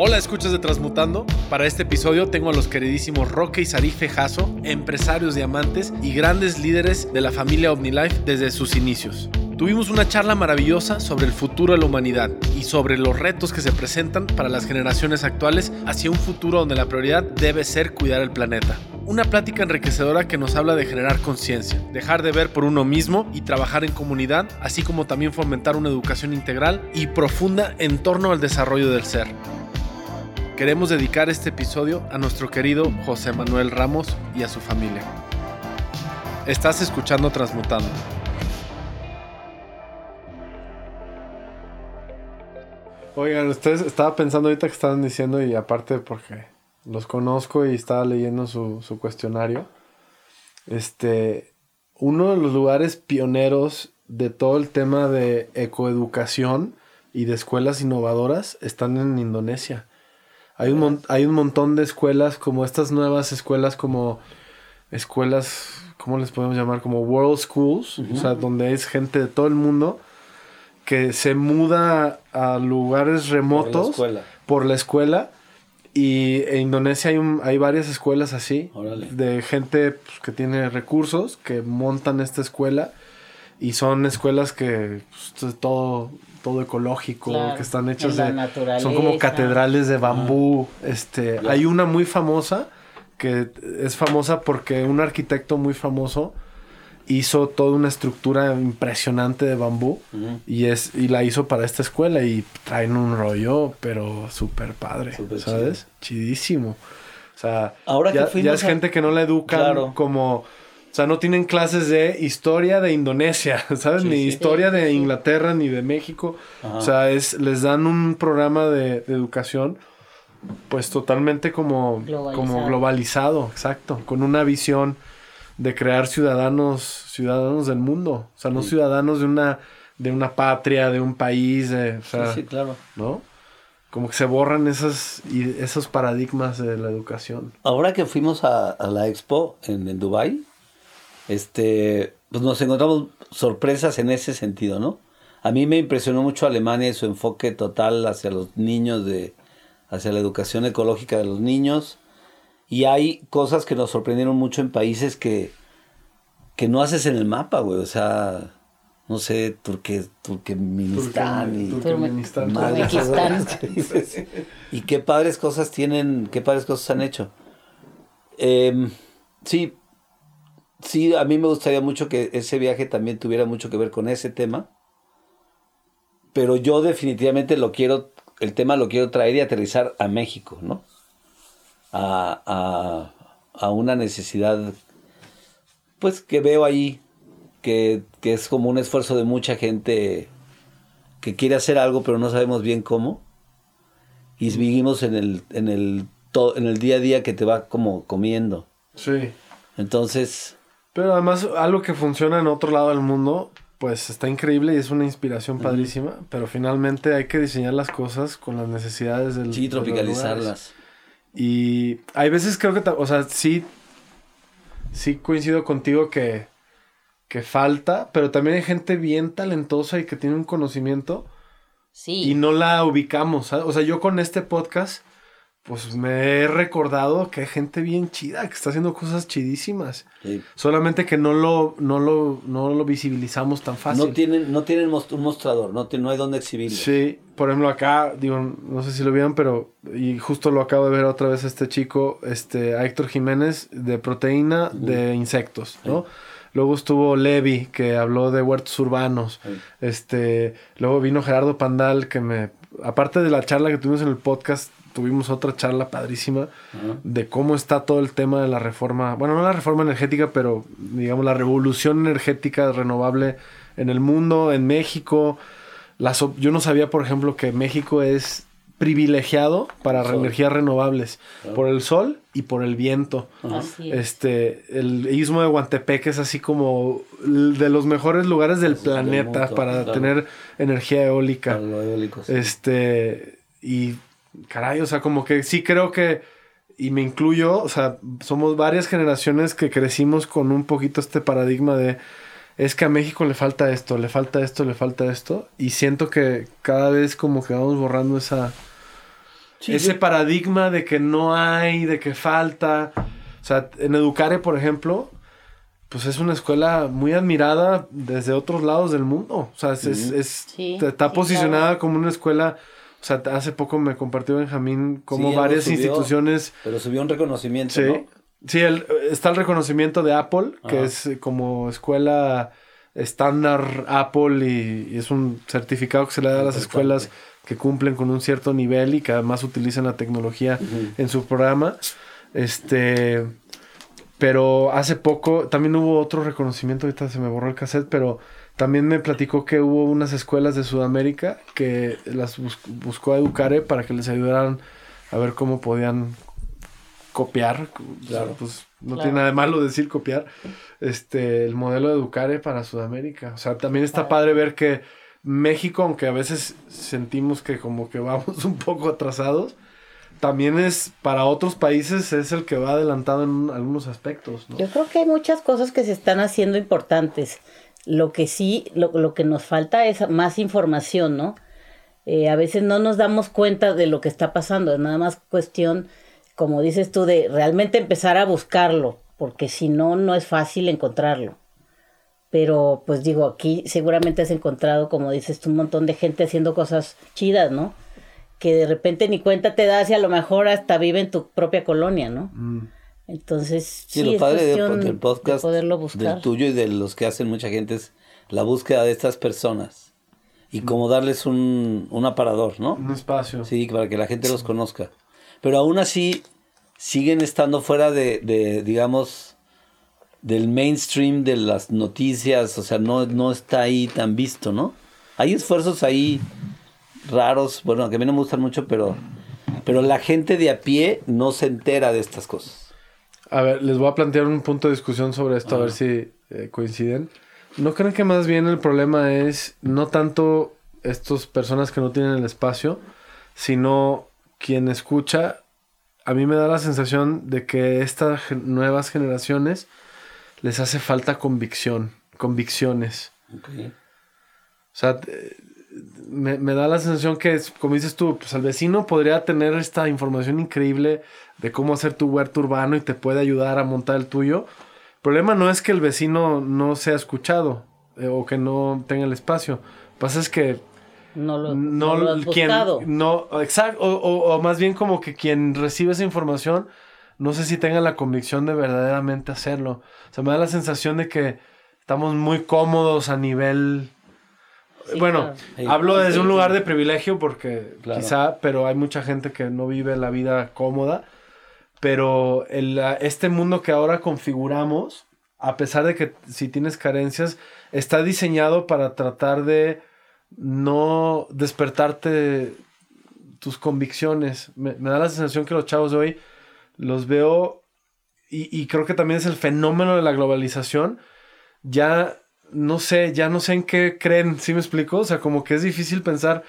Hola, escuchas de Transmutando. Para este episodio tengo a los queridísimos Roque y Sarife Jasso, empresarios diamantes y grandes líderes de la familia OmniLife desde sus inicios. Tuvimos una charla maravillosa sobre el futuro de la humanidad y sobre los retos que se presentan para las generaciones actuales hacia un futuro donde la prioridad debe ser cuidar el planeta. Una plática enriquecedora que nos habla de generar conciencia, dejar de ver por uno mismo y trabajar en comunidad, así como también fomentar una educación integral y profunda en torno al desarrollo del ser. Queremos dedicar este episodio a nuestro querido José Manuel Ramos y a su familia. Estás escuchando Transmutando. Oigan, ustedes estaba pensando ahorita que estaban diciendo y aparte porque los conozco y estaba leyendo su, su cuestionario. Este, uno de los lugares pioneros de todo el tema de ecoeducación y de escuelas innovadoras están en Indonesia. Hay un, mon- hay un montón de escuelas como estas nuevas escuelas como escuelas, ¿cómo les podemos llamar? Como World Schools, o sea, donde es gente de todo el mundo que se muda a lugares remotos escuela. por la escuela. Y en Indonesia hay, un- hay varias escuelas así, Órale. de gente pues, que tiene recursos, que montan esta escuela. Y son escuelas que pues, es todo, todo ecológico, Claro, que están hechas de... naturaleza. Son como catedrales de bambú. Este, hay una muy famosa que es famosa porque un arquitecto muy famoso hizo toda una estructura impresionante de bambú y es y la hizo para esta escuela y traen un rollo pero súper padre, ¿sabes? Chidísimo. O sea, Ahora ya, ya es a- gente que no la educan Claro. como sea, no tienen clases de historia de Indonesia, ¿sabes? Sí, ni sí. historia Sí, de. Inglaterra ni de México. Ajá. O sea, es, les dan un programa de, de educación pues totalmente como Globalizado. como globalizado, exacto, con una visión de crear ciudadanos, ciudadanos del mundo, o sea, no ciudadanos de una de una patria, de un país, de, o sea, sí, sí, claro. ¿no? Como que se borran esas y esos paradigmas de la educación. Ahora que fuimos a, a la expo en, en Dubai, este, pues nos encontramos sorpresas en ese sentido, ¿no? A mí me impresionó mucho Alemania y su enfoque total hacia los niños de, hacia la educación ecológica de los niños. Y hay cosas que nos sorprendieron mucho en países que, que no haces en el mapa, güey. O sea, no sé, Turque, Turkmenistán y... Dices. Y qué padres cosas tienen, qué padres cosas han hecho. Em, sí, sí, a mí me gustaría mucho que ese viaje también tuviera mucho que ver con ese tema. Pero yo definitivamente lo quiero, el tema lo quiero traer y aterrizar a México, ¿no? A, a, a una necesidad, pues que veo ahí, que, que es como un esfuerzo de mucha gente que quiere hacer algo pero no sabemos bien cómo. Y vivimos en el, en el, en el día a día que te va como comiendo. Sí. Entonces, Pero además algo que funciona en otro lado del mundo, pues está increíble y es una inspiración padrísima, pero finalmente hay que diseñar las cosas con las necesidades del sí, de tropicalizarlas. Y hay veces creo que, o sea, sí, sí coincido contigo que, que falta, pero también hay gente bien talentosa y que tiene un conocimiento Sí. y no la ubicamos. ¿sabes? O sea, yo con este podcast, pues me he recordado que hay gente bien chida que está haciendo cosas chidísimas. Sí. Solamente que no lo, no lo, no lo visibilizamos tan fácil. No tienen, no tienen un mostrador, no, no hay dónde exhibirlo. Sí, por ejemplo acá, digo, no sé si lo vieron, pero y justo lo acabo de ver otra vez este chico, este a Héctor Jiménez de proteína de insectos, ¿no? Luego estuvo Levi que habló de huertos urbanos. Sí. Este, luego vino Gerardo Pandal que me aparte de la charla que tuvimos en el podcast, tuvimos otra charla padrísima de cómo está todo el tema de la reforma, bueno, no la reforma energética, pero digamos la revolución energética renovable en el mundo, en México. Las, yo no sabía, por ejemplo, que México es privilegiado para Sol. energías renovables Claro. por el sol y por el viento. Ajá. Así es. Este, el istmo de Guantepec es así como de los mejores lugares del planeta mundo, para claro. tener energía eólica. Para lo eólico, sí. Este, y caray, o sea, como que sí creo que, y me incluyo, o sea, somos varias generaciones que crecimos con un poquito este paradigma de, es que a México le falta esto, le falta esto, le falta esto, y siento que cada vez como que vamos borrando esa, ese paradigma de que no hay, de que falta. O sea, en Educare, por ejemplo, pues es una escuela muy admirada desde otros lados del mundo. O sea, es, está posicionada como una escuela. O sea, hace poco me compartió Benjamín como varias instituciones. Pero subió un reconocimiento, sí, ¿no? Sí, está el reconocimiento de Apple, que es como escuela estándar Apple y, es un certificado que se le da a las escuelas que cumplen con un cierto nivel y que además utilizan la tecnología en su programa. Este, pero hace poco también hubo otro reconocimiento, ahorita se me borró el cassette, pero también me platicó que hubo unas escuelas de Sudamérica que las buscó a Educare para que les ayudaran a ver cómo podían copiar. Claro. pues no tiene nada de malo decir copiar. Este, el modelo de Educare para Sudamérica. O sea, también está padre ver que México, aunque a veces sentimos que como que vamos un poco atrasados, también es para otros países es el que va adelantado en algunos aspectos. Yo creo que hay muchas cosas que se están haciendo importantes. Lo que sí, lo, que nos falta es más información, ¿no? Eh, a veces no nos damos cuenta de lo que está pasando, es nada más cuestión, como dices tú, de realmente empezar a buscarlo, porque si no, no es fácil encontrarlo. Pero pues digo, aquí seguramente has encontrado, como dices tú, un montón de gente haciendo cosas chidas, ¿no? Que de repente ni cuenta te das y a lo mejor hasta vive en tu propia colonia, ¿no? Mm. Entonces, sí, lo padre del podcast del tuyo y de los que hacen mucha gente es la búsqueda de estas personas y como darles un, un aparador, ¿no? Un espacio. Sí, para que la gente los conozca. Pero aún así siguen estando fuera de, de digamos, del mainstream de las noticias, o sea, no, no está ahí tan visto, ¿no? Hay esfuerzos ahí raros, bueno, que a mí no me gustan mucho, pero, pero la gente de a pie no se entera de estas cosas. A ver, les voy a plantear un punto de discusión sobre esto, a ver si eh, coinciden. ¿No creen que más bien el problema es no tanto estas personas que no tienen el espacio, sino quien escucha? A mí me da la sensación de que estas nuevas generaciones les hace falta convicción, convicciones. O sea, me, da la sensación que, como dices tú, pues el vecino podría tener esta información increíble de cómo hacer tu huerto urbano y te puede ayudar a montar el tuyo. El problema no es que el vecino no sea escuchado eh, o que no tenga el espacio. Lo que pasa es que no lo, no, no lo No, exacto, o, o, más bien como que quien recibe esa información no sé si tengan la convicción de verdaderamente hacerlo. O sea, me da la sensación de que estamos muy cómodos a nivel... bueno, hablo desde un lugar de privilegio porque quizá, pero hay mucha gente que no vive la vida cómoda. Pero el, este mundo que ahora configuramos, a pesar de que si tienes carencias, está diseñado para tratar de no despertarte tus convicciones. Me, me da la sensación que los chavos de hoy los veo y, creo que también es el fenómeno de la globalización. Ya no sé, ya no sé en qué creen, ¿sí me explico? O sea, como que es difícil pensar,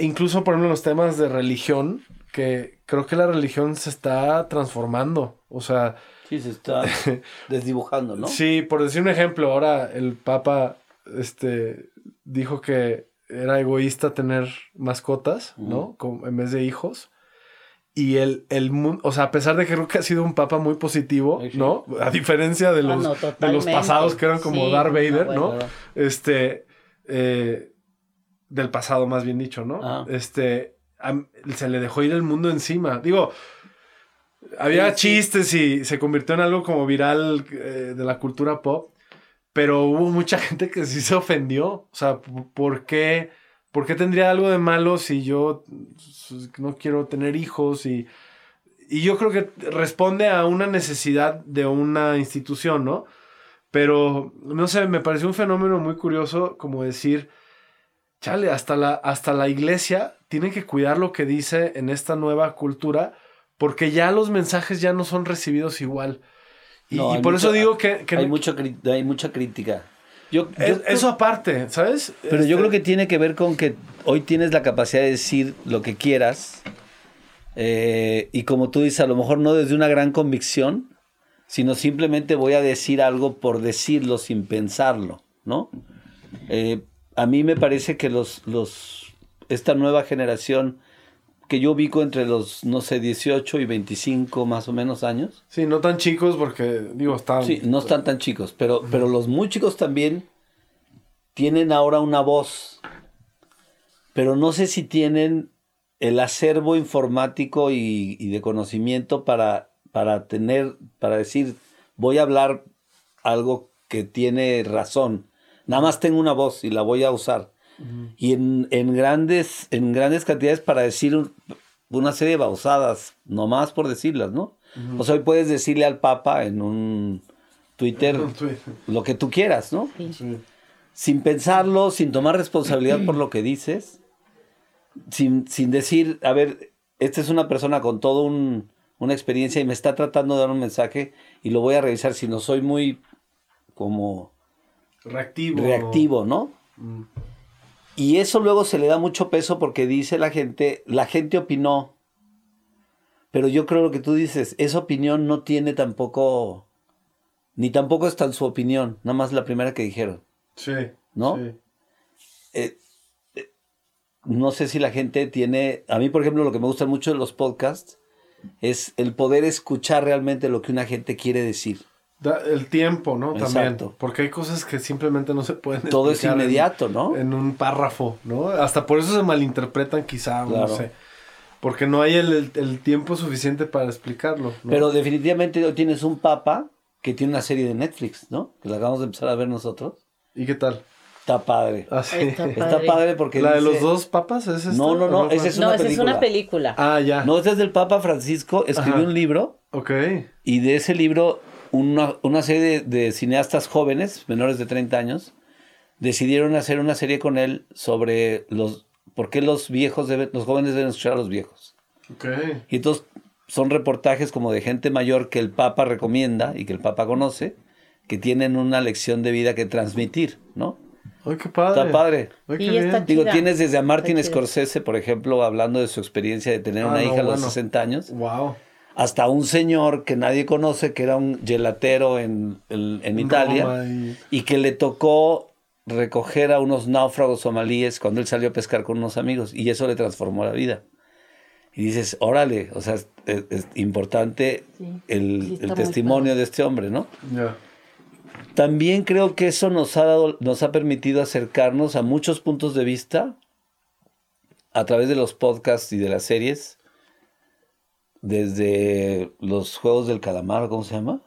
incluso por ejemplo en los temas de religión, que creo que la religión se está transformando. O sea... Sí, se está desdibujando, ¿no? Sí, por decir un ejemplo, ahora el Papa este, dijo que era egoísta tener mascotas, ¿no? en vez de hijos. Y el, el o sea, a pesar de que creo que ha sido un papa muy positivo, ¿no? A diferencia de ah, los, de los pasados que eran como Darth Vader, ¿no? Este, eh, del pasado más bien dicho, ¿no? Ah. Este, se le dejó ir el mundo encima. Digo, había chistes y se convirtió en algo como viral eh, de la cultura pop, pero hubo mucha gente que sí se ofendió. O sea, ¿por qué? ¿Por qué tendría algo de malo si yo pues, no quiero tener hijos? Y, y yo creo que responde a una necesidad de una institución, ¿no? Pero, no sé, me pareció un fenómeno muy curioso como decir, chale, hasta la, hasta la iglesia tiene que cuidar lo que dice en esta nueva cultura, porque ya los mensajes ya no son recibidos igual. Y, por eso digo que... hay, mucho, hay mucha crítica. Yo, eso aparte, ¿sabes? Pero yo creo este que tiene que ver con que hoy tienes la capacidad de decir lo que quieras. Eh, y como tú dices, a lo mejor no desde una gran convicción, sino simplemente voy a decir algo por decirlo sin pensarlo, ¿no? Eh, a mí me parece que los, los, esta nueva generación que yo ubico entre los, no sé, 18 y 25 más o menos años. Sí, no tan chicos porque, digo, están... Sí, no están tan chicos, pero, pero los muy chicos también tienen ahora una voz, pero no sé si tienen el acervo informático y, y de conocimiento para, para tener, para decir, voy a hablar algo que tiene razón. Nada más tengo una voz y la voy a usar. Y en, en grandes, en grandes cantidades para decir un- una serie de babosadas, nomás por decirlas, ¿no? O sea, hoy puedes decirle al Papa en un Twitter lo que tú quieras, ¿no? Sí. Sin pensarlo, sin tomar responsabilidad por lo que dices, sin, sin decir, a ver, esta es una persona con toda una experiencia y me está tratando de dar un mensaje y lo voy a revisar si no soy muy como Reactivo. reactivo, ¿no? Mm. Y eso luego se le da mucho peso porque dice la gente, la gente opinó, pero yo creo lo que tú dices, esa opinión no tiene tampoco, ni tampoco está en su opinión, nada más la primera que dijeron. Sí. ¿No? Sí. Eh, eh, no sé si la gente tiene, a mí por ejemplo lo que me gusta mucho de los podcasts es el poder escuchar realmente lo que una gente quiere decir. Da- el tiempo, ¿no? También. Exacto. Porque hay cosas que simplemente no se pueden Todo es en- inmediato, ¿no? En un párrafo, ¿no? Hasta por eso se malinterpretan quizá, no Claro. sé. Porque no hay el, el- el tiempo suficiente para explicarlo. ¿no? Pero definitivamente hoy tienes un papa que tiene una serie de Netflix, ¿no? Que la acabamos de empezar a ver nosotros. ¿Y qué tal? Está padre. Ah, sí. Está Está padre. porque ¿La de los dos papas es esta? No, no, no, ¿O esa es No, una esa es una película. Ah, ya. No, este es del Papa Francisco, escribió Ajá. un libro Ok. y de ese libro una, una serie de, de cineastas jóvenes, menores de 30 años, decidieron hacer una serie con él sobre los por qué los viejos deben, los jóvenes deben escuchar a los viejos. Ok. Y entonces son reportajes como de gente mayor que el Papa recomienda y que el Papa conoce, que tienen una lección de vida que transmitir, ¿no? Ay, qué padre. Está padre. Ay, qué Y bien. está Digo, tienes desde a Martin. Scorsese, por ejemplo, hablando de su experiencia de tener Ah, una no, hija a los bueno. 60 años, Wow. Hasta un señor que nadie conoce, que era un gelatero en, en- en Italia, y- y que le tocó recoger a unos náufragos somalíes cuando él salió a pescar con unos amigos, y eso le transformó la vida. Y dices, órale, o sea, es, es- es importante Sí, el, sí testimonio de este hombre, ¿no? Ya. También creo que eso nos ha dado, nos ha permitido acercarnos a muchos puntos de vista a través de los podcasts y de las series, desde los juegos del calamar, ¿cómo se llama?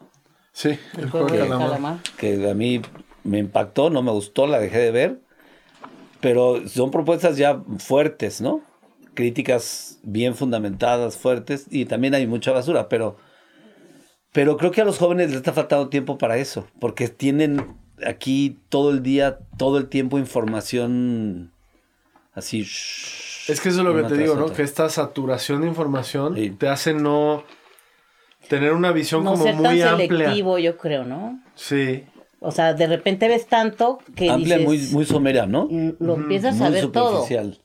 Sí, el El juego juego de del calamar. calamar. Que a mí me impactó, no me gustó, la dejé de ver, pero son propuestas ya fuertes, ¿no? Críticas bien fundamentadas, fuertes, y también hay mucha basura, pero, pero creo que a los jóvenes les está faltando tiempo para eso, porque tienen aquí todo el día, todo el tiempo información así. Es que eso es lo que te digo, ¿no? otra. Que esta saturación de información Sí. te hace no tener una visión No como ser tan amplia. selectivo, yo creo, ¿no? Sí. O sea, de repente ves tanto que Amplia, dices, muy, muy somera, ¿no? mm, lo empiezas a Muy ver todo. superficial.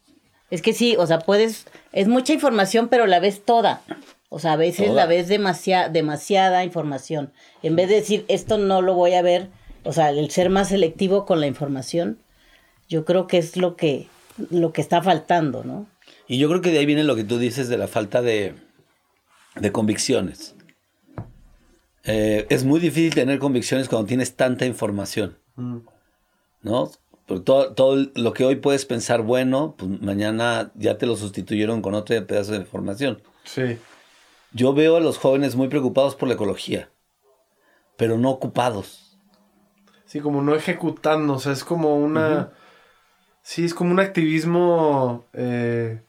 Es que sí, o sea, puedes, es mucha información, pero la ves toda. O sea, a veces Toda. la ves demasiada, demasiada información. En vez de decir, esto no lo voy a ver, o sea, el ser más selectivo con la información, yo creo que es lo que, lo que está faltando, ¿no? Y yo creo que de ahí viene lo que tú dices de la falta de, de convicciones. Eh, es muy difícil tener convicciones cuando tienes tanta información, Mm. ¿no? Porque todo, todo lo que hoy puedes pensar bueno, pues mañana ya te lo sustituyeron con otro pedazo de información. Sí. Yo veo a los jóvenes muy preocupados por la ecología, pero no ocupados. Sí, como no ejecutando, o sea, es como una... Sí, es como un activismo, eh,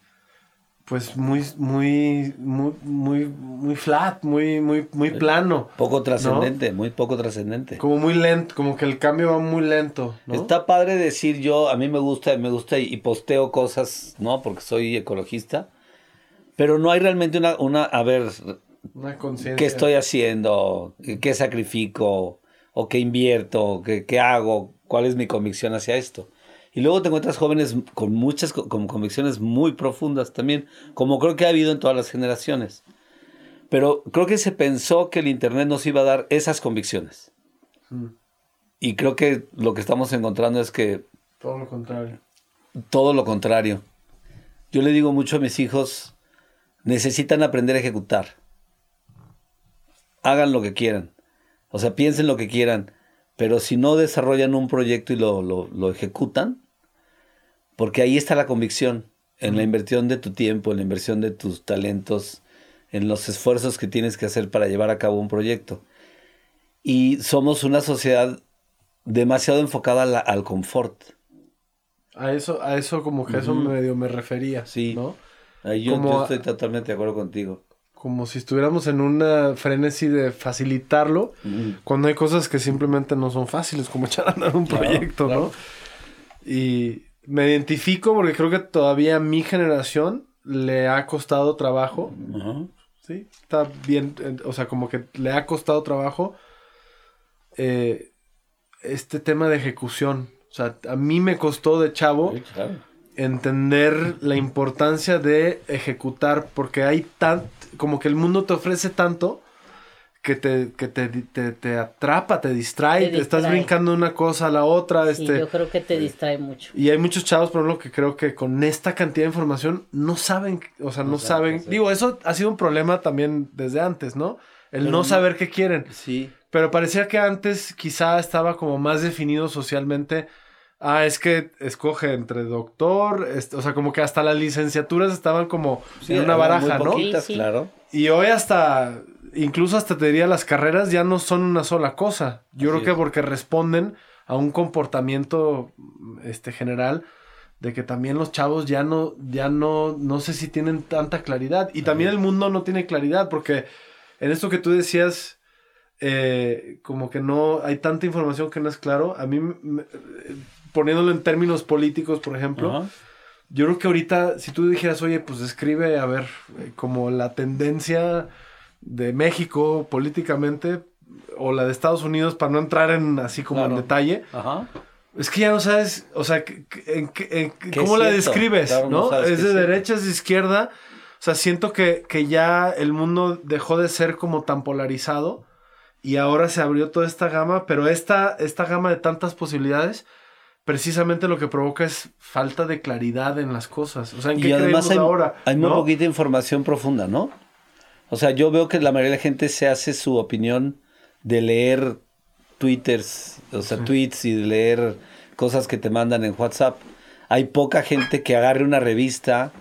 pues muy, muy, muy, muy, muy flat, muy, muy, muy plano. Poco trascendente, muy poco trascendente. Como muy lento, como que el cambio va muy lento, ¿no? Está padre decir yo, a mí me gusta, me gusta y, y posteo cosas, ¿no? Porque soy ecologista. Pero no hay realmente una, una a ver, Una. ¿qué estoy haciendo? ¿Qué sacrifico? ¿O qué invierto? ¿Qué, qué hago? ¿Cuál es mi convicción hacia esto? Y luego te encuentras jóvenes con muchas co- con convicciones muy profundas también, como creo que ha habido en todas las generaciones. Pero creo que se pensó que el Internet nos iba a dar esas convicciones. Mm, Y creo que lo que estamos encontrando es que todo lo contrario. todo lo contrario. Yo le digo mucho a mis hijos, necesitan aprender a ejecutar. Hagan lo que quieran. O sea, piensen lo que quieran. Pero si no desarrollan un proyecto y lo, lo, lo ejecutan, porque ahí está la convicción, en la inversión de tu tiempo, en la inversión de tus talentos, en los esfuerzos que tienes que hacer para llevar a cabo un proyecto. Y somos una sociedad demasiado enfocada la- al confort. A eso, a eso como que a eso medio me refería. Sí. ¿no? Ahí yo, a- estoy totalmente de acuerdo contigo. Como si estuviéramos en una frenesí de facilitarlo, cuando hay cosas que simplemente no son fáciles, como echar a andar un Claro, proyecto, claro. ¿no? Y me identifico porque creo que todavía a mi generación le ha costado trabajo. Sí, está bien, o sea, como que le ha costado trabajo eh, este tema de ejecución. O sea, a mí me costó de chavo Sí, claro. entender la importancia de ejecutar, porque hay tan, como que el mundo te ofrece tanto que te, que te, te, te atrapa, te distrae, Te estás brincando de una cosa a la otra. Sí, este, yo creo que te distrae mucho. y hay muchos chavos, por ejemplo, que creo que con esta cantidad de información no saben, o sea, no, No saben. Digo, eso ha sido un problema también desde antes, ¿no? El Pero no saber qué quieren. Sí. Pero parecía que antes quizá estaba como más definido socialmente. Ah, es que escoge entre doctor, este, o sea, como que hasta las licenciaturas estaban como Sí, en una baraja, muy ¿no? poquitas, Sí, sí. claro. Y hoy hasta, incluso hasta te diría, las carreras ya no son una sola cosa. Yo Así creo que es. porque responden a un comportamiento este, general de que también los chavos ya no, ya no, no sé si tienen tanta claridad. Y también el mundo no tiene claridad, porque en esto que tú decías, eh, como que no hay tanta información que no es claro. A mí, me- poniéndolo en términos políticos, por ejemplo, yo creo que ahorita, si tú dijeras, oye, pues describe, a ver, eh, como la tendencia de México políticamente o la de Estados Unidos, para no entrar en así como Claro. en detalle, Ajá. es que ya no sabes, o sea, en en ¿Qué ¿cómo la describes? Claro, no ¿no? es de derecha, es de izquierda. O sea, siento que, que ya el mundo dejó de ser como tan polarizado y ahora se abrió toda esta gama, pero esta, esta gama de tantas posibilidades, precisamente lo que provoca es falta de claridad en las cosas. O sea, ¿en qué Y además creemos hay, ahora? hay muy ¿no? poquita información profunda, ¿no? O sea, yo veo que la mayoría de la gente se hace su opinión de leer twitters, o sea, tweets y de leer cosas que te mandan en WhatsApp. Hay poca gente que agarre una revista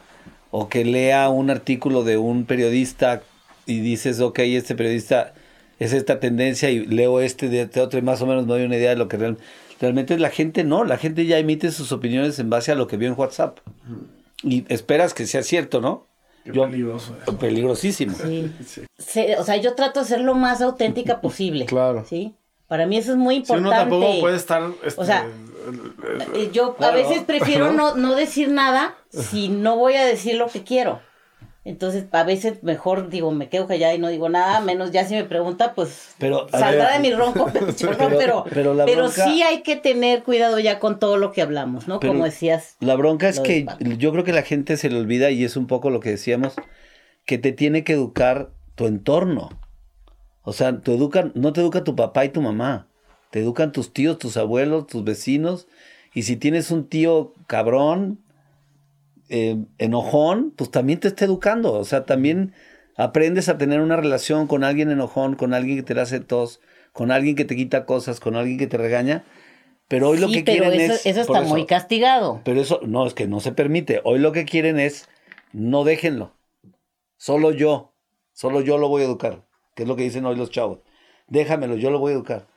o que lea un artículo de un periodista y dices, ok, este periodista es esta tendencia y leo este de este otro y más o menos me doy una idea de lo que real- realmente la gente no, la gente ya emite sus opiniones en base a lo que vio en WhatsApp. Y esperas que sea cierto, ¿no? Qué Yo- peligroso eso. Peligrosísimo. Sí. Sí. Se- o sea, yo trato de ser lo más auténtica posible. Claro. ¿Sí? Para mí eso es muy Si importante. uno tampoco puede estar... este, O sea, Eh, Yo Claro. a veces prefiero no, no decir nada si no voy a decir lo que quiero. Entonces, a veces mejor digo, me quedo callada y no digo nada, menos ya si me pregunta, pues Pero, saldrá ver, de mi ronco, pero, Pero- pero, pero la pero bronca- sí hay que tener cuidado ya con todo lo que hablamos, ¿no? Como decías. La bronca es que yo creo que la gente se le olvida y es un poco lo que decíamos, que te tiene que educar tu entorno. O sea, te educan, no te educa tu papá y tu mamá, te educan tus tíos, tus abuelos, tus vecinos. Y si tienes un tío cabrón, eh, enojón, pues también te está educando. O sea, también aprendes a tener una relación con alguien enojón, con alguien que te hace tos, con alguien que te quita cosas, con alguien que te regaña. Pero hoy lo que pero quieren eso, es... eso está muy castigado. pero eso, no, es que no se permite. Hoy lo que quieren es, no déjenlo. Solo yo, solo yo lo voy a educar. Que es lo que dicen hoy los chavos. Déjamelo, yo lo voy a educar.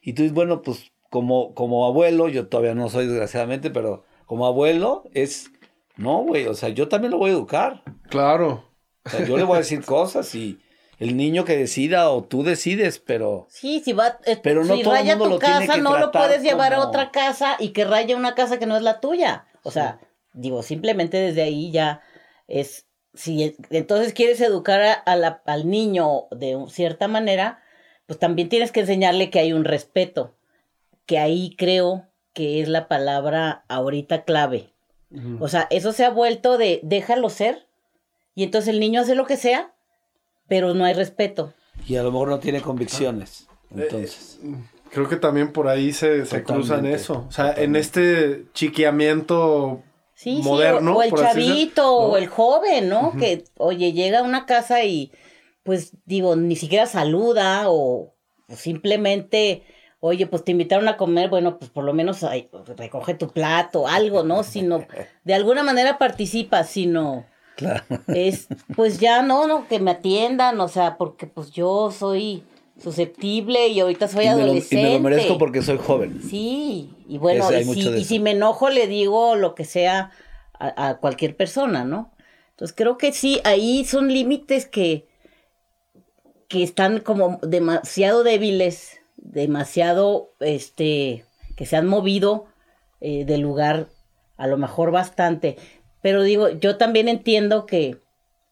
Y tú dices, bueno, pues como, como abuelo, yo todavía no soy desgraciadamente, pero como abuelo es, no, güey, o sea, yo también lo voy a educar. Claro. O sea, yo le voy a decir cosas y el niño que decida o tú decides, pero... Sí, si va, eh, Pero no si todo el raya mundo tu lo tiene casa, que no lo puedes llevar a otra casa y que raya una casa que no es la tuya. O sea, digo, simplemente desde ahí ya es, si e- entonces quieres educar a, a la- al niño de cierta manera, pues también tienes que enseñarle que hay un respeto, que ahí creo que es la palabra ahorita clave. O sea, eso se ha vuelto de déjalo ser y entonces el niño hace lo que sea, pero no hay respeto. Y a lo mejor no tiene convicciones. Entonces... Creo que también por ahí se, se cruzan eso. O sea, en este chiqueamiento Sí, moderno. sí, o, el por así decirlo, chavito ¿no? o el joven, ¿no? Que, oye, llega a una casa y, pues, digo, ni siquiera saluda o, o simplemente, oye, pues te invitaron a comer, bueno, pues por lo menos ay, recoge tu plato, algo, ¿no? Sino, de alguna manera participa, sino Claro. es, pues ya no, no, que me atiendan, o sea, porque pues yo soy susceptible y ahorita soy y, me lo, y adolescente. me lo merezco porque soy joven. Sí, y bueno, hay y si, y si me enojo le digo lo que sea a, a cualquier persona, ¿no? Entonces creo que sí, ahí son límites que, que están como demasiado débiles, demasiado, este, que se han movido eh, del lugar a lo mejor bastante. Pero digo, yo también entiendo que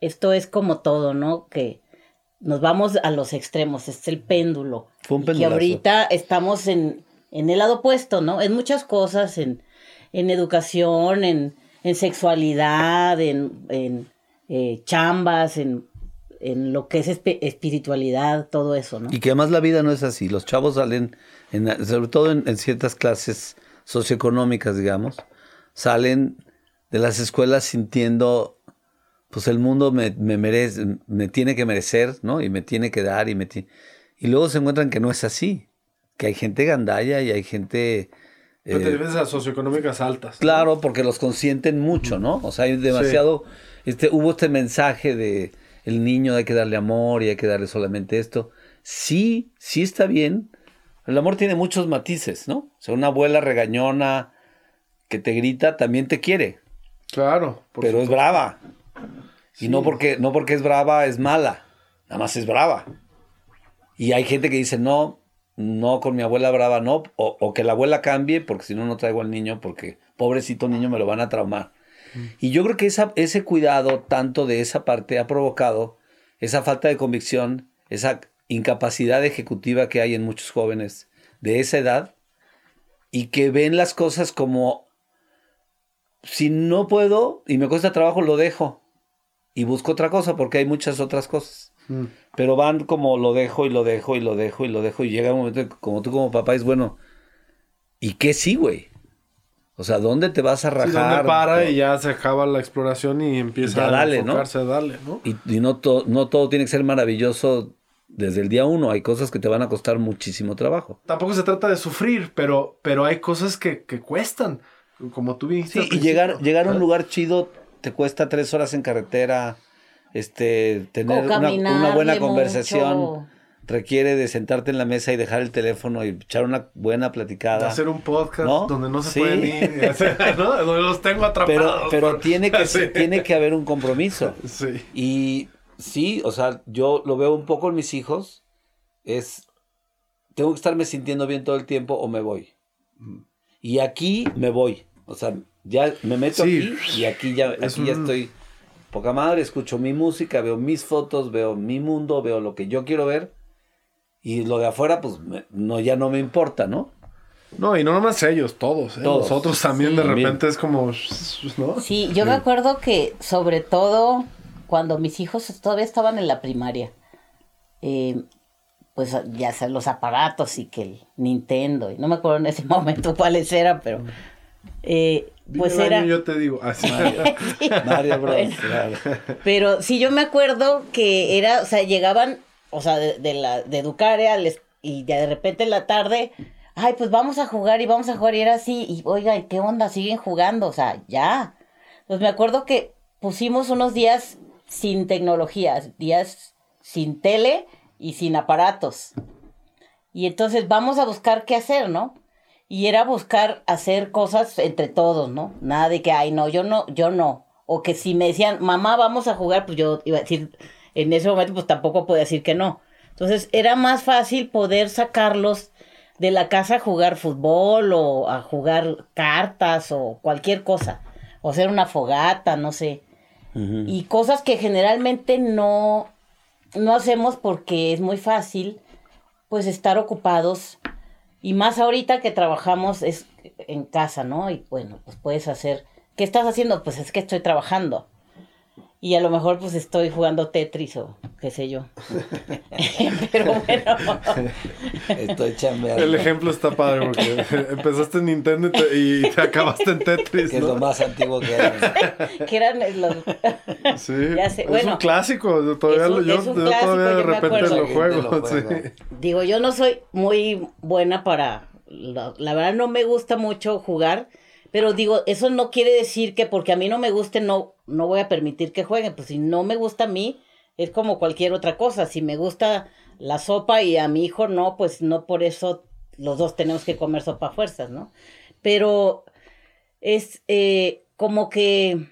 esto es como todo, ¿no? Que nos vamos a los extremos, es el péndulo. Fue un Y ahorita estamos en, en el lado opuesto, ¿no? En muchas cosas, en, en educación, en, en sexualidad, en, en eh, chambas, en, en lo que es espiritualidad, todo eso, ¿no? Y que además la vida no es así. Los chavos salen, en- sobre todo en, en ciertas clases socioeconómicas, digamos, salen de las escuelas sintiendo, pues el mundo me, me merece, me tiene que merecer, ¿no? Y me tiene que dar y me Y luego se encuentran que no es así, que hay gente gandalla y hay gente... Pero te eh, debes a socioeconómicas altas. Claro, porque los consienten mucho, ¿no? O sea, hay demasiado, este, hubo este mensaje de el niño hay que darle amor y hay que darle solamente esto. Sí, sí está bien. El amor tiene muchos matices, ¿no? O sea, una abuela regañona que te grita también te quiere, Claro. por pero es brava. Y no porque, no porque es brava es mala, nada más es brava. Y hay gente que dice, no, no, con mi abuela brava no, o, o que la abuela cambie, porque si no, no traigo al niño, porque pobrecito niño me lo van a traumar. Y yo creo que esa, ese cuidado tanto de esa parte ha provocado esa falta de convicción, esa incapacidad ejecutiva que hay en muchos jóvenes de esa edad y que ven las cosas como si no puedo y me cuesta trabajo, lo dejo y busco otra cosa porque hay muchas otras cosas. Mm. Pero van como lo dejo y lo dejo y lo dejo y lo dejo y llega un momento en que como tú como papá es bueno, ¿y qué sí, güey? O sea, ¿dónde te vas a Sí, rajar? donde para y ya se acaba la exploración y empieza Ya a dale, ¿no? enfocarse a darle, ¿no? Y, y no, to- no todo tiene que ser maravilloso desde el día uno. Hay cosas que te van a costar muchísimo trabajo. Tampoco se trata de sufrir, pero, pero hay cosas que, que cuestan. Como tú dijiste. Sí, y llegar, llegar a un lugar chido te cuesta tres horas en carretera. Este, tener una, una buena conversación mucho. Requiere de sentarte en la mesa y dejar el teléfono y echar una buena platicada. hacer un podcast ¿No? donde no se Sí. pueden ir, y hacer, ¿no? Donde los tengo atrapados. Pero, pero por- tiene, que, Sí. tiene que haber un compromiso. Sí. Y sí, o sea, yo lo veo un poco en mis hijos. Es, tengo que estarme sintiendo bien todo el tiempo o me voy. Y aquí me voy. O sea, ya me meto Sí. aquí y aquí ya, aquí ya estoy poca madre, escucho mi música, veo mis fotos, veo mi mundo, veo lo que yo quiero ver. Y lo de afuera, pues me- no, ya no me importa, ¿no? No, y no nomás ellos, todos. ¿eh? Todos. Nosotros también Sí. de repente es como, ¿no? Sí, yo me acuerdo que sobre todo cuando mis hijos todavía estaban en la primaria, eh, pues ya sea los aparatos y que el Nintendo, y no me acuerdo en ese momento cuáles eran, pero eh, pues era... yo te digo. Así. Mario Bros. Bueno. claro. Pero sí, yo me acuerdo que era, o sea, llegaban, o sea, de, de la, de les- y de repente en la tarde, ay, pues vamos a jugar y vamos a jugar y era así, y oigan, ¿qué onda? Siguen jugando, o sea, ya. Pues me acuerdo que pusimos unos días sin tecnología, días sin tele y sin aparatos. Y entonces vamos a buscar qué hacer, ¿no? Y era buscar hacer cosas entre todos, ¿no? Nada de que, ay, no, yo no, yo no. O que si me decían, mamá, vamos a jugar, pues yo iba a decir, en ese momento, pues tampoco podía decir que no. Entonces era más fácil poder sacarlos de la casa a jugar fútbol o a jugar cartas o cualquier cosa. O hacer una fogata, no sé. Y cosas que generalmente no, no hacemos porque es muy fácil, pues estar ocupados. Y más ahorita que trabajamos es en casa, ¿no? Y bueno, pues puedes hacer. ¿Qué estás haciendo? Pues es que estoy trabajando. Y a lo mejor pues estoy jugando Tetris o qué sé yo. Pero bueno. Estoy chambeando. El ejemplo está padre porque empezaste en Nintendo y te, y te acabaste en Tetris. Que es lo más antiguo que hay. que eran los... Sí, Ya sé, es bueno. un clásico. Todavía Es lo- un- yo, es un yo clásico, todavía de yo repente lo juego. lo juega. sí. Digo, yo no soy muy buena para... La, la verdad no me gusta mucho jugar, pero digo, eso no quiere decir que porque a mí no me guste no, no voy a permitir que jueguen. Pues si no me gusta a mí, es como cualquier otra cosa. Si me gusta la sopa y a mi hijo no, pues no por eso los dos tenemos que comer sopa a fuerzas, ¿no? Pero es eh, como que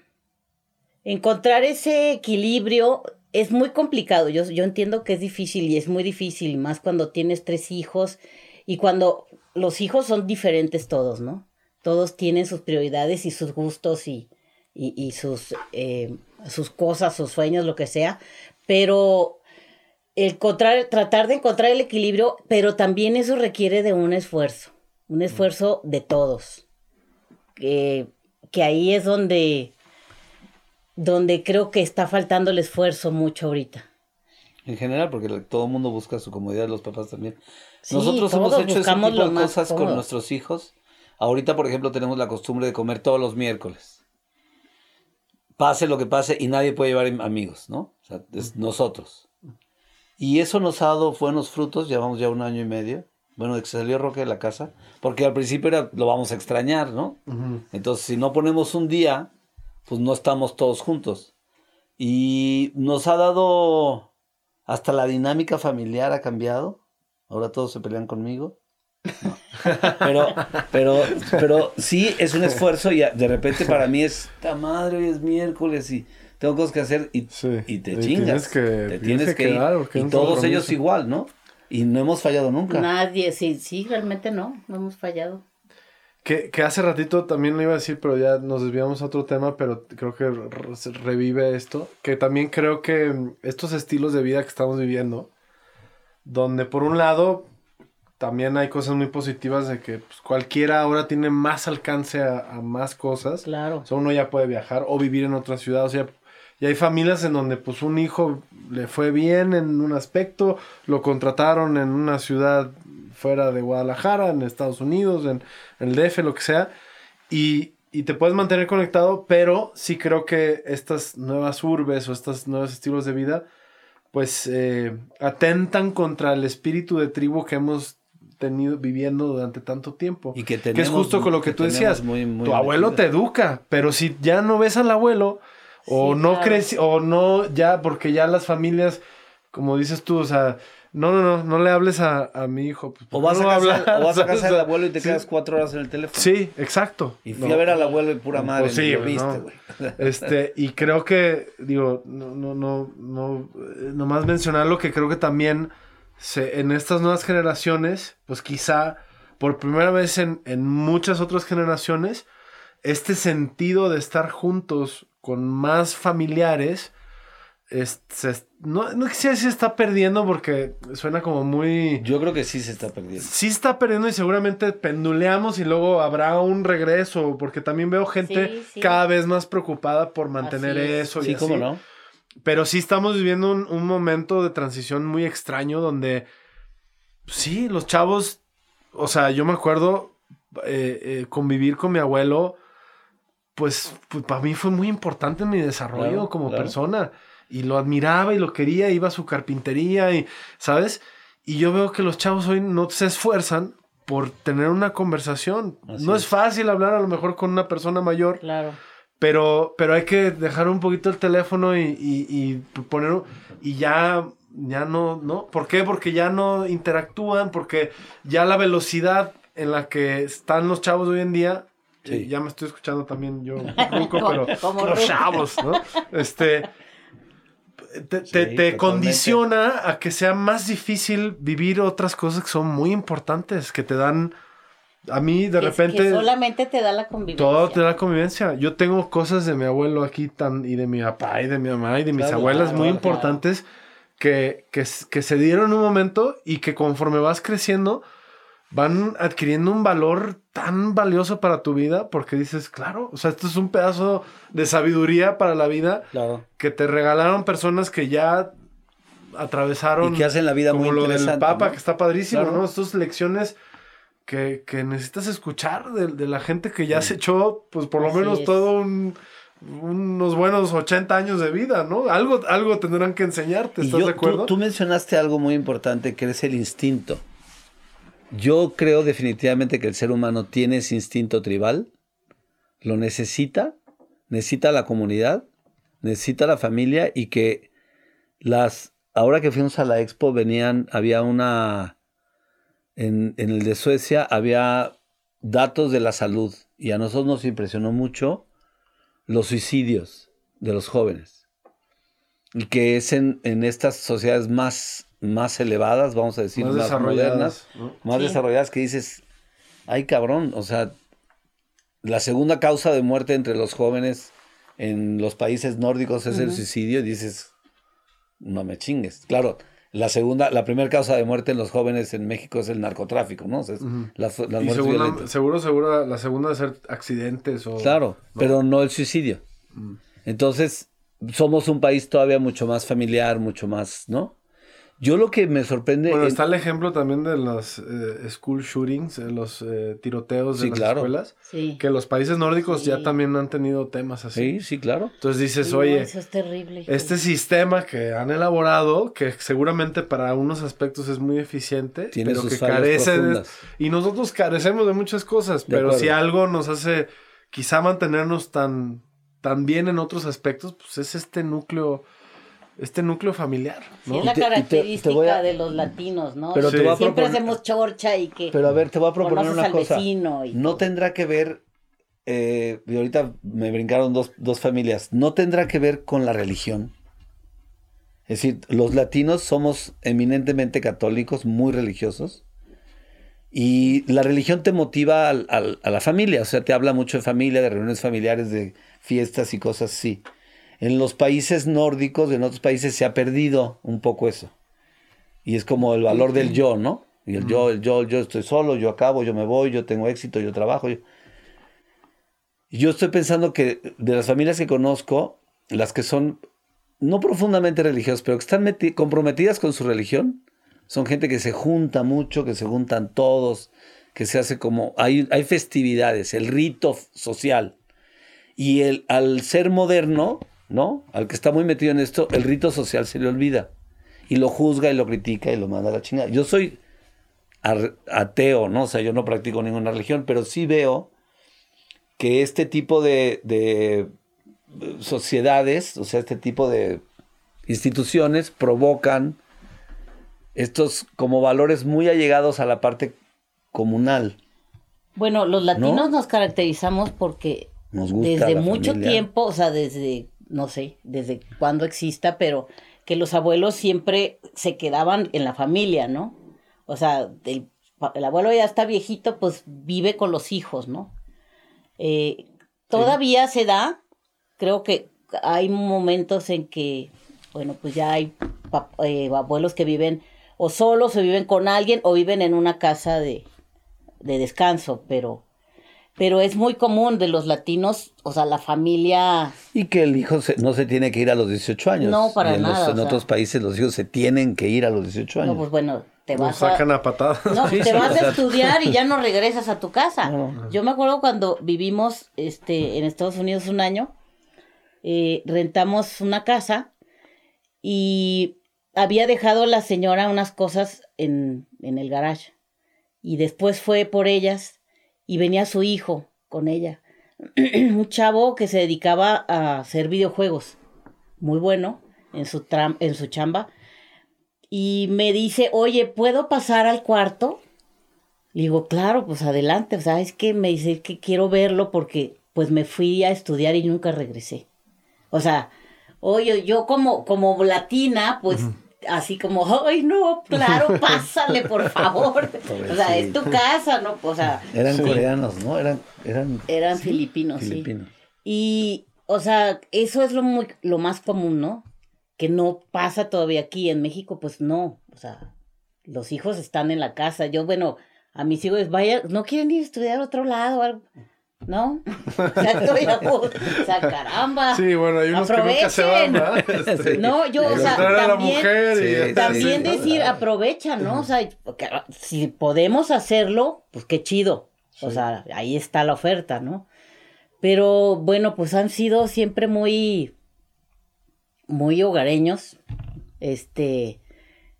encontrar ese equilibrio es muy complicado. Yo, yo entiendo que es difícil y es muy difícil, más cuando tienes tres hijos y cuando los hijos son diferentes todos, ¿no? Todos tienen sus prioridades y sus gustos y, y, y sus, eh, sus cosas, sus sueños, lo que sea, pero el tratar de encontrar el equilibrio, pero también eso requiere de un esfuerzo, un esfuerzo de todos. Que, que ahí es donde, donde creo que está faltando el esfuerzo mucho ahorita. En general, porque todo el mundo busca su comodidad, los papás también. Sí, Nosotros hemos hecho ese tipo de cosas con nuestros hijos. Ahorita, por ejemplo, tenemos la costumbre de comer todos los miércoles. Pase lo que pase y nadie puede llevar am- amigos, ¿no? O sea, es nosotros. Y eso nos ha dado buenos frutos, llevamos ya un año y medio. Bueno, de que salió Roque de la casa, porque al principio era, lo vamos a extrañar, ¿no? Entonces, si no ponemos un día, pues no estamos todos juntos. Y nos ha dado, hasta la dinámica familiar ha cambiado. Ahora todos se pelean conmigo. No. Pero, pero, pero sí es un esfuerzo y de repente para mí es, esta madre, hoy es miércoles y tengo cosas que hacer y, Sí. y te Y chingas. tienes que- te tienes que ir. Y todos ellos igual, ¿no? Y no hemos fallado nunca. Nadie, sí, sí, realmente no, no hemos fallado. Que, que hace ratito también lo iba a decir, pero ya nos desviamos a otro tema, pero creo que revive esto. Que también creo que estos estilos de vida que estamos viviendo, donde por un lado también hay cosas muy positivas de que pues, cualquiera ahora tiene más alcance a, a más cosas. Claro. O sea, uno ya puede viajar o vivir en otra ciudad. O sea, y hay familias en donde pues un hijo le fue bien en un aspecto, lo contrataron en una ciudad fuera de Guadalajara, en Estados Unidos, en, en el DF, lo que sea, y, y te puedes mantener conectado, pero sí creo que estas nuevas urbes o estos nuevos estilos de vida, pues eh, atentan contra el espíritu de tribu que hemos tenido viviendo durante tanto tiempo. Y que que es tenemos- justo con lo que, que tú tenemos decías. muy- muy tu abuelo metido. te educa, pero si ya no ves al abuelo, o Sí, no claro. creci- o no, ya, porque ya las familias, como dices tú, o sea, no, no, no, no le hables a, a mi hijo. pues, O vas, no a casa, hablar, o vas a casa del abuelo y te Sí. quedas cuatro horas en el teléfono. Sí, exacto. Y fui No. a ver al abuelo y pura madre. Pues sí, viste, no. güey. Este, y creo que, digo, no, no, no, no, eh, nomás mencionar lo que creo que también se, en estas nuevas generaciones, pues quizá por primera vez en, en muchas otras generaciones, este sentido de estar juntos con más familiares, es- se- no, no quisiera decir está perdiendo porque suena como muy... Yo creo que sí se está perdiendo. Sí está perdiendo y seguramente penduleamos y luego habrá un regreso, porque también veo gente Sí, sí. cada vez más preocupada por mantener Así es. eso. y Sí, así. cómo no. Pero sí estamos viviendo un, un momento de transición muy extraño donde, sí, los chavos, o sea, yo me acuerdo eh, eh, convivir con mi abuelo, pues, pues, para mí fue muy importante en mi desarrollo Claro, como claro. persona. Y lo admiraba y lo quería, iba a su carpintería y, ¿sabes? Y yo veo que los chavos hoy no se esfuerzan por tener una conversación. Así no es es. fácil hablar a lo mejor con una persona mayor. Claro. Pero, pero hay que dejar un poquito el teléfono y, y, y poner y ya, ya no, ¿no? ¿Por qué? Porque ya no interactúan, porque ya la velocidad en la que están los chavos hoy en día, Sí. y ya me estoy escuchando también yo, ruco, pero Como los chavos, ¿no? Este, te, te- Sí, condiciona a que sea más difícil vivir otras cosas que son muy importantes, que te dan, a mí de Que- repente... Que solamente te da la convivencia. Todo te da convivencia. Yo tengo cosas de mi abuelo aquí tan, y de mi papá y de mi mamá y de mis Claro, abuelas claro, muy claro. importantes que, que, que se dieron en un momento y que conforme vas creciendo van adquiriendo un valor tan valioso para tu vida porque dices, claro, o sea, esto es un pedazo de sabiduría para la vida Claro. que te regalaron personas que ya atravesaron. Y que hacen la vida como muy lo del Papa, ¿no? que está padrísimo, Claro. ¿no? Estas lecciones que, que necesitas escuchar de, de la gente que ya se echó, pues por lo Así menos es. todo un- unos buenos 80 años de vida, ¿no? Algo, algo tendrán que enseñarte, ¿estás yo- de acuerdo? Tú, tú mencionaste algo muy importante que es el instinto. Yo creo definitivamente que el ser humano tiene ese instinto tribal, lo necesita, necesita la comunidad, necesita la familia y que las, ahora que fuimos a la expo venían, había una, en, en el de Suecia había datos de la salud y a nosotros nos impresionó mucho los suicidios de los jóvenes y que es en, en estas sociedades más, más elevadas, vamos a decir, Más más, modernas, más Sí. desarrolladas, que dices, ay cabrón, o sea, la segunda causa de muerte entre los jóvenes en los países nórdicos es el suicidio, y dices, no me chingues. Claro, la segunda, la primera causa de muerte en los jóvenes en México es el narcotráfico, ¿no? O sea, es las, las Y muertes segunda- violentas. seguro, seguro, la segunda de ser accidentes o... Claro, pero no el suicidio. Entonces, somos un país todavía mucho más familiar, mucho más, ¿no? Yo lo que me sorprende... Bueno, en- está el ejemplo también de los eh, school shootings, eh, los eh, tiroteos de Sí, las claro. escuelas, Sí. que los países nórdicos ya también han tenido temas así. Sí, sí, claro. Entonces dices, No, oye, eso es terrible. este sistema que han elaborado, que seguramente para unos aspectos es muy eficiente, Tiene pero sus que carece de... Y nosotros carecemos de muchas cosas, De pero acuerdo. si algo nos hace quizá mantenernos tan, tan bien en otros aspectos, pues es este núcleo, este núcleo familiar, Sí, ¿no? es la Y te- y te- te característica voy a- de los latinos, ¿no? Pero te voy a Siempre proponer- hacemos chorcha y que Pero a ver, te voy a proponer una cosa. No todo. tendrá que ver, eh, y ahorita me brincaron dos, dos familias, no tendrá que ver con la religión. Es decir, los latinos somos eminentemente católicos, muy religiosos, y la religión te motiva al- al- a la familia, o sea, te habla mucho de familia, de reuniones familiares, de fiestas y cosas así. En los países nórdicos, en otros países se ha perdido un poco eso. Y es como el valor del yo, ¿no? Y el yo, el yo, yo estoy solo, yo acabo, yo me voy, yo tengo éxito, yo trabajo. Yo... Yo estoy pensando que de las familias que conozco, las que son no profundamente religiosas, pero que están meti- comprometidas con su religión, son gente que se junta mucho, que se juntan todos, que se hace como, hay, hay festividades, el rito social. Y el, al ser moderno, ¿no? Al que está muy metido en esto, el rito social se le olvida. Y lo juzga y lo critica y lo manda a la chingada. Yo soy ateo, ¿no? O sea, yo no practico ninguna religión, pero sí veo que este tipo de, de sociedades, o sea, este tipo de instituciones provocan estos como valores muy allegados a la parte comunal. Bueno, los latinos ¿No? nos caracterizamos porque Nos gusta desde mucho familia. tiempo, o sea, desde, no sé, desde cuándo exista, pero que los abuelos siempre se quedaban en la familia, ¿no? O sea, el, el abuelo ya está viejito, pues vive con los hijos, ¿no? Eh, todavía se da, creo que hay momentos en que, bueno, pues ya hay eh, abuelos que viven o solos o viven con alguien o viven en una casa de, de descanso, pero, pero es muy común de los latinos, o sea, la familia, Y que el hijo se- no se tiene que ir a los 18 años. No, para en los- nada, en sea. otros países los hijos se tienen que ir a los 18 años. no, pues bueno, te Nos vas a... sacan a patadas. No, Sí, te vas o sea- a estudiar y ya no regresas a tu casa. No. Yo me acuerdo cuando vivimos este, en Estados Unidos un año, eh, rentamos una casa y había dejado la señora unas cosas en, en el garage. Y después fue por ellas y venía su hijo con ella. un chavo que se dedicaba a hacer videojuegos. Muy bueno en su, tram- en su chamba y me dice, oye, ¿puedo pasar al cuarto? Le digo, claro, pues adelante. O sea, es que me dice que quiero verlo porque pues me fui a estudiar y nunca regresé. O sea, oye, yo como, como latina, pues así como, ay, no, claro, pásale, por favor. o sea, es tu casa, ¿no? O sea, Eran Sí. coreanos, ¿no? Eran, eran eran filipinos, sí. Y, o sea, eso es lo, muy, lo más común, ¿no? Que no pasa todavía aquí. En México, pues no. O sea, los hijos están en la casa. Yo, bueno, a mis hijos, vaya, no quieren ir a estudiar a otro lado. ¿No? O sea, caramba. Sí, bueno, hay unos que nunca se van, Aprovechen. ¿verdad? Este, No, yo, o sea, también, mujer y- Sí, también sí, decir, aprovecha, ¿no? O sea, porque, si podemos hacerlo, pues qué chido. O sea, ahí está la oferta, ¿no? Pero bueno, pues han sido siempre muy, muy hogareños. Este,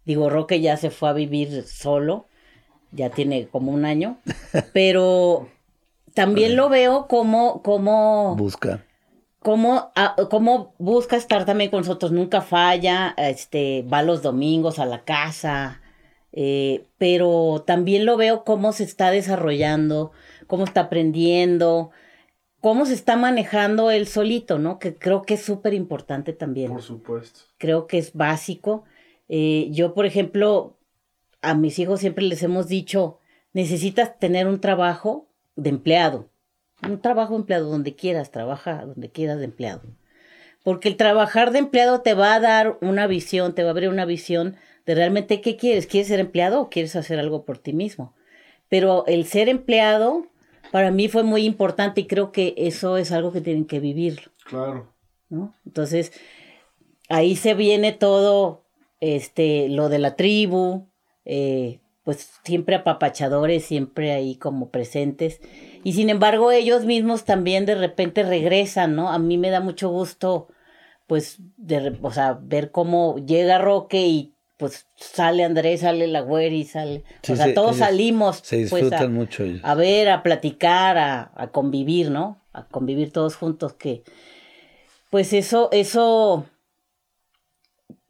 digo, Roque ya se fue a vivir solo, ya tiene como un año, pero también lo veo como, como, Busca. cómo, ah, cómo busca estar también con nosotros, nunca falla, este, va los domingos a la casa, eh, pero también lo veo cómo se está desarrollando, cómo está aprendiendo, cómo se está manejando él solito, ¿no? Que creo que es súper importante también Por supuesto. creo que es básico. Eh, yo, por ejemplo, a mis hijos siempre les hemos dicho, necesitas tener un trabajo de empleado. Un trabajo de empleado donde quieras, trabaja donde quieras de empleado. Porque el trabajar de empleado te va a dar una visión, te va a abrir una visión de realmente qué quieres. ¿Quieres ser empleado o quieres hacer algo por ti mismo? Pero el ser empleado para mí fue muy importante y creo que eso es algo que tienen que vivir. Claro. ¿no? Entonces, ahí se viene todo, este, lo de la tribu, eh, pues siempre apapachadores, siempre ahí como presentes. Y sin embargo, ellos mismos también de repente regresan, ¿no? A mí me da mucho gusto, pues, de, o sea, ver cómo llega Roque y pues sale Andrés, sale la güera sale. Sí, o sea, sí, todos salimos. Se pues, disfrutan a- mucho ellos. a ver, a platicar, a, a convivir, ¿no? A convivir todos juntos, que pues eso, eso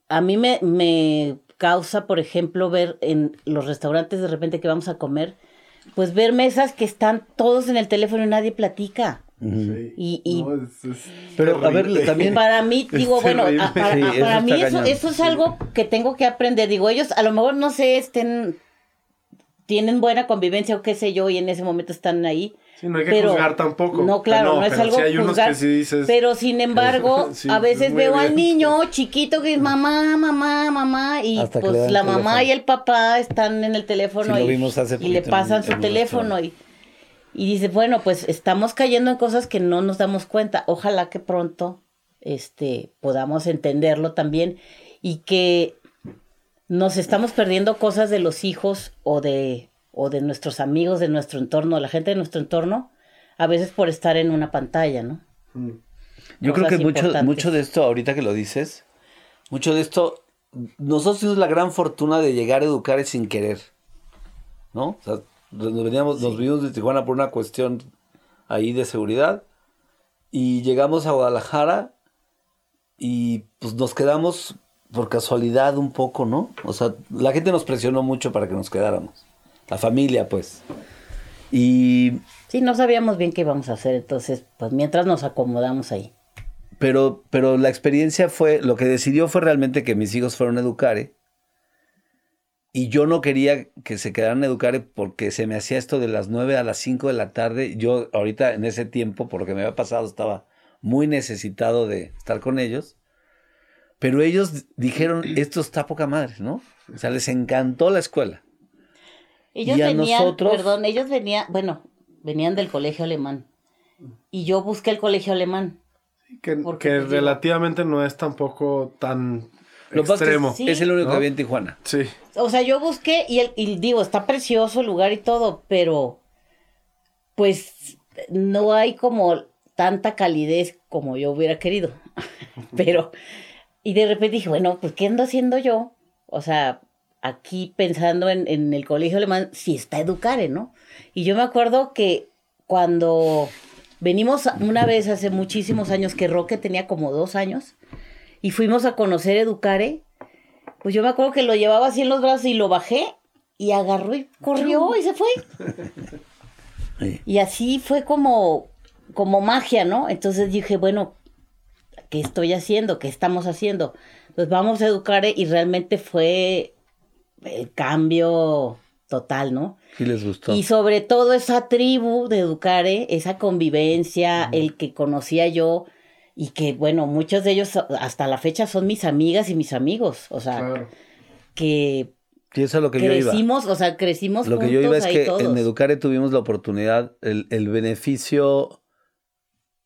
a mí me, me causa, por ejemplo, ver en los restaurantes de repente que vamos a comer, pues ver mesas que están todos en el teléfono y nadie platica. Sí. Y, y No, es- es Pero, a ver, también- para mí, digo, Es bueno, a- para, Sí, a- eso mí eso es algo que tengo que aprender. Digo, ellos a lo mejor no sé, estén, tienen buena convivencia o qué sé yo, y en ese momento están ahí. Sí, no hay que pero- juzgar tampoco. No, claro, no, es algo sí hay unos que sí dices. Pero sin embargo, Sí, a veces veo al niño chiquito que es mamá, mamá, mamá, y Hasta pues la mamá teléfono. y el papá están en el teléfono Sí, lo y, vimos hace y le pasan en su teléfono y, y dice, bueno, pues estamos cayendo en cosas que no nos damos cuenta. Ojalá que pronto este, podamos entenderlo también y que nos estamos perdiendo cosas de los hijos o de, o de nuestros amigos, de nuestro entorno, de la gente de nuestro entorno, a veces por estar en una pantalla, ¿no? Mm. Yo creo que mucho, mucho de esto, ahorita que lo dices, mucho de esto, nosotros tuvimos la gran fortuna de llegar a educar sin querer, ¿no? O sea, nos, veníamos, nos vinimos de Tijuana por una cuestión ahí de seguridad y llegamos a Guadalajara y pues nos quedamos por casualidad un poco, ¿no? O sea, la gente nos presionó mucho para que nos quedáramos, la familia pues. Y Sí, no sabíamos bien qué íbamos a hacer, entonces, pues mientras nos acomodamos ahí. Pero, pero la experiencia fue, lo que decidió fue realmente que mis hijos fueron a Educare. Y yo no quería que se quedaran a Educare porque se me hacía esto de las 9 a las 5 de la tarde. Yo ahorita en ese tiempo, por lo que me había pasado, estaba muy necesitado de estar con ellos. Pero ellos dijeron, esto está poca madre, ¿no? O sea, les encantó la escuela. Ellos Y a venían, nosotros- perdón, ellos venían, bueno, venían del colegio alemán. Y yo busqué el colegio alemán. Que, digo- relativamente no es tampoco tan Lo que extremo. Sí. Es el único ¿No? que había en Tijuana. Sí. O sea, yo busqué y, el, y digo, está precioso el lugar y todo, pero pues no hay como tanta calidez como yo hubiera querido. pero, y de repente dije, bueno, pues ¿qué ando haciendo yo? O sea, aquí pensando en, en el colegio alemán, si está Educare, ¿no? Y yo me acuerdo que cuando venimos una vez hace muchísimos años, que Roque tenía como dos años, y fuimos a conocer Educare, pues yo me acuerdo que lo llevaba así en los brazos y lo bajé y agarró y corrió y se fue. Sí. Y así fue como, como magia, ¿no? Entonces dije, bueno, ¿qué estoy haciendo? ¿Qué estamos haciendo? Pues vamos a educar y realmente fue el cambio total, ¿no? Sí les gustó. Y sobre todo esa tribu de Educare, esa convivencia, el que conocía yo y que, bueno, muchos de ellos hasta la fecha son mis amigas y mis amigos. O sea, Claro. que Y eso es lo que yo iba. crecimos, o sea, crecimos Lo que yo iba es que todos. en Educare tuvimos la oportunidad, el, el beneficio,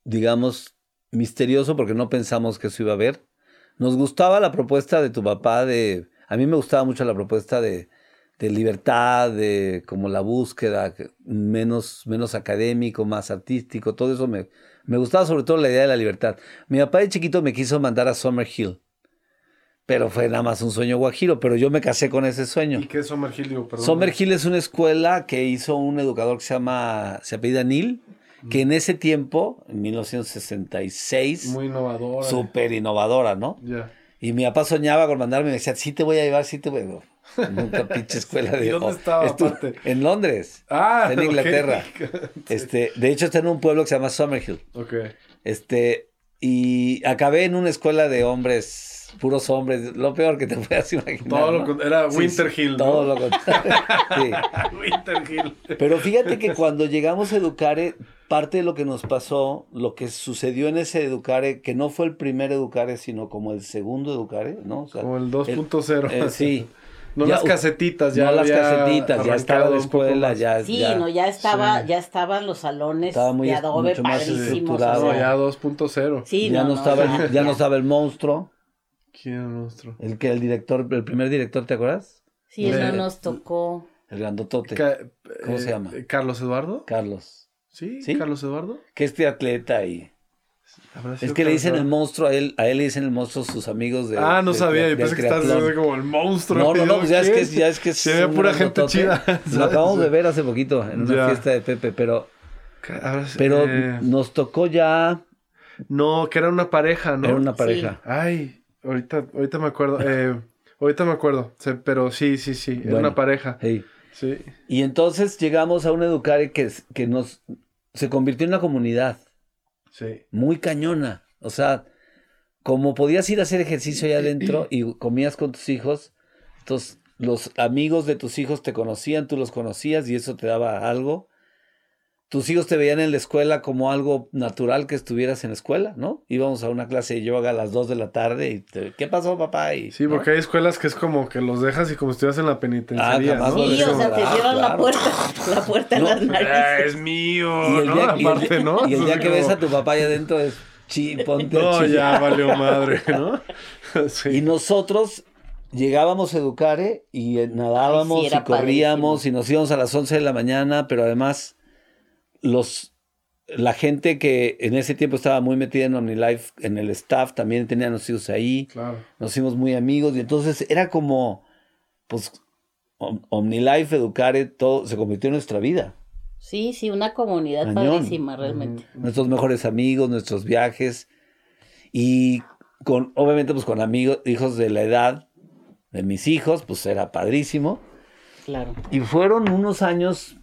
digamos, misterioso, porque no pensamos que eso iba a haber. Nos gustaba la propuesta de tu papá de... A mí me gustaba mucho la propuesta de, de libertad, de como la búsqueda, que- menos, menos académico, más artístico, todo eso me, me gustaba sobre todo la idea de la libertad. Mi papá de chiquito me quiso mandar a Summerhill, pero fue nada más un sueño guajiro, pero yo me casé con ese sueño. ¿Y qué es Summerhill? Digo, perdón. Summerhill es una escuela que hizo un educador que se llama, se apellida Neil, que en ese tiempo, en 1966, Muy innovador. súper innovadora, ¿no? Ya. Y mi papá soñaba con mandarme y me decía, sí te voy a llevar, sí te voy a llevar. Nunca pinche escuela de... ¿Y dónde estaba, aparte? En Londres. Ah, en. Inglaterra. Este, de hecho está en un pueblo que se llama Summerhill. Ok. Este, y acabé en una escuela de hombres, puros hombres, lo peor que te puedas imaginar. Todo lo ¿no? con- era Sí, Winter sí, Hill, ¿no? Todo lo contrario. Sí. Winter Hill. Pero fíjate que cuando llegamos a Educare, parte de lo que nos pasó, lo que sucedió en ese Educare, que no fue el primer Educare, sino como el segundo Educare, ¿no? O sea, Como el 2.0. eh, sí. No Ya, las casetitas, ya no las casetitas, ya estaba la escuela, ya, Sí, ya. no, ya estaba, Sí. ya estaban los salones Estaba muy de es- adobe mucho más padrísimos. estructurado. o No, sea, ya 2.0. sí, ya no, estaba, ya, el, ya no estaba el monstruo, ¿Quién era el monstruo? el que el director, el primer director, ¿te acuerdas? Sí, eso Eh, nos tocó. El grandotote, Ca- ¿Cómo eh, se llama? ¿Carlos Eduardo? Carlos. ¿Sí? ¿Sí? ¿Carlos Eduardo? Que este atleta y ¿Habrá es que le dicen el monstruo a él, a él le dicen el monstruo sus amigos de Ah, no de- sabía. de- Yo pensé que diciendo como el monstruo. No, no, no, pues ya es ¿qué que es, ya es que es Se ve pura gente chida. Lo acabamos de ver hace poquito en una Ya. fiesta de Pepe, pero, pero eh, nos tocó ya, No, que era una pareja, ¿no? era una pareja. Ay, ahorita, ahorita me acuerdo. Eh, ahorita me acuerdo. Pero sí, sí, sí. Era Bueno. una pareja. Hey. Sí. Y entonces llegamos a un educare que, que nos se convirtió en una comunidad Sí. muy cañona. O sea, como podías ir a hacer ejercicio allá adentro y comías con tus hijos, entonces los amigos de tus hijos te conocían, tú los conocías y eso te daba algo. Tus hijos te veían en la escuela como algo natural que estuvieras en la escuela, ¿no? Íbamos a una clase de yoga a las 2 de la tarde y te, ¿qué pasó, papá? Y, Sí, ¿no? porque hay escuelas que es como que los dejas y como si estuvieras en la penitenciaría. Ah, jamás ¿no? Sí, o sea, te ah, cierran la claro. puerta, la puerta en No, las Ah, narices. es mío, Y el ¿no? día, y el- Aparte, ¿no? y el día que como, ves a tu papá allá adentro es chi, ponte No, ya valió madre, ¿no? Sí. Y nosotros llegábamos a Educare y eh, nadábamos Ay, sí, era y corríamos padrísimo. y nos íbamos a las 11 de la mañana, pero además los la gente que en ese tiempo estaba muy metida en OmniLife, en el staff, también tenían los hijos ahí, Claro. nos hicimos muy amigos y entonces era como, pues, Om- OmniLife, Educare, todo se convirtió en nuestra vida. Sí, sí, una comunidad padrísima realmente. nuestros mejores amigos, nuestros viajes y con obviamente pues con amigos, hijos de la edad de mis hijos, pues era padrísimo. Claro. Y fueron unos años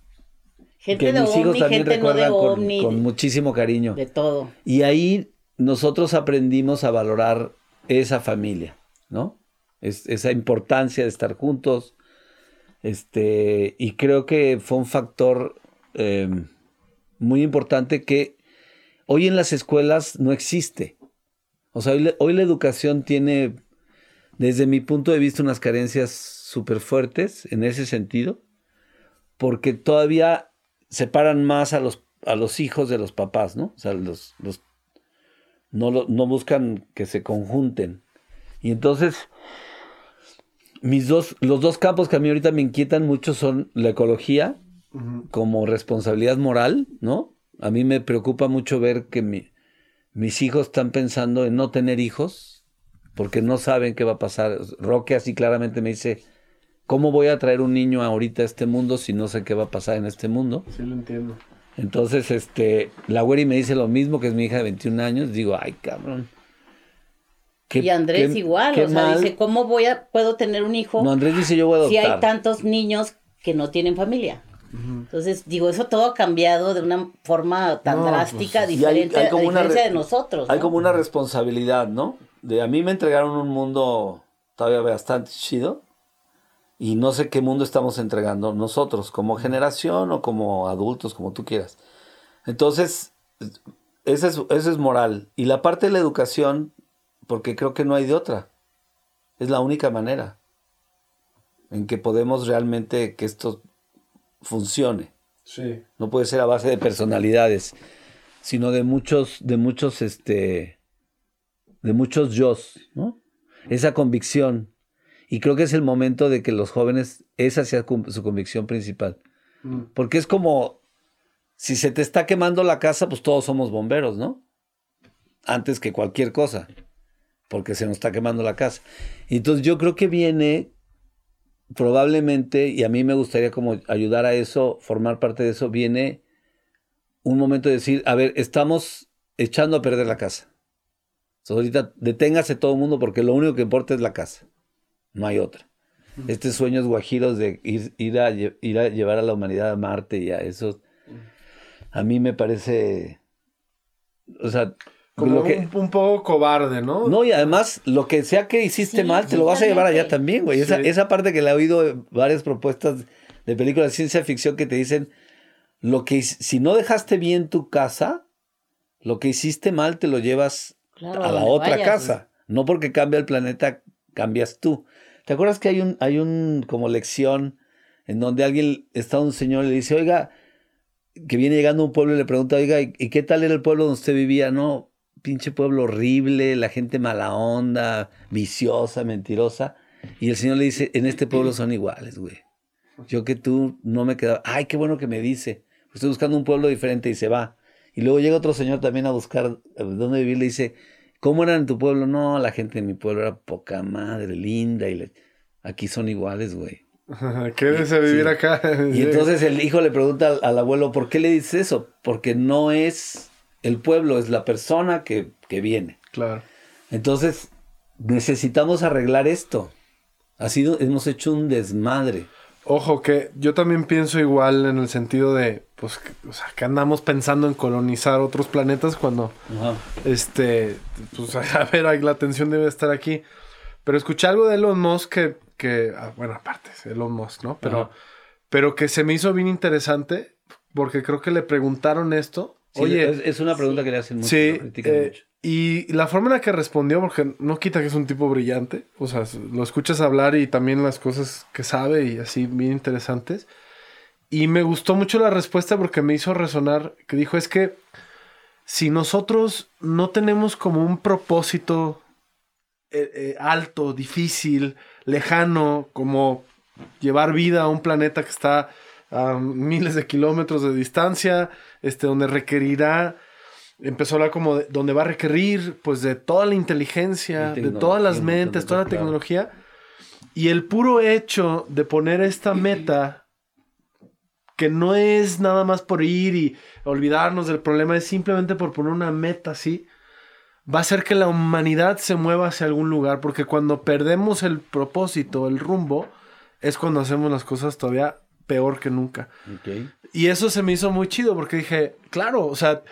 Gente que de mis hijos también gente no de recuerdan con, ovni, con muchísimo cariño. de todo. Y ahí nosotros aprendimos a valorar esa familia, ¿no? Es- esa importancia de estar juntos. Este, y creo que fue un factor eh, muy importante que hoy en las escuelas no existe. O sea, hoy, hoy la educación tiene, desde mi punto de vista, unas carencias súper fuertes en ese sentido, porque todavía separan más a los, a los hijos de los papás, ¿no? O sea, los, los, no, lo- no buscan que se conjunten. Y entonces, mis dos, los dos campos que a mí ahorita me inquietan mucho son la ecología como responsabilidad moral, ¿no? A mí me preocupa mucho ver que mi- mis hijos están pensando en no tener hijos porque no saben qué va a pasar. Roque así claramente me dice, ¿cómo voy a traer un niño ahorita a este mundo si no sé qué va a pasar en este mundo? Sí, lo entiendo. Entonces, este, la güeri me dice lo mismo, que es mi hija de 21 años. Digo, ay, cabrón. Qué- y Andrés qué- igual, qué o sea, mal. dice, ¿cómo voy a, puedo tener un hijo No, Andrés dice, yo voy a si adoptar. hay tantos niños que no tienen familia? Entonces, digo, eso todo ha cambiado de una forma tan No, drástica, pues, hay- diferente hay a como una diferencia re- de nosotros. Hay ¿no? como una responsabilidad, ¿no? De a mí me entregaron un mundo todavía bastante chido y no sé qué mundo estamos entregando nosotros, como generación o como adultos, como tú quieras. Entonces, ese es, ese es moral. Y la parte de la educación, porque creo que no hay de otra. Es la única manera. en que podemos realmente que esto funcione. Sí. No puede ser a base de personalidades, sino de muchos, de muchos, este, de muchos yo, ¿no? Esa convicción. Y creo que es el momento de que los jóvenes, esa sea su convicción principal. Mm. Porque es como, si se te está quemando la casa, pues todos somos bomberos, ¿no? Antes que cualquier cosa, porque se nos está quemando la casa. Entonces yo creo que viene probablemente, y a mí me gustaría como ayudar a eso, formar parte de eso, viene un momento de decir, a ver, estamos echando a perder la casa. Entonces, ahorita deténgase todo el mundo porque lo único que importa es la casa, no hay otra. Estos sueños guajiros de ir, ir, a, ir a llevar a la humanidad a Marte y a eso, a mí me parece, o sea, Como lo que- un, un poco cobarde, ¿no? no, y además, lo que sea que hiciste Sí, mal, te lo vas a llevar allá también, güey. Esa, Sí. esa parte que le he oído en varias propuestas de películas de ciencia ficción que te dicen, lo que si no dejaste bien tu casa, lo que hiciste mal te lo llevas Claro, a la otra vayas. casa. No porque cambia el planeta, cambias tú. ¿Te acuerdas que hay un, hay un como lección en donde alguien, está un señor y le dice, oiga, que viene llegando a un pueblo y le pregunta, oiga, ¿y qué tal era el pueblo donde usted vivía? No, pinche pueblo horrible, la gente mala onda, viciosa, mentirosa. Y el señor le dice, en este pueblo son iguales, güey. Yo que tú no me quedaba, ay, qué bueno que me dice. Estoy buscando un pueblo diferente y se va. Y luego llega otro señor también a buscar eh, dónde vivir. Le dice, ¿cómo era en tu pueblo? No, la gente en mi pueblo era poca madre, linda. Y le- aquí son iguales, güey. Quédese a vivir Sí. acá. Y entonces el hijo le pregunta al, al abuelo, ¿por qué le dices eso? Porque no es el pueblo, es la persona que, que viene. Claro. Entonces, necesitamos arreglar esto. Ha sido, hemos hecho un desmadre. Ojo, que yo también pienso igual en el sentido de, pues, que, o sea, que andamos pensando en colonizar otros planetas cuando, este, pues, a ver, la atención debe estar aquí. Pero escuché algo de Elon Musk que, que ah, bueno, aparte, es Elon Musk, ¿no? Pero, Ajá. pero que se me hizo bien interesante porque creo que le preguntaron esto. Sí, Oye, es, es una pregunta que le hacen mucho. Sí, eh, mucho. Y la forma en la que respondió, porque no quita que es un tipo brillante, o sea, lo escuchas hablar y también las cosas que sabe y así bien interesantes. Y me gustó mucho la respuesta porque me hizo resonar, que dijo, es que si nosotros no tenemos como un propósito eh, eh, alto, difícil, lejano, como llevar vida a un planeta que está a miles de kilómetros de distancia, este, donde requerirá, empezó a hablar como de, donde va a requerir, pues, de toda la inteligencia, de todas las mentes, toda la claro. tecnología, y el puro hecho de poner esta meta que no es nada más por ir y olvidarnos del problema, es simplemente por poner una meta así, va a hacer que la humanidad se mueva hacia algún lugar, porque cuando perdemos el propósito, el rumbo, es cuando hacemos las cosas todavía peor que nunca. Ok. Y eso se me hizo muy chido, porque dije, claro, o sea,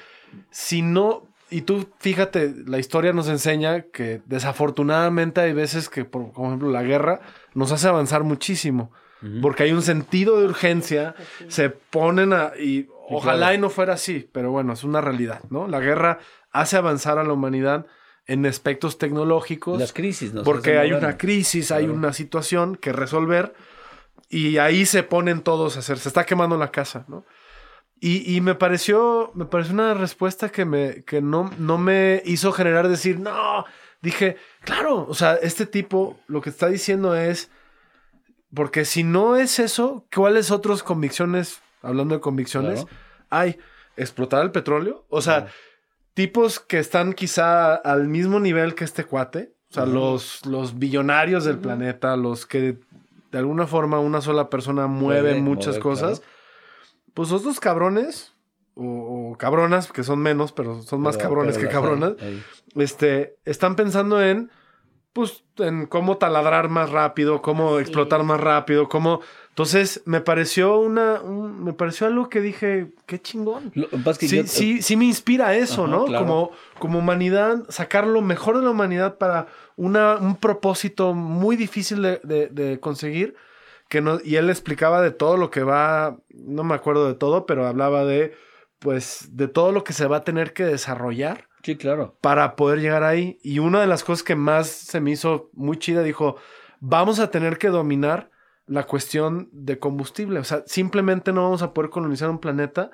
si no, y tú fíjate, la historia nos enseña que desafortunadamente hay veces que, por, ejemplo, la guerra nos hace avanzar muchísimo. Porque hay un sentido de urgencia, se ponen a... Y ojalá claro. y no fuera así, pero bueno, es una realidad, ¿no? La guerra hace avanzar a la humanidad en aspectos tecnológicos. Las crisis, ¿no? porque hay una crisis, hay una situación que resolver y ahí se ponen todos a hacer, se está quemando la casa, ¿no? Y, y me pareció, me pareció una respuesta que, me, que no, no me hizo generar decir, no, dije, claro, o sea, este tipo lo que está diciendo es, porque si no es eso, ¿cuáles otras convicciones, hablando de convicciones, Claro. hay? ¿Explotar el petróleo? O sea, tipos que están quizá al mismo nivel que este cuate, o sea, los, los billonarios del planeta, los que de alguna forma una sola persona mueve muchas mover, cosas, claro. Pues esos cabrones, o, o cabronas, que son menos, pero son más Pero- cabrones pero que cabronas, hay. este, están pensando en, pues, en cómo taladrar más rápido, cómo Sí. explotar más rápido, cómo... Entonces, me pareció una, un- me pareció algo que dije, qué chingón. Lo que Sí, yo- sí, sí me inspira eso, Ajá, ¿no? claro. Como, como humanidad, sacar lo mejor de la humanidad para una, un propósito muy difícil de, de- de conseguir. Que no, y él explicaba de todo lo que va, no me acuerdo de todo, pero hablaba de, pues, de todo lo que se va a tener que desarrollar Sí, claro. para poder llegar ahí. Y una de las cosas que más se me hizo muy chida, dijo, vamos a tener que dominar la cuestión de combustible. O sea, simplemente no vamos a poder colonizar un planeta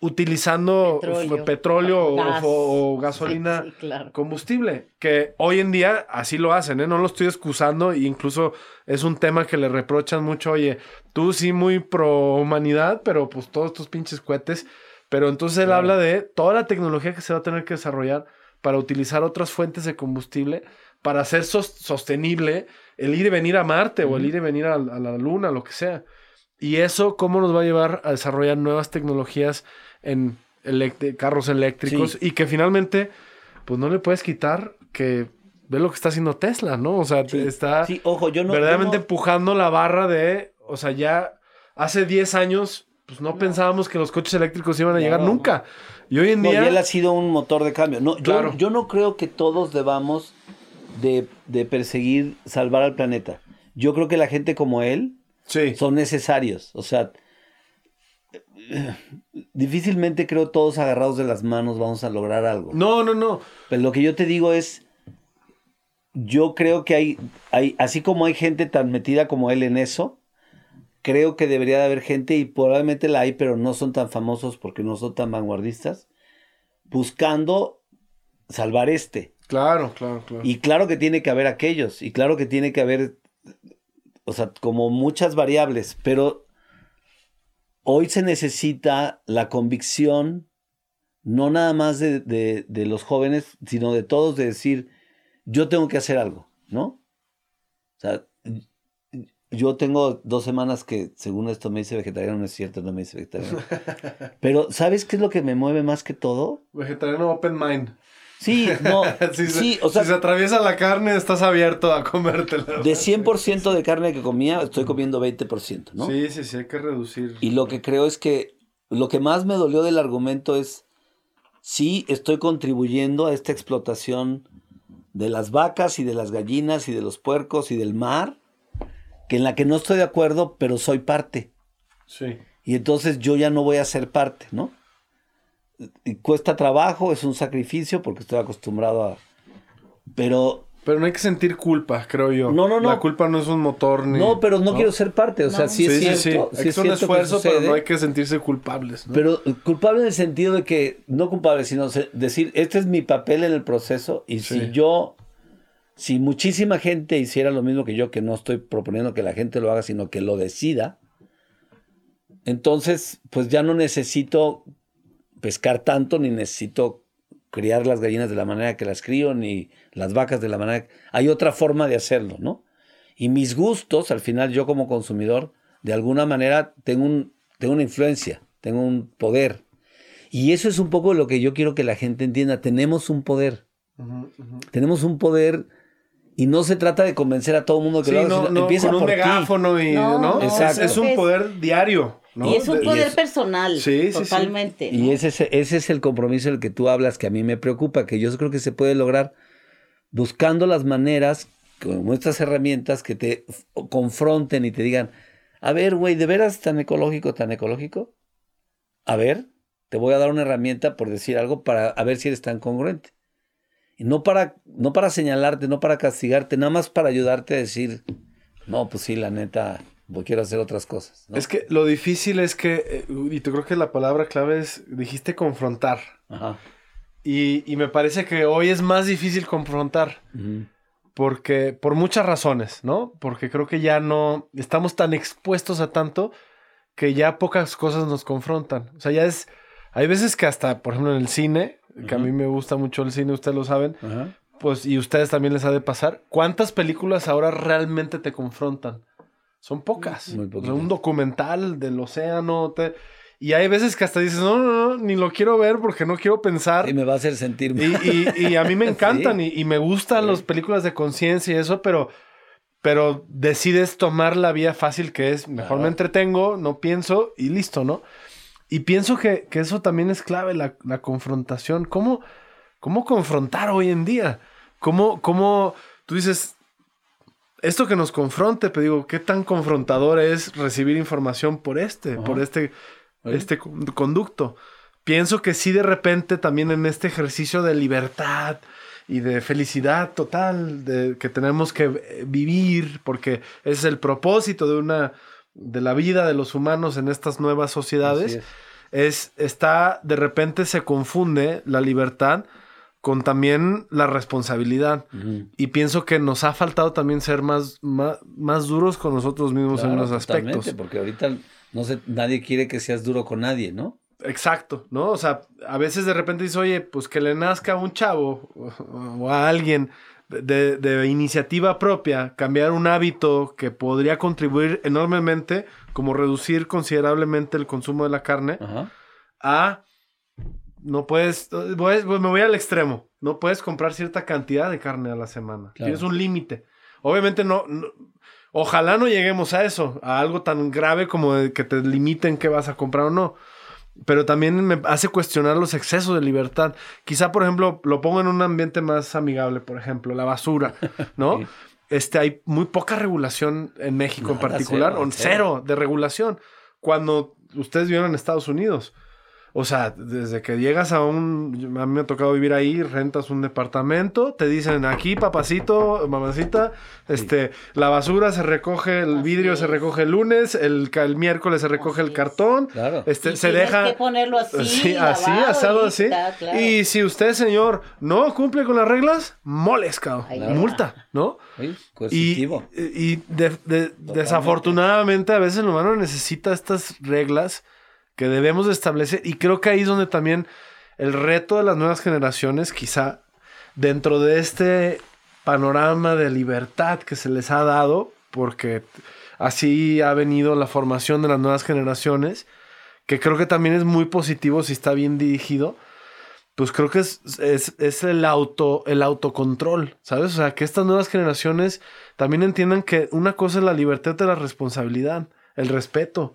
utilizando Petróleo. petróleo, o- Gas. o, o gasolina Sí, sí, claro. combustible, que hoy en día así lo hacen, ¿eh? No lo estoy excusando e incluso es un tema que le reprochan mucho, oye, tú sí muy pro humanidad, pero pues todos estos pinches cohetes, pero entonces él habla de toda la tecnología que se va a tener que desarrollar para utilizar otras fuentes de combustible para hacer sos- sostenible el ir y venir a Marte o el ir y venir a, a la Luna, lo que sea. Y eso, ¿cómo nos va a llevar a desarrollar nuevas tecnologías en carros eléctricos? Sí. Y que finalmente, pues no le puedes quitar que ve lo que está haciendo Tesla, ¿no? O sea, Sí. está Sí, ojo, yo no. verdaderamente yo no- empujando la barra de, o sea, ya hace 10 años, pues no, pensábamos que los coches eléctricos iban a llegar nunca. Y hoy en No, y día... él ha sido un motor de cambio. No, yo, Claro. yo no creo que todos debamos de, de perseguir salvar al planeta. Yo creo que la gente como él Sí. son necesarios. O sea, difícilmente creo todos agarrados de las manos vamos a lograr algo. No, no, no. Pero lo que yo te digo es, yo creo que hay, hay, así como hay gente tan metida como él en eso, creo que debería de haber gente, y probablemente la hay, pero no son tan famosos porque no son tan vanguardistas, buscando salvar este. Claro, claro, claro. Y claro que tiene que haber aquellos, y claro que tiene que haber, o sea, como muchas variables, pero hoy se necesita la convicción, no nada más de, de- de los jóvenes, sino de todos, de decir, yo tengo que hacer algo, ¿no? O sea, yo tengo dos semanas que, según esto, me dice vegetariano, no es cierto, no me dice vegetariano. Pero, ¿sabes qué es lo que me mueve más que todo? Vegetariano open mind. Sí, no, si, se, sí, o sea, si se atraviesa la carne, estás abierto a comértela. de 100% de carne que comía, estoy comiendo 20%, ¿no? Sí, sí, sí, hay que reducir. Y lo que creo es que lo que más me dolió del argumento es, sí, estoy contribuyendo a esta explotación de las vacas y de las gallinas y de los puercos y del mar, que en la que no estoy de acuerdo, pero soy parte. Sí. Y entonces yo ya no voy a ser parte, ¿no? Y cuesta trabajo, es un sacrificio porque estoy acostumbrado a... Pero Pero no hay que sentir culpa, creo yo. No, no, no. La culpa no es un motor ni. no, pero no, quiero ser parte, o sea, No. sí es sí, sí, cierto. sí. sí Es es un esfuerzo, pero no hay que sentirse culpables. ¿no? Pero eh, culpable en el sentido de que, no culpable, sino decir, este es mi papel en el proceso y Sí. si yo, si muchísima gente hiciera lo mismo que yo, que no estoy proponiendo que la gente lo haga, sino que lo decida, entonces, pues ya no necesito pescar tanto, ni necesito criar las gallinas de la manera que las crío, ni las vacas de la manera que... Hay otra forma de hacerlo, ¿no? Y mis gustos, al final yo como consumidor, de alguna manera tengo, un, tengo una influencia, tengo un poder. Y eso es un poco lo que yo quiero que la gente entienda. Tenemos un poder. Tenemos un poder y no se trata de convencer a todo el mundo que Sí, lo haga, no, sino no, empieza con un por ti. megáfono y. No, ¿no? no, Es- Exacto. Es, un poder diario. ¿No? Y es un De- poder es- personal, Sí, sí, sí. totalmente. Y ese es, ese es el compromiso del que tú hablas, que a mí me preocupa, que yo creo que se puede lograr buscando las maneras, con estas herramientas que te confronten y te digan, a ver, güey, ¿de veras tan ecológico, tan ecológico? A ver, te voy a dar una herramienta por decir algo para a ver si eres tan congruente. Y no para, no para señalarte, no para castigarte, nada más para ayudarte a decir, no, pues sí, la neta, quiero hacer otras cosas. ¿no? Es que lo difícil es que, eh, y yo creo que la palabra clave es, dijiste confrontar. Ajá. Y, y me parece que hoy es más difícil confrontar. Porque, por muchas razones, ¿no? Porque creo que ya no, estamos tan expuestos a tanto que ya pocas cosas nos confrontan. O sea, ya es, hay veces que hasta, por ejemplo, en el cine, que a mí me gusta mucho el cine, ustedes lo saben, Ajá. pues, y ustedes también les ha de pasar, ¿cuántas películas ahora realmente te confrontan? Son pocas. Muy O sea, un documental del océano, te- y hay veces que hasta dices, no, no, no, ni lo quiero ver porque no quiero pensar. Y me va a hacer sentir Y, mal. y- y a mí me encantan Sí. y, y me gustan Sí. las películas de conciencia y eso, pero, pero decides tomar la vía fácil que es, mejor Claro. me entretengo, no pienso y listo, ¿no? Y pienso que, que eso también es clave, la, la confrontación. ¿Cómo, ¿Cómo confrontar hoy en día? ¿Cómo, cómo tú dices, esto que nos confronte, pero digo, ¿qué tan confrontador es recibir información por este, Ajá. por este, este con- conducto? Pienso que sí de repente también en este ejercicio de libertad y de felicidad total de que tenemos que eh, vivir porque ese es el propósito de una de la vida de los humanos en estas nuevas sociedades Así es está de repente se confunde la libertad con también la responsabilidad y pienso que nos ha faltado también ser más más, más duros con nosotros mismos en unos aspectos porque ahorita no sé, nadie quiere que seas duro con nadie, ¿no? Exacto, ¿no? O sea, a veces de repente dices, oye, pues que le nazca a un chavo o, o a alguien de, de iniciativa propia, cambiar un hábito que podría contribuir enormemente, como reducir considerablemente el consumo de la carne, Ajá. a no puedes, pues me voy al extremo, no puedes comprar cierta cantidad de carne a la semana, Claro. tienes un límite. Obviamente no, no- ojalá no lleguemos a eso, a algo tan grave como de que te limiten qué vas a comprar o no. Pero también me hace cuestionar los excesos de libertad. Quizá, por ejemplo, lo pongo en un ambiente más amigable, por ejemplo, la basura, ¿no? Sí. Este, hay muy poca regulación en México en particular, cero, o cero. cero de regulación. Cuando ustedes vivieron en Estados Unidos, o sea, desde que llegas a un... A mí me ha tocado vivir ahí, rentas un departamento, te dicen aquí, papacito, mamacita, este, la basura se recoge, el Así vidrio se recoge el lunes, el, el miércoles se recoge Así el es. cartón, Claro. este, Y se deja... que ponerlo así, Sí, así, asado y así. está, claro. Y si usted, señor, no cumple con las reglas, moles, cabrón. Multa, ¿no? Sí, Y, y de- de- desafortunadamente a veces el humano necesita estas reglas que debemos de establecer y creo que ahí es donde también el reto de las nuevas generaciones quizá dentro de este panorama de libertad que se les ha dado porque así ha venido la formación de las nuevas generaciones que creo que también es muy positivo si está bien dirigido pues creo que es, es, es el auto, el autocontrol, ¿sabes? O sea, que estas nuevas generaciones también entiendan que una cosa es la libertad de la responsabilidad, el respeto.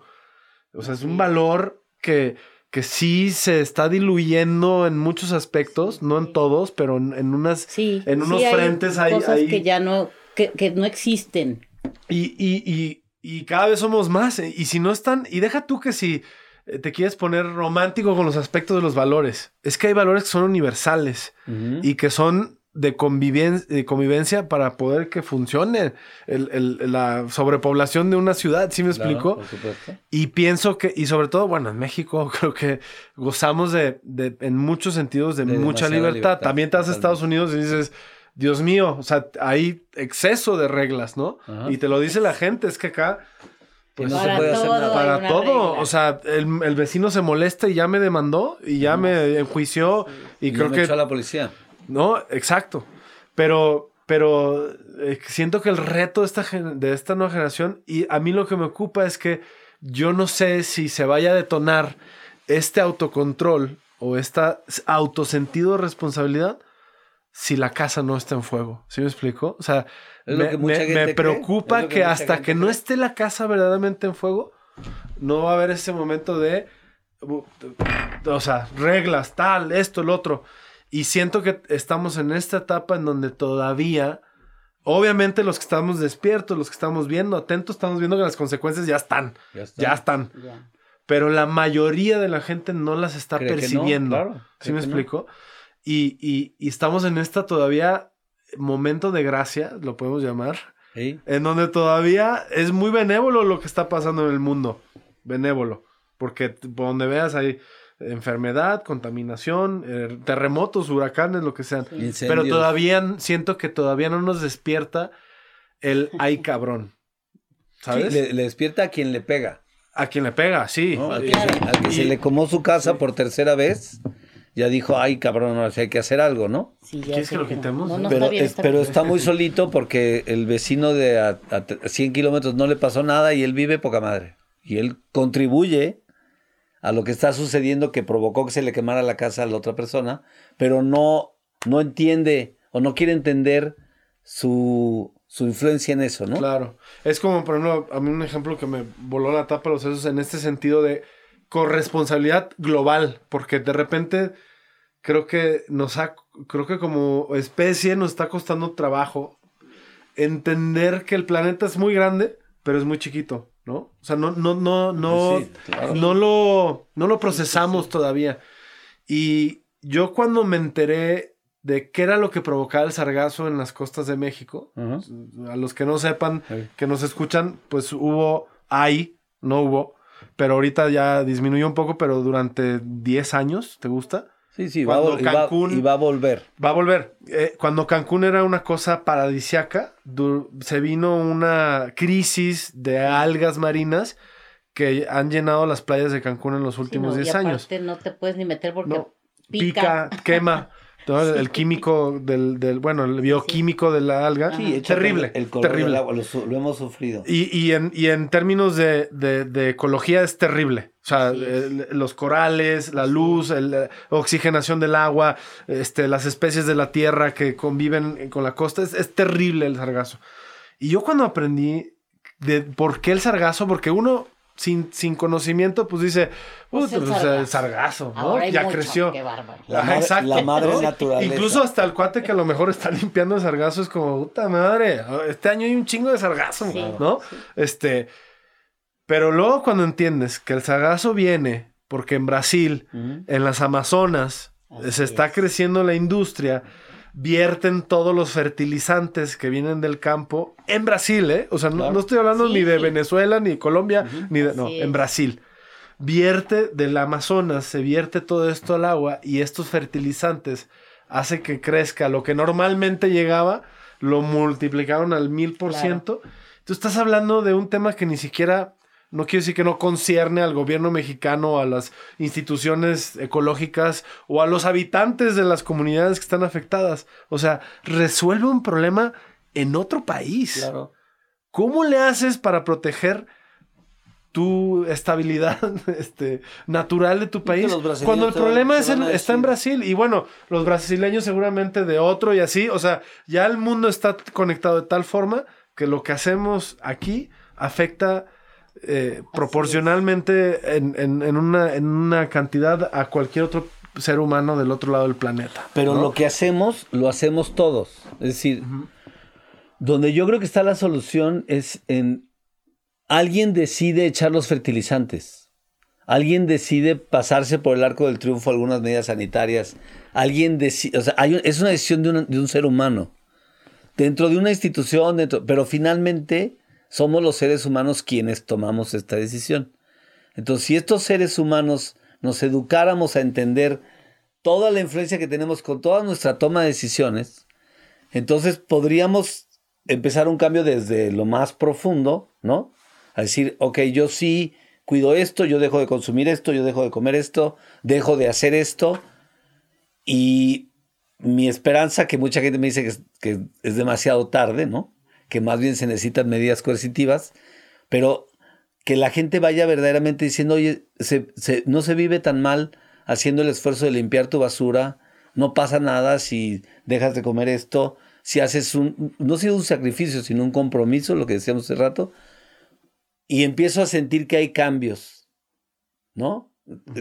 O sea, es un valor que, que sí se está diluyendo en muchos aspectos, no en todos, pero en, en unas... Sí, en unos sí frentes hay- cosas hay- que ya no, que, que no existen. Y, y, y, y cada vez somos más. eh, Y si no están, y deja tú que si eh, te quieres poner romántico con los aspectos de los valores, es que hay valores que son universales y que son de, conviven- de convivencia para poder que funcione el- el- la sobrepoblación de una ciudad, ¿sí me Claro, explico? por supuesto. Y pienso que, y sobre todo, bueno, en México creo que gozamos de, de- en muchos sentidos, de, De mucha libertad. libertad, También te vas a. Estados Unidos y dices, Dios mío, o sea, hay exceso de reglas, ¿no? Ajá. Y te lo dice la gente, es que acá, pues Y no se Para puede hacer todo nada. hay para todo, regla. o sea, el, el vecino se molesta y ya me demandó y ya me enjuició y, Y creo me que... echó a la policía. No, exacto. Pero, pero eh, siento que el reto de esta, de esta nueva generación, y a mí lo que me ocupa es que yo no sé si se vaya a detonar este autocontrol o este autosentido de responsabilidad si la casa no está en fuego. ¿Sí me explico? O sea, me, me- preocupa que que, hasta que no esté la casa verdaderamente en fuego, no va a haber ese momento de, o sea, reglas, tal, esto, el otro. Y siento que estamos en esta etapa en donde todavía, obviamente los que estamos despiertos, los que estamos viendo, atentos, estamos viendo que las consecuencias ya están, Ya está. ya están. Ya. Pero la mayoría de la gente no las está Cree que no, percibiendo. claro, ¿Sí cree me no. explico? Y, y- y estamos en esta todavía momento de gracia, lo podemos llamar, Sí. en donde todavía es muy benévolo lo que está pasando en el mundo. Benévolo. Porque por donde veas hay enfermedad, contaminación, eh, terremotos, huracanes, lo que sean. Pero todavía siento que todavía no nos despierta el ay cabrón. Sí, ¿Sabes? le, le despierta a quien le pega. A quien le pega, sí. ¿no? Al, que, Claro. se, al que se Y- le comó su casa por tercera vez, ya dijo, ay, cabrón, ahora sí hay que hacer algo, ¿no? Sí, ya ¿Quieres que lo quitemos? No, no pero está bien, es- está pero bien. está muy solito porque el vecino de a, a 100 kilómetros no le pasó nada y él vive poca madre. Y él contribuye a lo que está sucediendo que provocó que se le quemara la casa a la otra persona, pero no, no entiende o no quiere entender su, su influencia en eso, ¿no? Claro. Es como, por ejemplo, a mí un ejemplo que me voló la tapa los sesos en este sentido de corresponsabilidad global, porque de repente creo que nos ha, creo que como especie nos está costando trabajo entender que el planeta es muy grande, pero es muy chiquito, ¿no? O sea, no, no, no, no, Sí, claro. no lo, no lo procesamos todavía. Y yo cuando me enteré de qué era lo que provocaba el sargazo en las costas de México. A los que no sepan, que nos escuchan, pues hubo, hay, no hubo, pero ahorita ya disminuyó un poco, pero durante 10 años, ¿te gusta? Sí, sí, va y Cancún- y va a volver. Va a volver. Eh, cuando Cancún era una cosa paradisiaca, se vino una crisis de algas marinas que han llenado las playas de Cancún en los últimos no, y 10 años. no te puedes ni meter porque No, pica. pica, quema. ¿no? El- El químico del, del, bueno, el bioquímico de la alga. Sí, terrible, El color terrible. del agua, lo, su- lo hemos sufrido. Y, y en, y en términos de, de- de ecología es terrible. O sea, es. el- los corales, la luz, el- la oxigenación del agua, este, las especies de la tierra que conviven con la costa, es, es terrible el sargazo. Y yo cuando aprendí de por qué el sargazo, porque uno sin, sin conocimiento, pues dice, Pues "Puta, el pues, sargazo. sargazo, ¿no? Ahora hay ya mucho, creció. Qué bárbaro. La Ajá, exacto, la madre ¿no? naturaleza. Incluso hasta el cuate que a lo mejor está limpiando el sargazo es como, puta madre, este año hay un chingo de sargazo, Sí, ¿no? sí. Este, pero luego cuando entiendes que el sargazo viene porque en Brasil, en las Amazonas, Así se está es. creciendo la industria, vierten todos los fertilizantes que vienen del campo en Brasil, ¿eh? O sea, no, Claro. no estoy hablando Sí, ni de sí. Venezuela, ni de Colombia, ni de... No, en. Brasil. Vierte del Amazonas, se vierte todo esto al agua y estos fertilizantes hace que crezca lo que normalmente llegaba, lo multiplicaron al mil por ciento. Tú estás hablando de un tema que ni siquiera, no quiero decir que no concierne al gobierno mexicano, a las instituciones ecológicas o a los habitantes de las comunidades que están afectadas. O sea, resuelve un problema en otro país. Claro. ¿Cómo le haces para proteger tu estabilidad este, natural de tu país? Cuando el problema es está en. Brasil. Y bueno, los brasileños seguramente de otro y así. O sea, ya el mundo está conectado de tal forma que lo que hacemos aquí afecta eh, proporcionalmente en, en- en una, en una cantidad a cualquier otro ser humano del otro lado del planeta. Pero ¿no? lo que hacemos, lo hacemos todos. Es decir, donde yo creo que está la solución es en alguien decide echar los fertilizantes. Alguien decide pasarse por el arco del triunfo algunas medidas sanitarias. Alguien decide, o sea, hay un- es una decisión de, un- de un ser humano. Dentro de una institución, dentro, pero finalmente somos los seres humanos quienes tomamos esta decisión. Entonces, si estos seres humanos nos educáramos a entender toda la influencia que tenemos con toda nuestra toma de decisiones, entonces podríamos empezar un cambio desde lo más profundo, ¿no? A decir, ok, yo sí cuido esto, yo dejo de consumir esto, yo dejo de comer esto, dejo de hacer esto. Y mi esperanza, que mucha gente me dice que es, que es demasiado tarde, ¿no? Que más bien se necesitan medidas coercitivas, pero que la gente vaya verdaderamente diciendo, oye, se- se- no se vive tan mal haciendo el esfuerzo de limpiar tu basura, no pasa nada si dejas de comer esto, si haces un, no si un sacrificio, sino un compromiso, lo que decíamos hace rato, y empiezo a sentir que hay cambios, ¿no?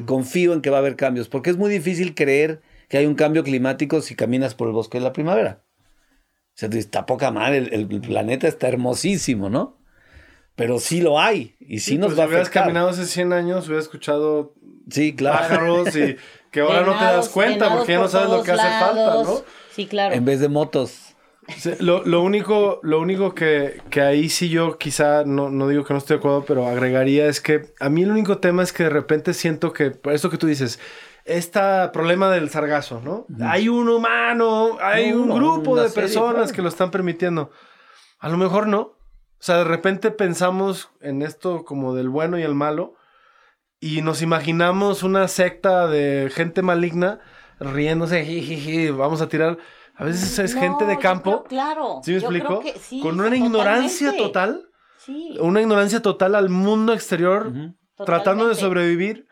Confío en que va a haber cambios, porque es muy difícil creer que hay un cambio climático si caminas por el bosque de la primavera. O sea, está poca madre, el, el planeta está hermosísimo, ¿no? Pero sí lo hay, y sí, Sí, nos pues, va a si hubieras afectar. caminado hace 100 años, hubieras escuchado Sí, claro. pájaros y que ahora no te das Venados, cuenta venados porque ya no sabes lo que hace falta, lados. ¿no? Sí, claro. En vez de motos. Sí, lo, lo único, lo único que, que ahí sí yo quizá, no, no digo que no estoy de acuerdo, pero agregaría es que a mí el único tema es que de repente siento que, por eso que tú dices, este problema del sargazo, ¿no? Hay un humano, hay No, un grupo de serie, personas claro. que lo están permitiendo. A lo mejor no. O sea, de repente pensamos en esto como del bueno y el malo y nos imaginamos una secta de gente maligna riéndose, jijiji, vamos a tirar. A veces es No, gente de campo. creo- claro. ¿Sí me yo creo explico? que sí, Con una ignorancia totalmente. total, Sí. una ignorancia total al mundo exterior, Ujú. tratando de sobrevivir.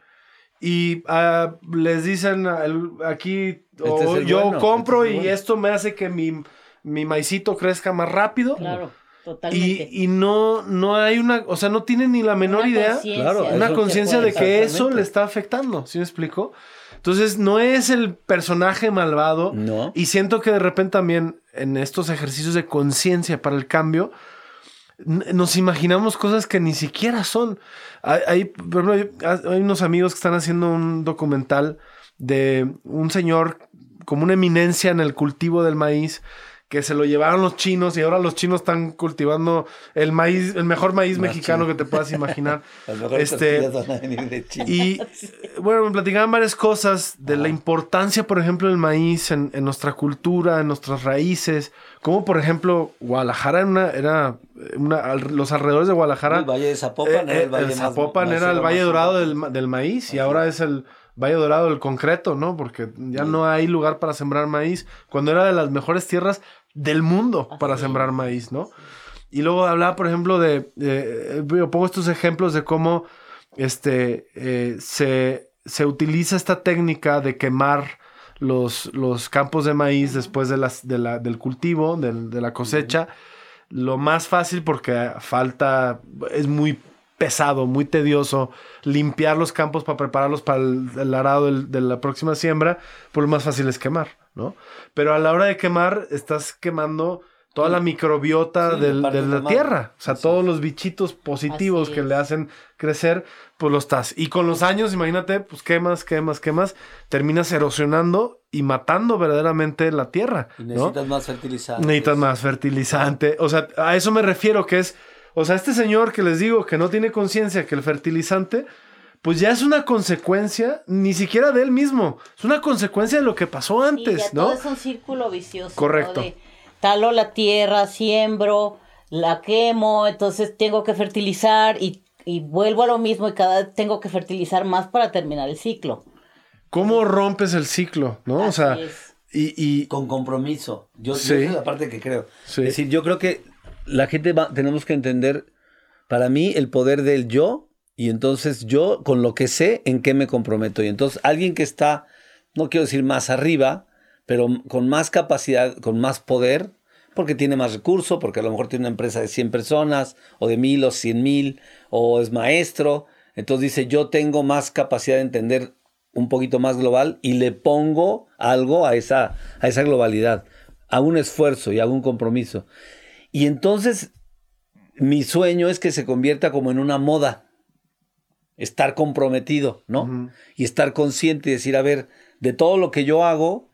Y ah, les dicen aquí, o Este es el yo bueno, compro este es y bueno". esto me hace que mi, mi maicito crezca más rápido. Claro, totalmente. Y, y no, no hay una, o sea, no tienen ni la menor Una idea, Claro, una conciencia de que eso le está afectando, ¿sí me explico? Entonces, no es el personaje malvado. No. Y siento que de repente también en estos ejercicios de conciencia para el cambio, nos imaginamos cosas que ni siquiera son. Hay, hay, unos amigos que están haciendo un documental de un señor como una eminencia en el cultivo del maíz que se lo llevaron los chinos y ahora los chinos están cultivando el maíz, el mejor maíz mexicano que te puedas imaginar. este, Y bueno, me platicaban varias cosas de la importancia, por ejemplo, del maíz en, nuestra cultura, en nuestras raíces. Como por ejemplo, Guadalajara era, una, era una, los alrededores de Guadalajara. El valle de Zapopan era el valle el Zapopan era el valle dorado del, del maíz y ahora es el Valle Dorado del concreto, ¿no? Porque ya no hay lugar para sembrar maíz. Cuando era de las mejores tierras del mundo para sembrar maíz, ¿no? Y luego hablaba, por ejemplo, de, yo pongo estos ejemplos de cómo este, eh, se, se, utiliza esta técnica de quemar los, los campos de maíz después de las, de la, del cultivo, de, la cosecha. Lo más fácil porque falta, es muy pesado, muy tedioso limpiar los campos para prepararlos para el, arado de la próxima siembra, pues lo más fácil es quemar, ¿no? Pero a la hora de quemar, estás quemando toda la microbiota de la tierra, o sea, todos los bichitos positivos que le hacen crecer, pues lo estás. Y con los años, imagínate, pues quemas, quemas, quemas, terminas erosionando y matando verdaderamente la tierra. Y necesitas más fertilizante. Necesitas más fertilizante. O sea, a eso me refiero que es o sea, este señor que les digo que no tiene conciencia que el fertilizante, pues ya es una consecuencia ni siquiera de él mismo, es una consecuencia de lo que pasó antes, ¿no? Todo es un círculo vicioso. Correcto. talo la tierra, siembro, la quemo, entonces tengo que fertilizar y, y vuelvo a lo mismo y cada vez tengo que fertilizar más para terminar el ciclo. ¿Cómo rompes el ciclo? ¿No? o sea, y, y, Con compromiso. Yo, sí. es la parte que creo. Es decir, yo creo que la gente va, tenemos que entender, para mí, el poder del yo, y entonces yo, con lo que sé, en qué me comprometo. Y entonces alguien que está, no quiero decir más arriba, pero con más capacidad, con más poder, porque tiene más recursos, porque a lo mejor tiene una empresa de 100 personas, o de mil o cien mil, o es maestro. Entonces dice, yo tengo más capacidad de entender un poquito más global y le pongo algo a esa, a esa globalidad, a un esfuerzo y a un compromiso. Y entonces mi sueño es que se convierta como en una moda. Estar comprometido, ¿no? Y estar consciente y decir, a ver, de todo lo que yo hago,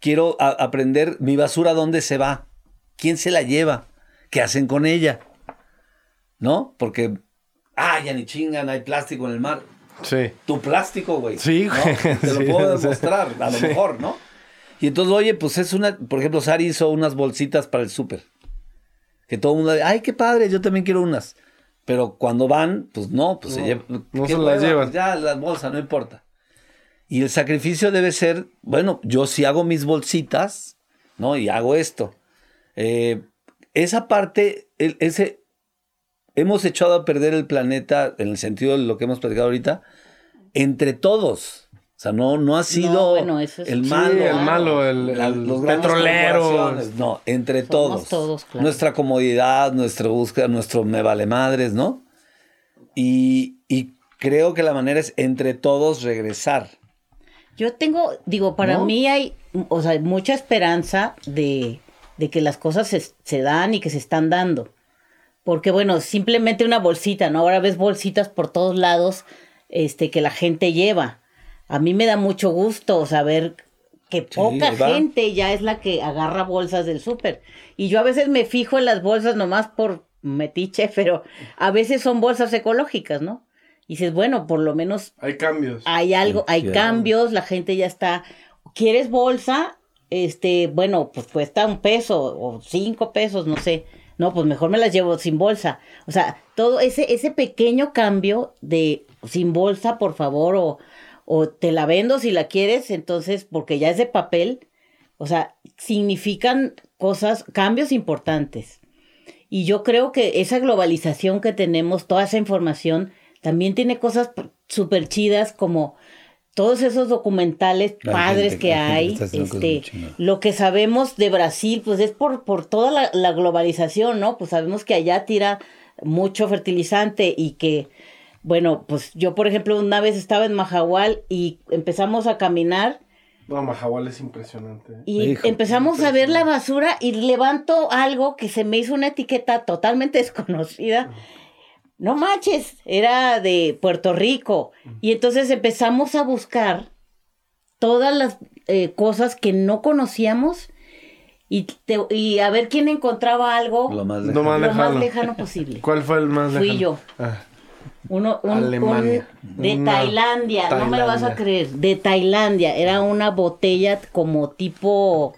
quiero aprender mi basura dónde se va, quién se la lleva, qué hacen con ella, ¿no? Porque, ah, ya ni chingan, hay plástico en el mar. Sí. Tu plástico, güey. Sí, güey. Te lo puedo demostrar, a lo mejor, ¿no? Y entonces, oye, pues es una, por ejemplo, Sari hizo unas bolsitas para el súper. Que todo el mundo, ay, qué padre, yo también quiero unas. Pero cuando van, pues no, pues se, llevan, no se las llevan. ya las bolsas, no importa. Y el sacrificio debe ser, bueno, yo si hago mis bolsitas, ¿no? Y hago esto. Eh, esa parte, ese, hemos echado a perder el planeta en el sentido de lo que hemos platicado ahorita, entre todos. O sea, no, no ha sido el malo, el malo, el, los petrolero. No, entre todos. Nuestra comodidad, nuestra búsqueda, nuestro me vale madres, ¿no? Y, creo que la manera es entre todos regresar. Yo tengo, digo, para mí hay, o sea, mucha esperanza de, que las cosas se, se dan y que se están dando. Porque, bueno, simplemente una bolsita, ¿no? Ahora ves bolsitas por todos lados este, que la gente lleva a mí me da mucho gusto saber que poca gente ya es la que agarra bolsas del súper. Y yo a veces me fijo en las bolsas nomás por metiche, pero a veces son bolsas ecológicas, ¿no? Y dices, bueno, por lo menos... Hay cambios. Hay algo, hay cambios, la gente ya está... ¿Quieres bolsa? Este, bueno, pues cuesta un peso o cinco pesos, no sé. No, pues mejor me las llevo sin bolsa. O sea, todo ese, ese pequeño cambio de sin bolsa, por favor, o o te la vendo si la quieres, entonces, porque ya es de papel, o sea, significan cosas, cambios importantes. Y yo creo que esa globalización que tenemos, toda esa información, también tiene cosas súper chidas como todos esos documentales padres que hay, este, lo que sabemos de Brasil, pues es por, por toda la, la, globalización, ¿no? Pues sabemos que allá tira mucho fertilizante y que bueno, pues yo, por ejemplo, una vez estaba en Mahahual y empezamos a caminar. No, Mahahual es impresionante. ¿eh? Y empezamos a ver la basura y levanto algo que se me hizo una etiqueta totalmente desconocida. No manches, era de Puerto Rico. Y entonces empezamos a buscar todas las eh, cosas que no conocíamos y, te- y a ver quién encontraba algo Lo más No lejano. lo más lejano. posible. ¿Cuál fue el más Fui lejano? yo. Ah, Uno, un, Alemania. un- de Una Tailandia, no me lo vas a creer, de Tailandia, era una botella como tipo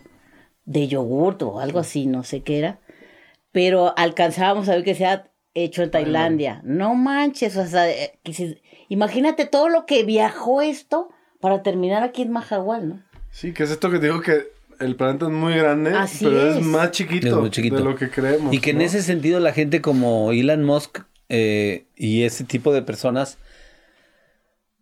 de yogurt o algo así, no sé qué era, pero alcanzábamos a ver que sea hecho en Tailandia. No manches, o sea, eh, que si- imagínate todo lo que viajó esto para terminar aquí en Mahahual, ¿no? Sí, que es esto que te digo que el planeta es muy grande, Así pero es. es. más chiquito, Es muy chiquito. de lo que creemos. Y que en ese sentido la gente como Elon Musk eh, y ese tipo de personas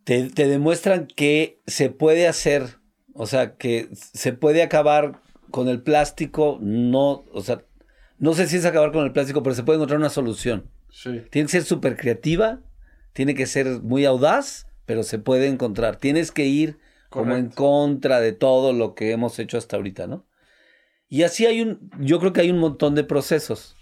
te, te demuestran que se puede hacer, o sea, que se puede acabar con el plástico, no, o sea, no sé si es acabar con el plástico, pero se puede encontrar una solución. Sí. Tiene que ser súper creativa, tiene que ser muy audaz, pero se puede encontrar. Tienes que ir como en contra de todo lo que hemos hecho hasta ahorita, ¿no? Y así hay un, yo creo que hay un montón de procesos.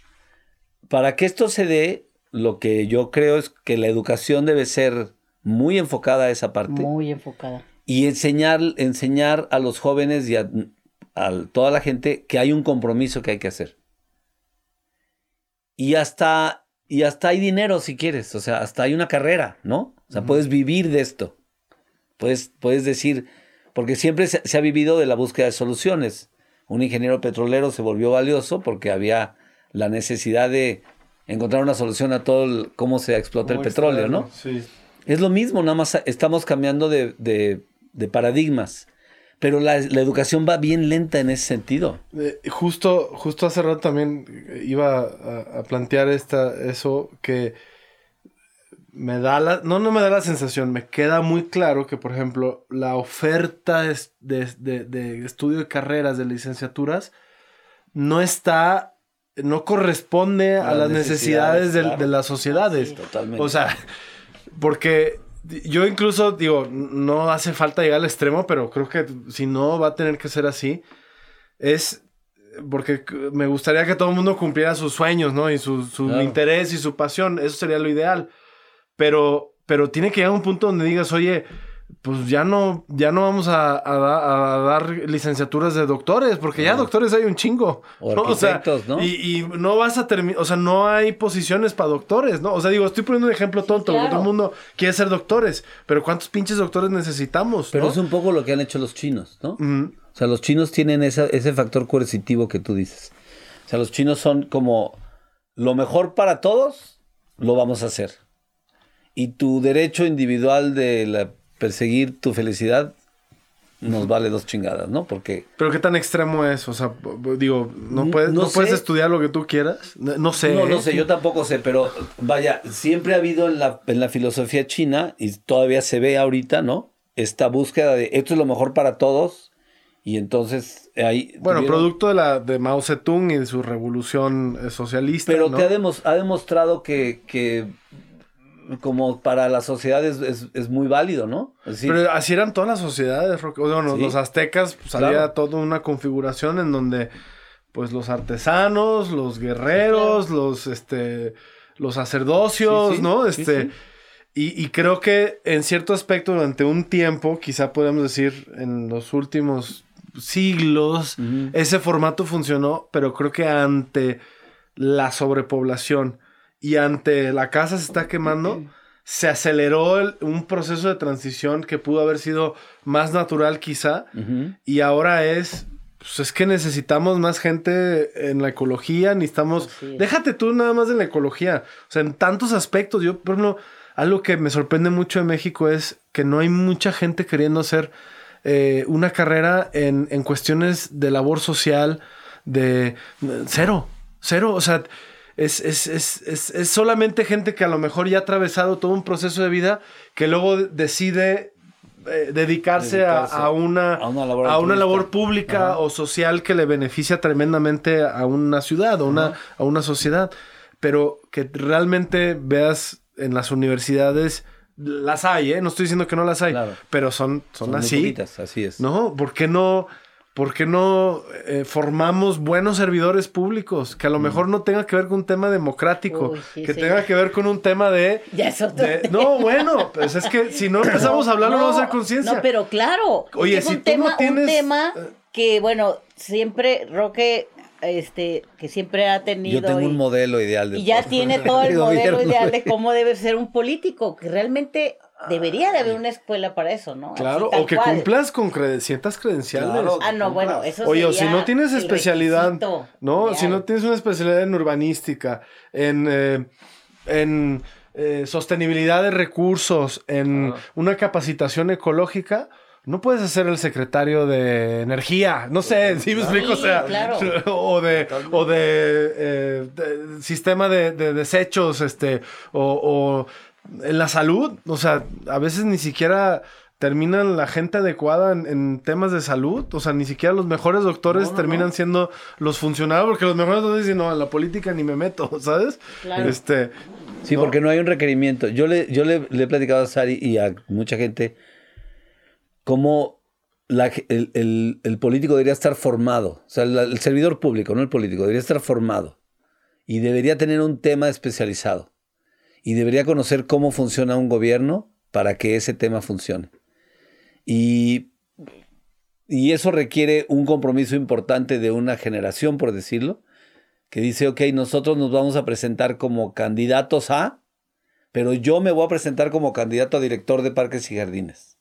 Para que esto se dé, lo que yo creo es que la educación debe ser muy enfocada a esa parte Muy enfocada. y enseñar, enseñar a los jóvenes y a, a toda la gente que hay un compromiso que hay que hacer. Y hasta, y hasta hay dinero si quieres, o sea, hasta hay una carrera, ¿no? O sea, puedes vivir de esto. Puedes, puedes decir, porque siempre se, se ha vivido de la búsqueda de soluciones. Un ingeniero petrolero se volvió valioso porque había la necesidad de encontrar una solución a todo el- cómo se explota el petróleo, extraño, ¿no? Sí. Es lo mismo, nada más estamos cambiando de, de- de paradigmas. Pero la, la educación va bien lenta en ese sentido. Eh, justo, justo hace rato también iba a, a plantear esta, eso que me da la, no, no me da la sensación, me queda muy claro que, por ejemplo, la oferta de, de- de estudio de carreras, de licenciaturas, no está, no corresponde a A las necesidades, necesidades, del- claro. de las sociedades. Totalmente. O sea, porque yo incluso digo, no hace falta llegar al extremo, pero creo que si no va a tener que ser así. Es porque me gustaría que todo el mundo cumpliera sus sueños, ¿no? Y su, su Claro. interés y su pasión. Eso sería lo ideal. Pero, pero tiene que llegar a un punto donde digas, oye, pues ya no, ya no vamos a, a da- a dar licenciaturas de doctores, porque ya doctores hay un chingo. O ¿no? sea, ¿no? Y, y no vas a terminar, o sea, no hay posiciones para doctores, ¿no? O sea, digo, estoy poniendo un ejemplo tonto, porque claro. todo el mundo quiere ser doctores, pero ¿cuántos pinches doctores necesitamos? Pero ¿no? es un poco lo que han hecho los chinos, ¿no? Ujú. O sea, los chinos tienen esa- ese factor coercitivo que tú dices. O sea, los chinos son como lo mejor para todos, lo vamos a hacer. Y tu derecho individual de la- perseguir tu felicidad nos vale dos chingadas, ¿no? Porque Pero qué tan extremo es, o sea, digo, no No- puedes, no no puedes estudiar lo que tú quieras, no, no sé. No, no ¿eh? sé, yo tampoco sé, pero vaya, siempre ha habido en la, en la filosofía china, y todavía se ve ahorita, ¿no? Esta búsqueda de esto es lo mejor para todos, y entonces ahí... Bueno, tuvieron- producto de la de Mao Zedong y de su revolución eh, socialista. Pero ¿no? que ha, demos- ha demostrado que, que como para la sociedad es, es- es muy válido, ¿no? Pero así eran todas las sociedades, Roque. O sea, bueno, Sí. los aztecas, pues, había Claro. toda una configuración en donde, pues, los artesanos, los guerreros, los, este, los sacerdocios, Sí, sí, ¿no? Este. Y, y creo que en cierto aspecto, durante un tiempo, quizá podemos decir en los últimos siglos, ese formato funcionó, pero creo que ante la sobrepoblación y ante la casa se está quemando, se aceleró el- un proceso de transición que pudo haber sido más natural quizá, y ahora es, pues es que necesitamos más gente en la ecología, necesitamos, déjate tú nada más de la ecología, o sea, en tantos aspectos, yo, por ejemplo, algo que me sorprende mucho de México es que no hay mucha gente queriendo hacer eh, una carrera en, en cuestiones de labor social, de cero, cero, o sea, es, es, es, es, solamente gente que a lo mejor ya ha atravesado todo un proceso de vida que luego decide eh, dedicarse, a- Dedicarse a, una, a una labor a una altruista. labor pública Ajá. o social que le beneficia tremendamente a una ciudad o una, a una sociedad. Pero que realmente veas en las universidades, las hay, ¿eh? No estoy diciendo que no las hay, Claro. pero son, son, así. poquitas, así es. ¿No? ¿Por qué no? ¿Por qué no eh, formamos buenos servidores públicos? Que a lo mejor no tenga que ver con un tema democrático, Uy, sí, que sí. tenga que ver con un tema de... Ya es otro de- tema. no, bueno, pues es que si no empezamos a hablar no, vamos a hacer conciencia. No, pero claro. Oye, es si un tú no tema, tienes- un tema que, bueno, siempre Roque, este, que siempre ha tenido. Yo tengo y- un modelo ideal de Y ya tiene todo el de modelo ideal de cómo debe ser un político, que realmente debería de haber una escuela para eso, ¿no? Claro, o que cual. cumplas con creden- ciertas credenciales. Claro. Ah, no, bueno, eso Oye, o si no tienes especialidad, requisito no, si no tienes una especialidad en urbanística, en, eh, en eh, sostenibilidad de recursos, en una capacitación ecológica, no puedes ser el secretario de energía, no sé, si me explico, o sea, claro. o de, o de, eh, de sistema de, de desechos, este, o, o en la salud, o sea, a veces ni siquiera terminan la gente adecuada en, en temas de salud, o sea, ni siquiera los mejores doctores No, no, terminan no. siendo los funcionarios, porque los mejores doctores dicen, no, en la política ni me meto, ¿sabes? Claro. Este, Sí, ¿no? porque no hay un requerimiento. Yo le, yo le, le he platicado a Sari y a mucha gente cómo la el, el- el político debería estar formado. O sea, el servidor público, no el político, debería estar formado. Y debería tener un tema especializado. Y debería conocer cómo funciona un gobierno para que ese tema funcione. Y, eso requiere un compromiso importante de una generación, por decirlo, que dice, ok, nosotros nos vamos a presentar como candidatos a, pero yo me voy a presentar como candidato a director de parques y jardines.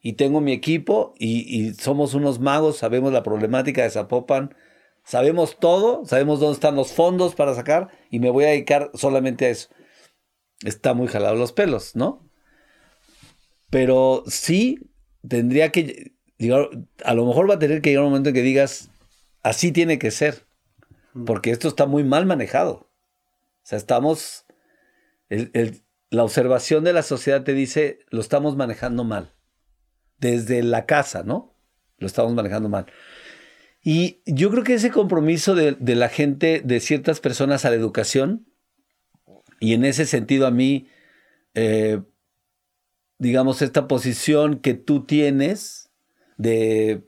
Y tengo mi equipo y, y somos unos magos, sabemos la problemática de Zapopan, sabemos todo, sabemos dónde están los fondos para sacar y me voy a dedicar solamente a eso. Está muy jalado los pelos, ¿no? Pero sí tendría que llegar, a lo mejor va a tener que llegar un momento en que digas, así tiene que ser. Porque esto está muy mal manejado. O sea, estamos. el- el- la observación de la sociedad te dice, lo estamos manejando mal. Desde la casa, ¿no? Lo estamos manejando mal. Y yo creo que ese compromiso de, de la gente, de ciertas personas a la educación, y en ese sentido a mí, eh, digamos, esta posición que tú tienes de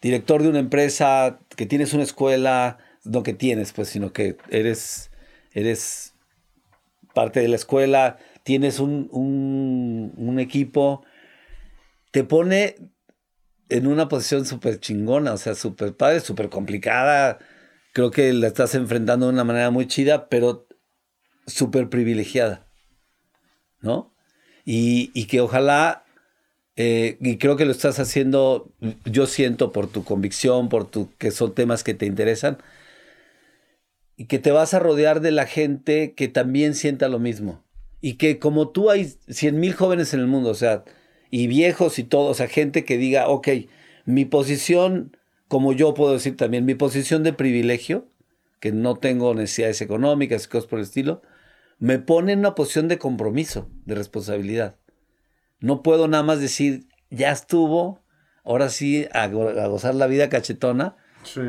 director de una empresa, que tienes una escuela, no que tienes, pues, sino que eres, eres parte de la escuela, tienes un, un- un equipo, te pone en una posición súper chingona, o sea, súper padre, súper complicada. Creo que la estás enfrentando de una manera muy chida, pero súper privilegiada, ¿no? Y, que ojalá, eh, y creo que lo estás haciendo, yo siento por tu convicción, por tu, que son temas que te interesan, y que te vas a rodear de la gente que también sienta lo mismo. Y que como tú hay 100 mil jóvenes en el mundo, o sea, y viejos y todo, o sea, gente que diga, ok, mi posición, como yo puedo decir también, mi posición de privilegio, que no tengo necesidades económicas y cosas por el estilo, me pone en una posición de compromiso, de responsabilidad. No puedo nada más decir, ya estuvo, ahora sí, a, go- a gozar la vida cachetona, sí.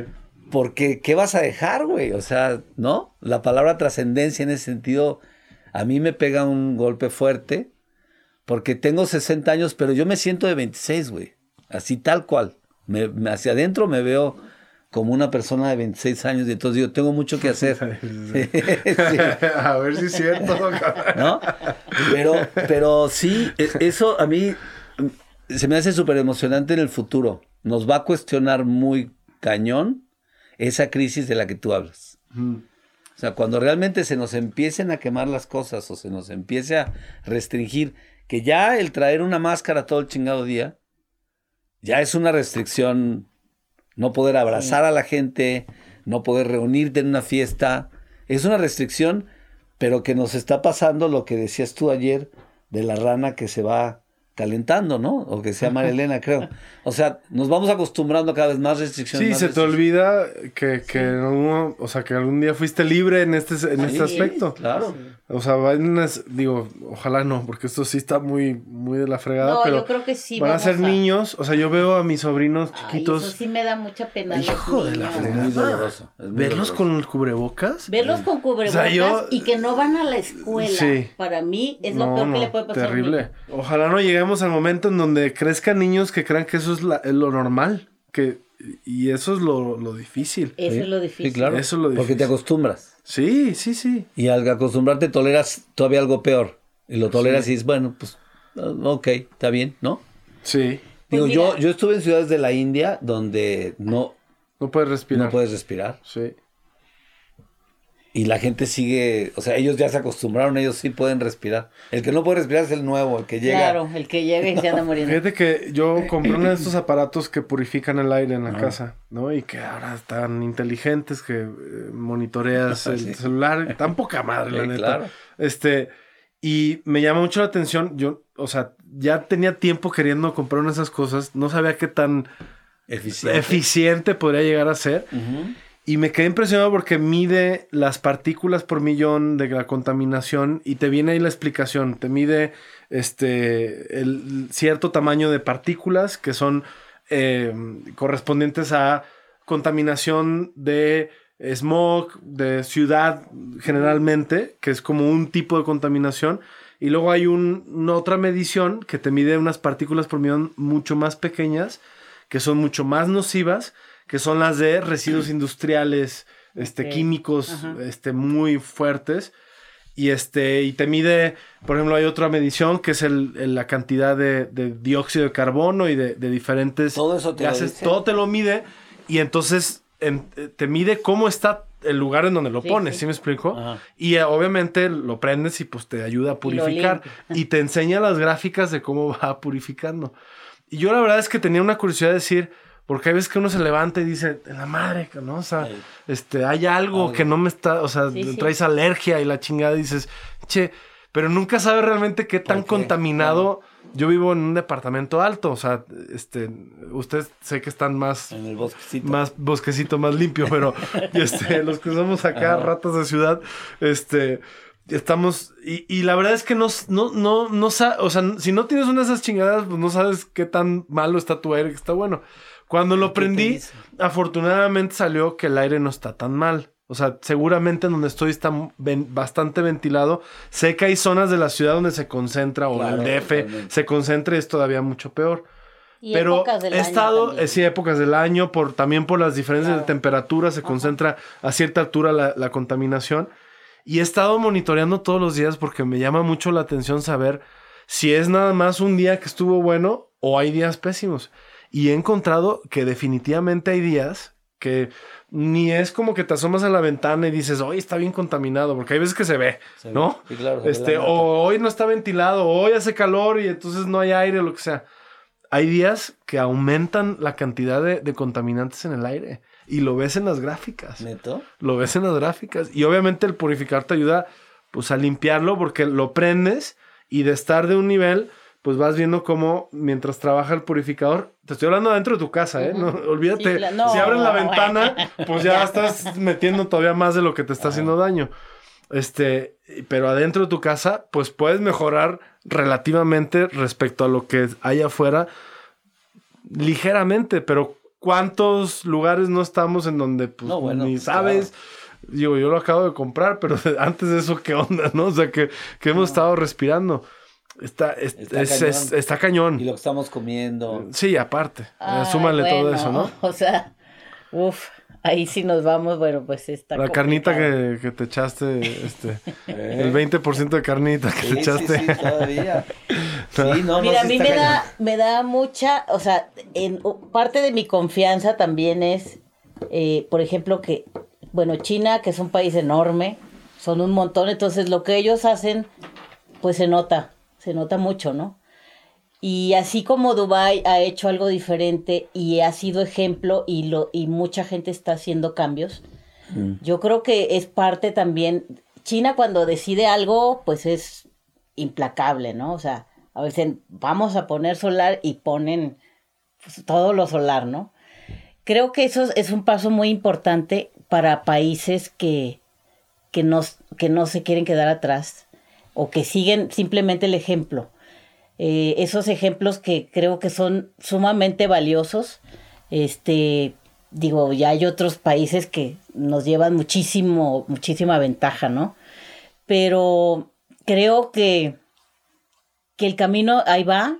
porque, ¿qué vas a dejar, güey? O sea, ¿no? La palabra trascendencia en ese sentido, a mí me pega un golpe fuerte, porque tengo 60 años, pero yo me siento de 26, güey. Así tal cual. Me, me- hacia adentro me veo como una persona de 26 años y entonces digo, tengo mucho que hacer. Sí. a ver si es cierto. ¿no? Pero, pero sí, e- eso a mí se me hace súper emocionante en el futuro. Nos va a cuestionar muy cañón esa crisis de la que tú hablas. O sea, cuando realmente se nos empiecen a quemar las cosas o se nos empiece a restringir, que ya el traer una máscara todo el chingado día, ya es una restricción, no poder abrazar a la gente, no poder reunirte en una fiesta, es una restricción, pero que nos está pasando lo que decías tú ayer de la rana que se va calentando, ¿no? O que se llama Elena, creo. O sea, nos vamos acostumbrando a cada vez más restricciones. Sí, más se te olvida que, que algún- o sea, que algún día fuiste libre en este, en este aspecto. Claro. O sea, van a- digo, ojalá no, porque esto sí está muy, muy de la fregada, No, pero yo creo que sí. van a ser niños, o sea, yo veo a mis sobrinos Ay, chiquitos, eso sí me da mucha pena. Hijo de la. Es fregada. muy doloroso. es muy verlos doloroso. con cubrebocas. Verlos con cubrebocas O sea, yo- y que no van a la escuela. Sí. Para mí es lo No, peor no, que le puede pasar a terrible. Ojalá no lleguemos al momento en donde crezcan niños que crean que eso es, la- es lo normal, que Y eso es lo, lo difícil. Eso es lo difícil. Sí, claro. Eso es lo Porque difícil. te acostumbras. Sí, sí, sí. Y al acostumbrarte toleras todavía algo peor. Y lo toleras y dices, bueno, pues, ah, ok, está bien, ¿no? Sí. Pues Digo, mira. yo, yo estuve en ciudades de la India donde no, No puedes respirar. no puedes respirar. Sí. Y la gente sigue, o sea, ellos ya se acostumbraron, ellos sí pueden respirar. El que no puede respirar es el nuevo, el que llega. Claro, el que llega y se anda muriendo. Fíjate que yo compré uno de estos aparatos que purifican el aire en la casa, ¿no? Y que ahora están inteligentes, que eh, monitoreas el Sí. celular. Tan poca madre, la Sí, neta. claro. Este, y me llama mucho la atención. Yo, o sea, ya tenía tiempo queriendo comprar una de esas cosas. No sabía qué tan Eficiente. eficiente podría llegar a ser. Ujú. Y me quedé impresionado porque mide las partículas por millón de la contaminación y te viene ahí la explicación. Te mide este cierto tamaño de partículas que son eh, correspondientes a contaminación de smog, de ciudad generalmente, que es como un tipo de contaminación. Y luego hay un- una otra medición que te mide unas partículas por millón mucho más pequeñas, que son mucho más nocivas, que son las de residuos industriales, este, químicos, Ajá. este, muy fuertes. Y este, y te mide, por ejemplo, hay otra medición que es el, el- la cantidad de, de dióxido de carbono y de, de diferentes Todo eso te gases. Todo te lo mide y entonces en- eh, te mide cómo está el lugar en donde lo Sí, pones, sí. ¿sí me explico? Ajá. Y eh, obviamente lo prendes y pues te ayuda a purificar. Y te enseña las gráficas de cómo va purificando. Y yo la verdad es que tenía una curiosidad de decir, porque hay veces que uno se levanta y dice, en la madre, ¿no? O sea, Sí. este, hay algo que no me está, o sea, Sí, sí. traes alergia y la chingada y dices, che, pero nunca sabes realmente qué tan qué? contaminado. Yo vivo en un departamento alto, o sea, este, ustedes sé que están más En el bosquecito. más bosquecito, más limpio, pero este, los que somos acá, Ajá. ratas de ciudad, este, estamos, y, y la verdad es que no, no, no, no o sea, si no tienes una de esas chingadas, pues no sabes qué tan malo está tu aire, que está bueno. Cuando lo ¿Qué te prendí, afortunadamente salió que el aire no está tan mal. O sea, seguramente en donde estoy está ven- bastante ventilado. Sé que hay zonas de la ciudad donde se concentra, o Claro, el DF totalmente. se concentra y es todavía mucho peor. Y Pero he estado, eh, sí, épocas del año, por, también por las diferencias Claro. de temperatura, se concentra a cierta altura la, la contaminación. Y he estado monitoreando todos los días porque me llama mucho la atención saber si es nada más un día que estuvo bueno o hay días pésimos. Y he encontrado que definitivamente hay días que ni es como que te asomas a la ventana y dices, hoy está bien contaminado, porque hay veces que se ve, Se ve. ¿no? Sí, claro, se ve este, o hoy no está ventilado, o hoy hace calor y entonces no hay aire, lo que sea. Hay días que aumentan la cantidad de, de contaminantes en el aire y lo ves en las gráficas. ¿Neto? Lo ves en las gráficas. Y obviamente el purificador te ayuda pues a limpiarlo porque lo prendes y de estar de un nivel pues vas viendo cómo mientras trabaja el purificador, te estoy hablando dentro de tu casa, ¿eh? No, olvídate, Sí, claro. No, si abres la ventana, pues ya estás metiendo todavía más de lo que te está haciendo daño. Este, pero adentro de tu casa, pues puedes mejorar relativamente respecto a lo que hay afuera ligeramente, pero ¿cuántos lugares no estamos en donde pues, bueno, ni pues, sabes? Digo, yo lo acabo de comprar, pero antes de eso, ¿qué onda? ¿No? O sea, que, que hemos estado respirando. Está, es- Está es- cañón. es- está cañón. Y lo que estamos comiendo. Sí, aparte. Ay, Súmale todo eso, ¿no? O sea, uff, ahí sí nos vamos, bueno, pues está La carnita que, que te echaste, este, ¿Eh? el 20% de carnita que Sí, te echaste. sí, todavía. Sí, no, no, Mira, a mí me da, me da mucha, o sea, en, parte de mi confianza también es, eh, por ejemplo, que, bueno, China, que es un país enorme, son un montón, entonces lo que ellos hacen, pues se nota, se nota mucho, ¿no? Y así como Dubai ha hecho algo diferente y ha sido ejemplo y lo y mucha gente está haciendo cambios, Mm. yo creo que es parte también. China cuando decide algo, pues es implacable, ¿no? O sea, a veces vamos a poner solar y ponen pues, todo lo solar, ¿no? Creo que eso es- un paso muy importante para países que, que, no, que no se quieren quedar atrás o que siguen simplemente el ejemplo. Eh, esos ejemplos que creo que son sumamente valiosos. Este, digo, ya hay otros países que nos llevan muchísimo, muchísima ventaja, ¿no? Pero creo que, que el camino ahí va.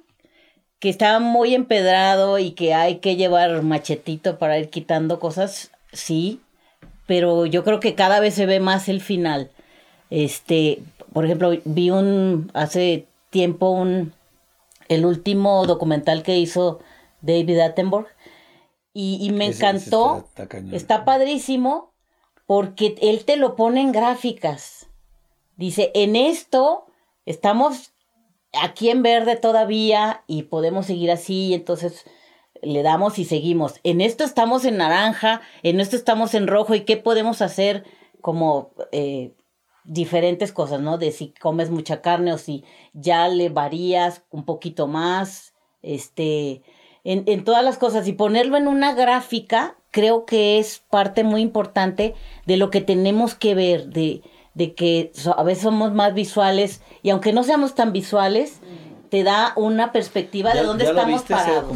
que está muy empedrado y que hay que llevar machetito para ir quitando cosas, sí, pero yo creo que cada vez se ve más el final. Este, por ejemplo, vi un hace tiempo un el último documental que hizo David Attenborough y, me encantó. está, padrísimo porque él te lo pone en gráficas. Dice, en esto estamos aquí en verde todavía y podemos seguir así, entonces le damos y seguimos. En esto estamos en naranja, en esto estamos en rojo y qué podemos hacer como eh, diferentes cosas, ¿no? De si comes mucha carne o si ya le varías un poquito más, este, en, todas las cosas y ponerlo en una gráfica, creo que es parte muy importante de lo que tenemos que ver, de, de que a veces somos más visuales y aunque no seamos tan visuales, te da una perspectiva de dónde estamos parados.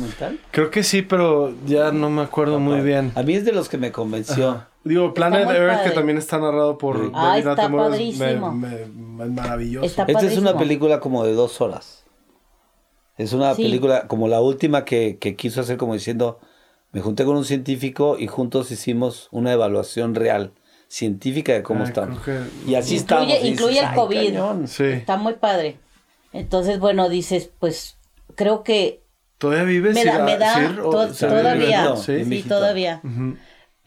Creo que sí, pero ya no me acuerdo muy bien. A mí es de los que me convenció. Digo, Planet Earth, que también está narrado por David Attenborough, es maravilloso. Esta es una película como de dos horas. Es una película como la última que, quiso hacer como diciendo, me junté con un científico y juntos hicimos una evaluación real, científica de cómo estamos. Y así incluye, estamos. Incluye el COVID. Está muy padre. Entonces, bueno, dices, pues creo que... ¿Todavía vives? Me da, me da todavía. Sí, todavía.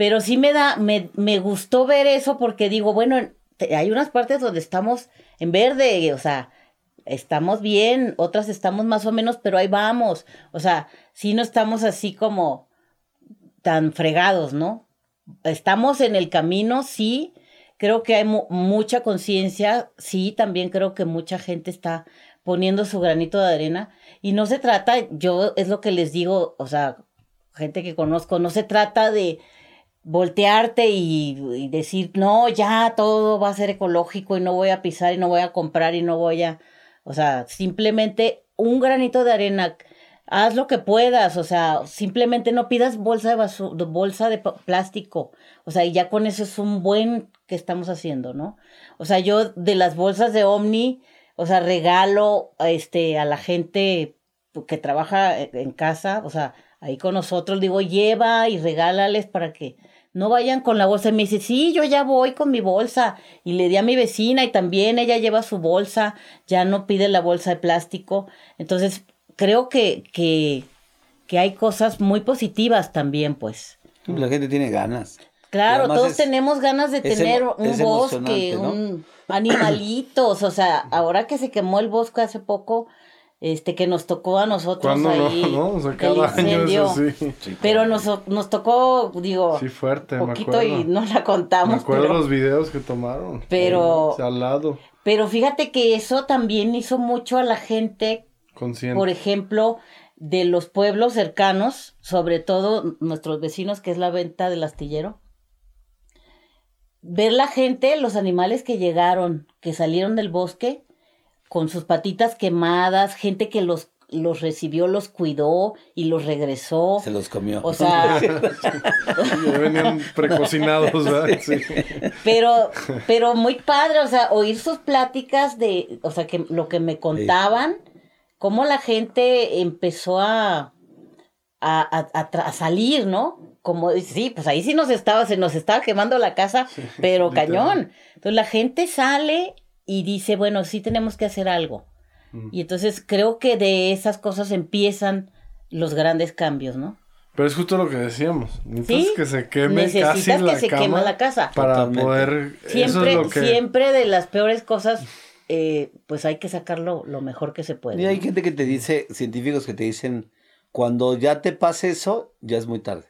Pero sí me da, me, me gustó ver eso porque digo, bueno, hay unas partes donde estamos en verde, o sea, estamos bien, otras estamos más o menos, pero ahí vamos. O sea, sí no estamos así como tan fregados, ¿no? Estamos en el camino, sí. Creo que hay mucha conciencia, sí, también creo que mucha gente está poniendo su granito de arena. Y no se trata, yo es lo que les digo, o sea, gente que conozco, no se trata de voltearte y, decir, no, ya todo va a ser ecológico y no voy a pisar y no voy a comprar y no voy a, o sea, simplemente un granito de arena, haz lo que puedas, o sea, simplemente no pidas bolsa de basura, bolsa de plástico, o sea, y ya con eso es un buen que estamos haciendo, ¿no? O sea, yo de las bolsas de Omni, o sea, regalo este, a la gente que trabaja en casa, o sea, ahí con nosotros, digo, lleva y regálales para que no vayan con la bolsa. Y me dice, sí, yo ya voy con mi bolsa. Y le di a mi vecina y también ella lleva su bolsa, ya no pide la bolsa de plástico. Entonces, creo que, que, que hay cosas muy positivas también, pues. La gente tiene ganas. Claro, todos tenemos ganas de tener un bosque, un animalitos. O sea, ahora que se quemó el bosque hace poco, este que nos tocó a nosotros ahí no, no? el incendio. pero nos, nos tocó digo sí fuerte poquito y no la contamos me acuerdo los videos que tomaron. Pero al lado. pero fíjate que eso también hizo mucho a la gente consciente. por ejemplo de los pueblos cercanos sobre todo nuestros vecinos que es la venta del astillero. Ver la gente los animales que llegaron que salieron del bosque con sus patitas quemadas, gente que los los recibió, los cuidó y los regresó. Se los comió. O sea, venían precocinados, ¿verdad? Sí. Pero, pero muy padre, o sea, oír sus pláticas de, o sea, que lo que me contaban, cómo la gente empezó a, a, a, salir, ¿no? Como, sí, pues ahí sí nos estaba, se nos estaba quemando la casa, pero cañón. Entonces la gente sale y dice, bueno, sí tenemos que hacer algo. Y entonces creo que de esas cosas empiezan los grandes cambios, ¿no? Pero es justo lo que decíamos. Necesitas que se queme casi que la se queme la casa. Para poder... Siempre, siempre de las peores cosas, eh, pues hay que sacarlo lo mejor que se puede. Y hay gente que te dice, científicos que te dicen, cuando ya te pase eso, ya es muy tarde.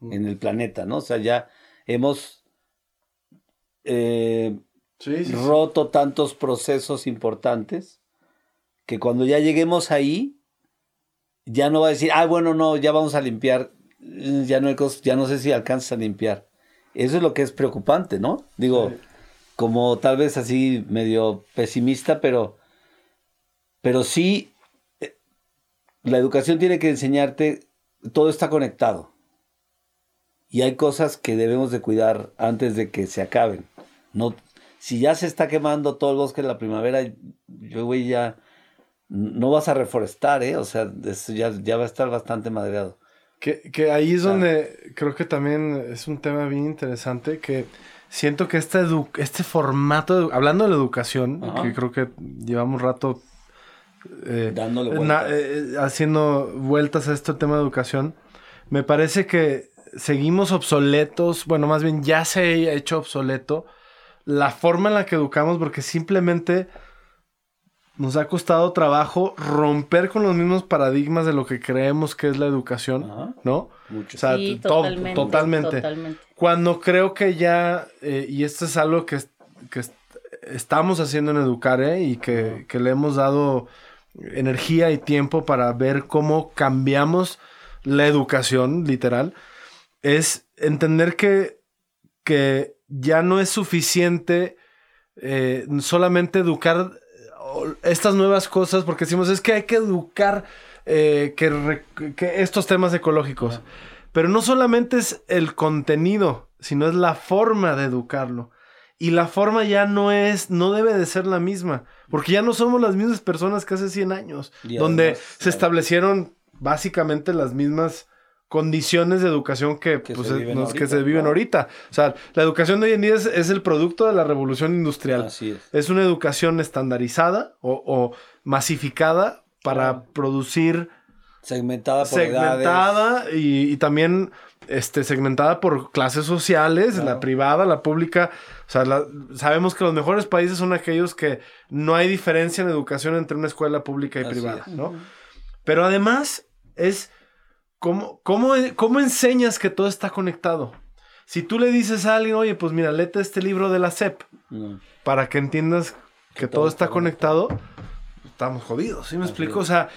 En el planeta, ¿no? O sea, ya hemos... Eh, roto tantos procesos importantes que cuando ya lleguemos ahí, ya no va a decir, ah, bueno, no, ya vamos a limpiar, ya no, ya no sé si alcanzas a limpiar. Eso es lo que es preocupante, ¿no? Digo, como tal vez así medio pesimista, pero, pero sí, eh, la educación tiene que enseñarte, todo está conectado. Y hay cosas que debemos de cuidar antes de que se acaben. No, si ya se está quemando todo el bosque en la primera, yo, güey, ya no vas a reforestar, ¿eh? O sea, eso ya, ya va a estar bastante madreado. Que, que ahí es donde creo que también es un tema bien interesante que siento que este, edu- este formato, de- hablando de la educación, Ajá. que creo que llevamos rato eh, Dándole vueltas. eh, haciendo vueltas a este tema de educación, me parece que seguimos obsoletos, bueno, más bien ya se ha hecho obsoleto la forma en la que educamos porque simplemente nos ha costado trabajo romper con los mismos paradigmas de lo que creemos que es la educación, Ajá. ¿no? Mucho. O sea, Sí, to- totalmente, totalmente. totalmente. Cuando creo que ya, eh, y esto es algo que, que es- estamos haciendo en Educare y que, que le hemos dado energía y tiempo para ver cómo cambiamos la educación, literal, es entender que, que ya no es suficiente eh, solamente educar eh, estas nuevas cosas, porque decimos, es que hay que educar eh, que, re- que estos temas ecológicos. Pero no solamente es el contenido, sino es la forma de educarlo. Y la forma ya no es, no debe de ser la misma, porque ya no somos las mismas personas que hace 100 años, donde se claro. establecieron básicamente las mismas condiciones de educación que, Que pues, se viven nos- que ahorita, se viven ahorita. O sea, la educación de hoy en día es, es el producto de la revolución industrial. Así es. Es una educación estandarizada o, o masificada para producir Segmentada por edades. segmentada y, y también este, segmentada por clases sociales, Claro. la privada, la pública. O sea, la- sabemos que los mejores países son aquellos que no hay diferencia en educación entre una escuela pública y Así privada, es. ¿no? Pero además es cómo, cómo, cómo enseñas que todo está conectado. Si tú le dices a alguien, oye, pues mira, léete este libro de la SEP Mm. para que entiendas que, todo, está conectado, estamos jodidos, ¿sí me Así explico? es. O sea,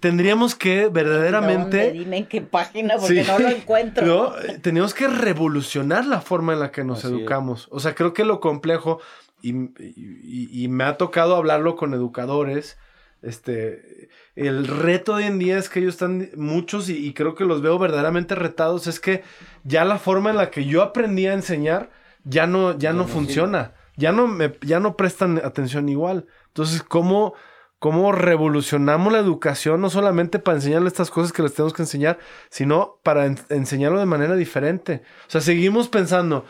tendríamos que ¿Dónde? verdaderamente... Dime en qué página, porque Sí. no lo encuentro. No, eh, tenemos que revolucionar la forma en la que nos Así es. educamos. O sea, creo que lo complejo, y, y- y me ha tocado hablarlo con educadores, este, el reto hoy en día es que ellos están, muchos, y, y creo que los veo verdaderamente retados, es que ya la forma en la que yo aprendí a enseñar ya no, ya, no, no funciona. Ya no, me, ya no prestan atención igual. Entonces, ¿cómo, ¿cómo revolucionamos la educación? No solamente para enseñarle estas cosas que les tenemos que enseñar, sino para en- enseñarlo de manera diferente. O sea, seguimos pensando,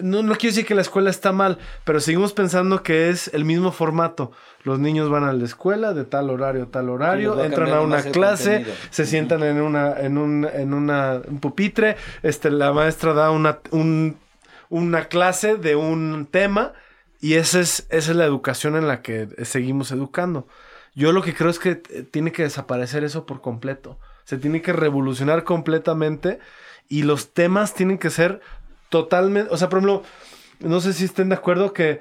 no, no quiero decir que la escuela está mal, pero seguimos pensando que es el mismo formato. Los niños van a la escuela de tal horario a tal horario, entran a una clase, se sientan en una, en un, en una, un pupitre, este, la maestra da una, un- una clase de un tema y esa es, esa es la educación en la que seguimos educando. Yo lo que creo es que eh, tiene que desaparecer eso por completo. Se tiene que revolucionar completamente y los temas tienen que ser totalmente, o sea, por ejemplo, no sé si estén de acuerdo que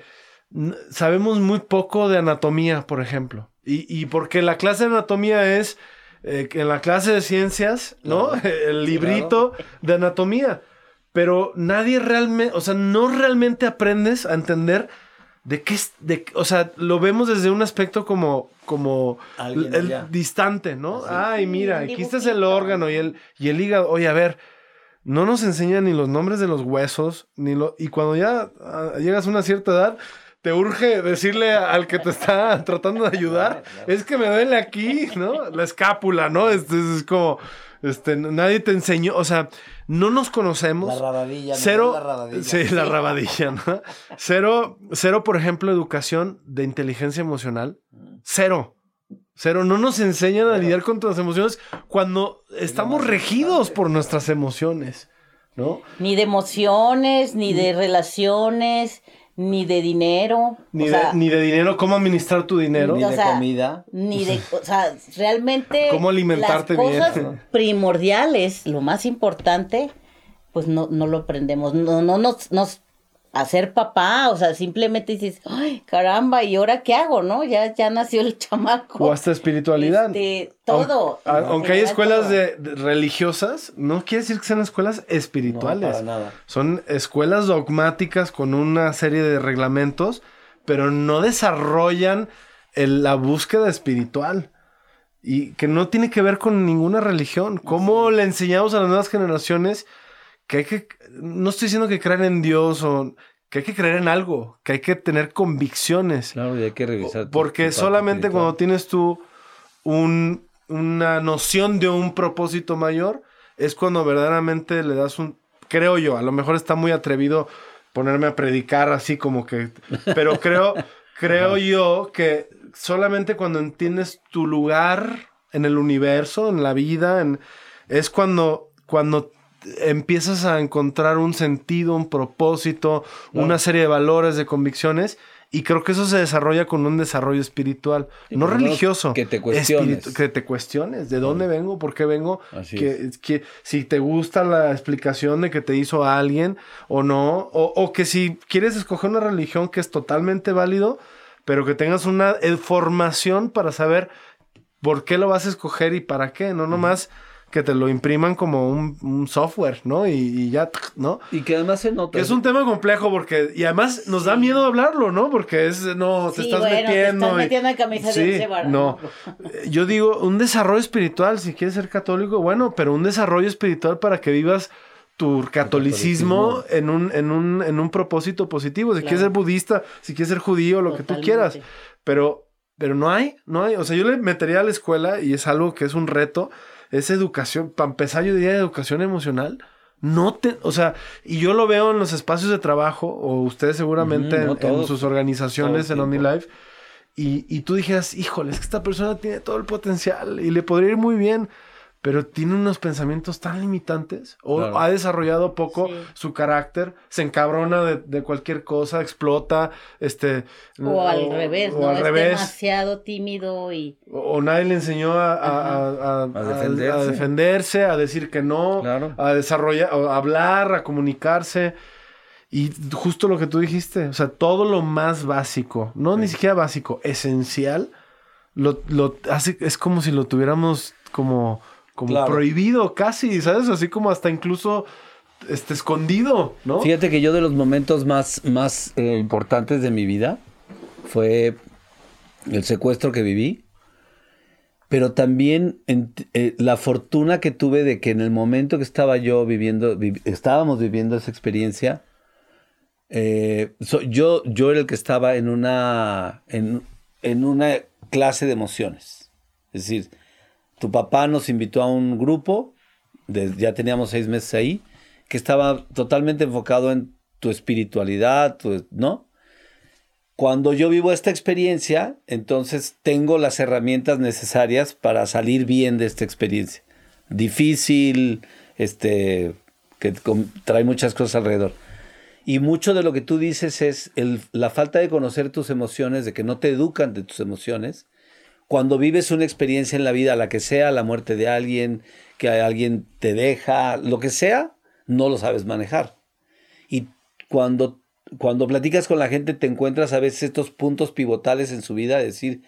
sabemos muy poco de anatomía, por ejemplo. Y, y porque la clase de anatomía es eh, en la clase de ciencias, ¿no? Claro. El librito de anatomía. Pero nadie realmente, o sea, no realmente aprendes a entender de qué es, de, o sea, lo vemos desde un aspecto como, como el distante, ¿no? Así. Ay, mira, aquí está el dibujito. órgano y el, y el hígado. Oye, a ver, no nos enseñan ni los nombres de los huesos, ni lo, y cuando ya ah, llegas a una cierta edad, te urge decirle al que te está tratando de ayudar, es que me duele aquí, ¿no? La escápula, ¿no? Este, es como, este, nadie te enseñó, o sea, no nos conocemos. La rabadilla. ¿no? Cero, La rabadilla. sí, la rabadilla, ¿no? Cero, cero, por ejemplo, educación de inteligencia emocional. Cero. Cero. No nos enseñan a lidiar con nuestras emociones cuando estamos regidos por nuestras emociones, ¿no? Ni de emociones, ni de relaciones, ni de dinero. Ni, o sea, de, ni de dinero, cómo administrar tu dinero. Ni o de sea, comida. ni de, o sea, realmente Cómo alimentarte las bien. cosas primordiales, lo más importante, pues no, no lo aprendemos, no, no nos, nos hacer papá, o sea, simplemente dices, ay, caramba, ¿y ahora qué hago, no? Ya, ya nació el chamaco. O hasta espiritualidad. Este, todo. Aunque, hay escuelas de, de religiosas, no quiere decir que sean escuelas espirituales. No, para nada. Son escuelas dogmáticas con una serie de reglamentos, pero no desarrollan el- la búsqueda espiritual. Y que no tiene que ver con ninguna religión. ¿Cómo le enseñamos a las nuevas generaciones que hay que... No estoy diciendo que creer en Dios o... Que hay que creer en algo, que hay que tener convicciones. Claro, y hay que revisar. Porque tu solamente cuando tienes tú un, una noción de un propósito mayor, es cuando verdaderamente le das un, creo yo, a lo mejor está muy atrevido ponerme a predicar así como que, pero creo, creo yo que solamente cuando entiendes tu lugar en el universo, en la vida, en, es cuando, cuando empiezas a encontrar un sentido, un propósito, una serie de valores, de convicciones. Y creo que eso se desarrolla con un desarrollo espiritual, no religioso. Que te cuestiones. que te cuestiones. ¿De dónde vengo? ¿Por qué vengo? que, que, si te gusta la explicación de que te hizo alguien o no. O, o que si quieres escoger una religión que es totalmente válido, pero que tengas una formación para saber por qué lo vas a escoger y para qué. No nomás que te lo impriman como un, software, ¿no? Y, ya, ¿no? Y que además se nota. Es un tema complejo porque, y además nos da miedo hablarlo, ¿no? Porque es, no, te estás metiendo. Te estás metiendo en camisa sí, de No, yo digo, un desarrollo espiritual, si quieres ser católico, bueno, pero un desarrollo espiritual para que vivas tu catolicismo, En, un, en, un, en un propósito positivo. Si quieres ser budista, si quieres ser judío, lo que tú quieras. Pero, pero no hay, no hay. O sea, yo le metería a la escuela y es algo que es un reto esa educación, para empezar yo diría educación emocional, no te, o sea, y yo lo veo en los espacios de trabajo, o ustedes seguramente en, sus organizaciones en OmniLife, y, y tú dijeras, híjole, es que esta persona tiene todo el potencial y le podría ir muy bien, pero tiene unos pensamientos tan limitantes o ha desarrollado poco su carácter, se encabrona de, cualquier cosa, explota, este... O, al revés, ¿no? es demasiado tímido y... O, nadie le enseñó a, defenderse. a, decir que no, a desarrollar, a hablar, a comunicarse. Y justo lo que tú dijiste, o sea, todo lo más básico, no ni siquiera básico, esencial, lo, lo hace, es como si lo tuviéramos como como prohibido casi, ¿sabes? Así como hasta incluso este, escondido, ¿no? Fíjate que yo de los momentos más, más eh, importantes de mi vida fue el secuestro que viví, pero también eh, la fortuna que tuve de que en el momento que estaba yo viviendo, estábamos viviendo esa experiencia, eh, yo, yo era el que estaba en una, en, en una clase de emociones. Es decir, tu papá nos invitó a un grupo, ya teníamos seis meses ahí, que estaba totalmente enfocado en tu espiritualidad, ¿no? Cuando yo vivo esta experiencia, entonces tengo las herramientas necesarias para salir bien de esta experiencia. Difícil, este, que trae muchas cosas alrededor. Y mucho de lo que tú dices es la falta de conocer tus emociones, de que no te educan de tus emociones, cuando vives una experiencia en la vida, la que sea, la muerte de alguien, que alguien te deja, lo que sea, no lo sabes manejar. Y cuando, cuando platicas con la gente te encuentras a veces estos puntos pivotales en su vida, decir,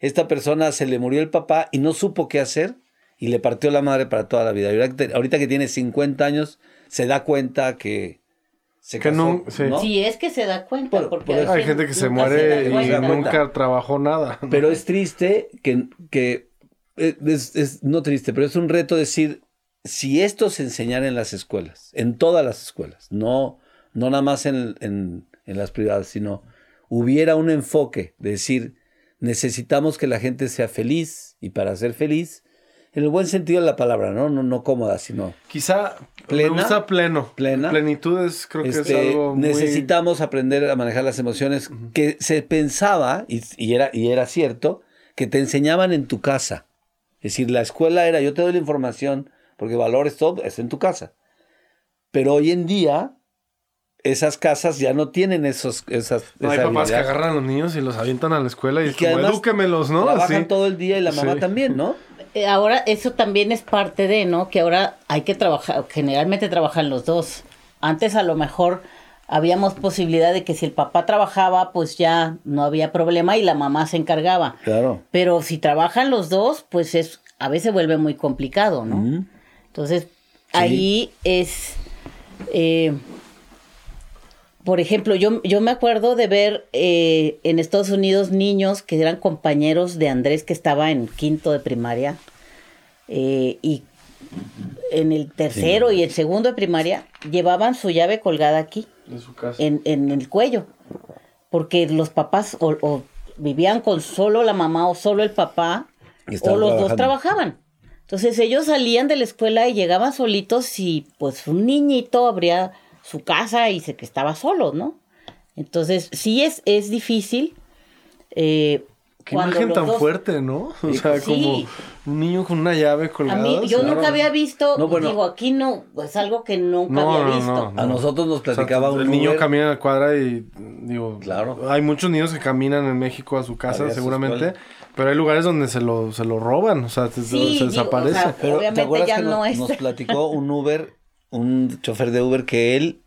esta persona se le murió el papá y no supo qué hacer y le partió la madre para toda la vida. ahorita que tiene 50 años, se da cuenta que que no, sí. es que se da cuenta. porque hay, gente que se muere y nunca trabajó nada. Pero es triste que, que es, no triste, pero es un reto decir, si esto se enseñara en las escuelas, en todas las escuelas, no, no nada más en, en, en las privadas, sino hubiera un enfoque de decir, necesitamos que la gente sea feliz y para ser feliz en el buen sentido de la palabra, ¿no? No, no cómoda, sino. Quizá plena, me gusta pleno. Plena. Plenitud es, creo que es este, algo muy... Necesitamos aprender a manejar las emociones que se pensaba, y, era, y era cierto, que te enseñaban en tu casa. Es decir, la escuela era, yo te doy la información, porque valores todo, es en tu casa. Pero hoy en día, esas casas ya no tienen esos, esas. No, hay papás que agarran a los niños y los avientan a la escuela y, es como, edúquemelos, ¿no? Trabajan todo el día y la mamá también, ¿no? Eh, ahora eso también es parte de, ¿no? Que ahora hay que trabajar, generalmente trabajan los dos. Antes a lo mejor habíamos posibilidad de que si el papá trabajaba, pues ya no había problema y la mamá se encargaba. Claro. Pero si trabajan los dos, pues es a veces vuelve muy complicado, ¿no? Entonces, ahí es eh, por ejemplo, yo, yo me acuerdo de ver eh, en Estados Unidos niños que eran compañeros de Andrés que estaba en quinto de primaria eh, y en el tercero y el segundo de primaria llevaban su llave colgada aquí, en, su casa. en, el cuello, porque los papás o, vivían con solo la mamá o solo el papá o los dos trabajaban. Entonces ellos salían de la escuela y llegaban solitos y pues un niñito abría su casa y se que estaba solo, ¿no? Entonces sí es, es difícil. eh, Qué imagen tan dos- fuerte, ¿no? O sea, Sí. como un niño con una llave A colgada. mí, yo claro. nunca había visto, No, bueno. digo, aquí no, es algo que nunca No, había no, visto. no. A nosotros nos O sea, platicaba un el niño Uber. camina en la cuadra y digo, Claro. hay muchos niños que caminan en México a su casa Había seguramente, pero hay lugares donde se lo, se lo roban, o sea, se, Sí, se digo, o desaparece. sea, Pero Obviamente ¿te acuerdas ya que no nos, es- nos platicó un Uber, un chofer de Uber que él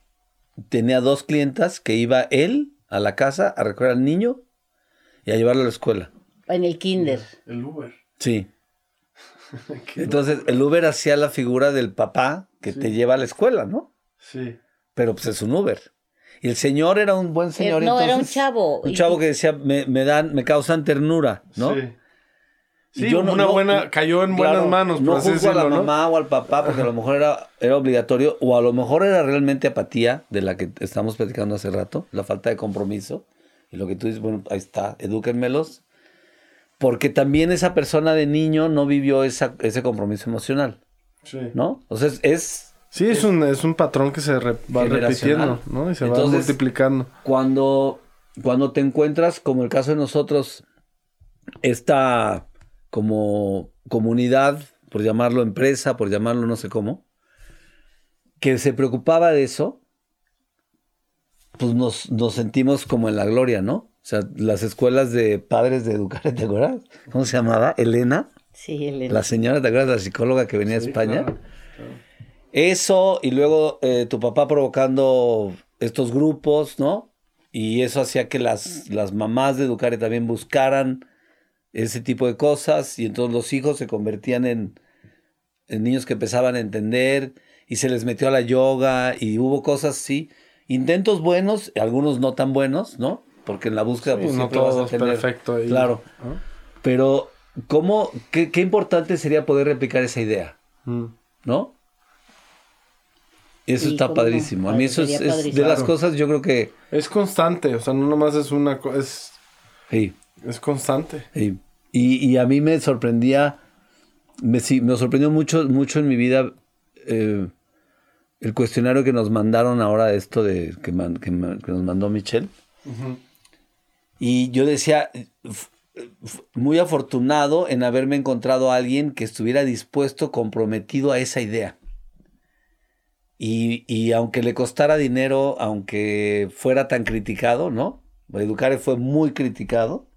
tenía dos clientas que iba él a la casa a recoger al niño y a llevarlo a la escuela. En el kinder. El Uber. Sí. Entonces el Uber hacía la figura del papá que te lleva a la escuela, ¿no? Sí. Pero pues es un Uber. Y el señor era un buen señor. Eh, no, era un chavo. Un chavo que decía, me, me dan, me causan ternura, ¿no? Sí. Y Sí, yo no- una no- buena, cayó en Claro, buenas manos, No juzgo a la decirlo, mamá o al papá, porque a lo mejor era, era obligatorio, o a lo mejor era realmente apatía, de la que estamos platicando hace rato, la falta de compromiso. Y lo que tú dices, bueno, ahí está, edúquenmelos. Porque también esa persona de niño no vivió esa, ese compromiso emocional, Sí. ¿no? O sea, es- es Sí, es un, es un patrón que se re- va repitiendo, ¿no? Y se va Entonces- multiplicando. cuando, cuando te encuentras, como el caso de nosotros, esta como comunidad, por llamarlo empresa, por llamarlo no sé cómo, que se preocupaba de eso, pues nos, nos sentimos como en la gloria, ¿no? O sea, las escuelas de padres de educar, ¿te acuerdas? ¿Cómo se llamaba? Elena, Sí, Elena. la señora, ¿te acuerdas? La psicóloga que venía de España. Eso, y luego eh, tu papá provocando estos grupos, ¿no? Y eso hacía que las, las mamás de Educare también buscaran ese tipo de cosas, y entonces los hijos se convertían en, en niños que empezaban a entender, y se les metió a la yoga, y hubo cosas así, intentos buenos, algunos no tan buenos, ¿no? Porque en la búsqueda Sí, pues, no vas todo a tener... perfecto ahí, Claro. ¿no? Pero, ¿cómo, qué, qué importante sería poder replicar esa idea? Mm. ¿no? Eso Sí, está no. padrísimo. A mí eso es, de las cosas, yo creo que... Es constante, o sea, no nomás es una cosa, es, sí, es constante. Y, y a mí me sorprendía, me, sí, me sorprendió mucho, mucho en mi vida eh, el cuestionario que nos mandaron ahora, esto de que, man- que nos mandó Michelle. Y yo decía, muy afortunado en haberme encontrado a alguien que estuviera dispuesto, comprometido a esa idea. Y, y aunque le costara dinero, aunque fuera tan criticado, ¿no? Educare fue muy criticado.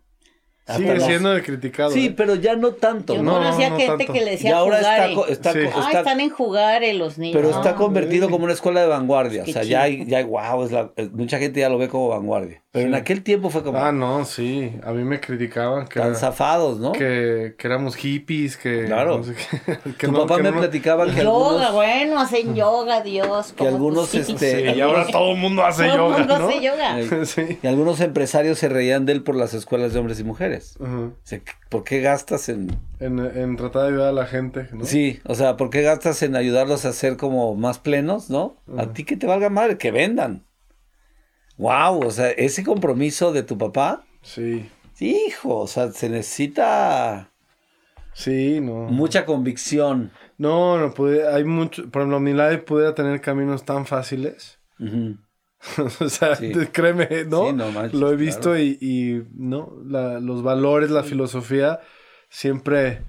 Sigue Hasta siendo de criticado. Sí, ¿eh? pero ya no tanto. Yo ¿no? no, conocía no gente tanto. que le Y decía ahora jugar. está, co- está, Sí. co- Ah, está- están en jugar eh, los niños. pero está Ah, convertido como una escuela de vanguardia. O Qué sea, ya hay, ya hay, wow, es la- eh, mucha gente ya lo ve como vanguardia. Pero en aquel tiempo fue como Ah, no, sí. A mí me criticaban que, tan era- zafados, ¿no? que, que éramos hippies, que... Claro. no sé qué, que Tu no- papá que me no- platicaba que Yoga, algunos, bueno, hacen yoga, Dios. que algunos, hippies. este, Sí, y ahora todo el mundo hace Todo el yoga, mundo ¿no? hace yoga. Sí. y algunos empresarios se reían de él por las escuelas de hombres y mujeres. O sea, ¿por qué gastas en...? en, en tratar de ayudar a la gente, ¿no? Sí, o sea, ¿por qué gastas en ayudarlos a ser como más plenos, no? A ti que te valga madre, que vendan. Wow, o sea, ese compromiso de tu papá, Sí, hijo, o sea, se necesita sí, no. mucha convicción. No, no pude, hay mucho, por ejemplo, Omnilife pudiera tener caminos tan fáciles. Ujú. o sea, Sí. créeme, ¿no? Sí, no manches, Lo he visto claro. y, y, no, La- los valores, la filosofía siempre,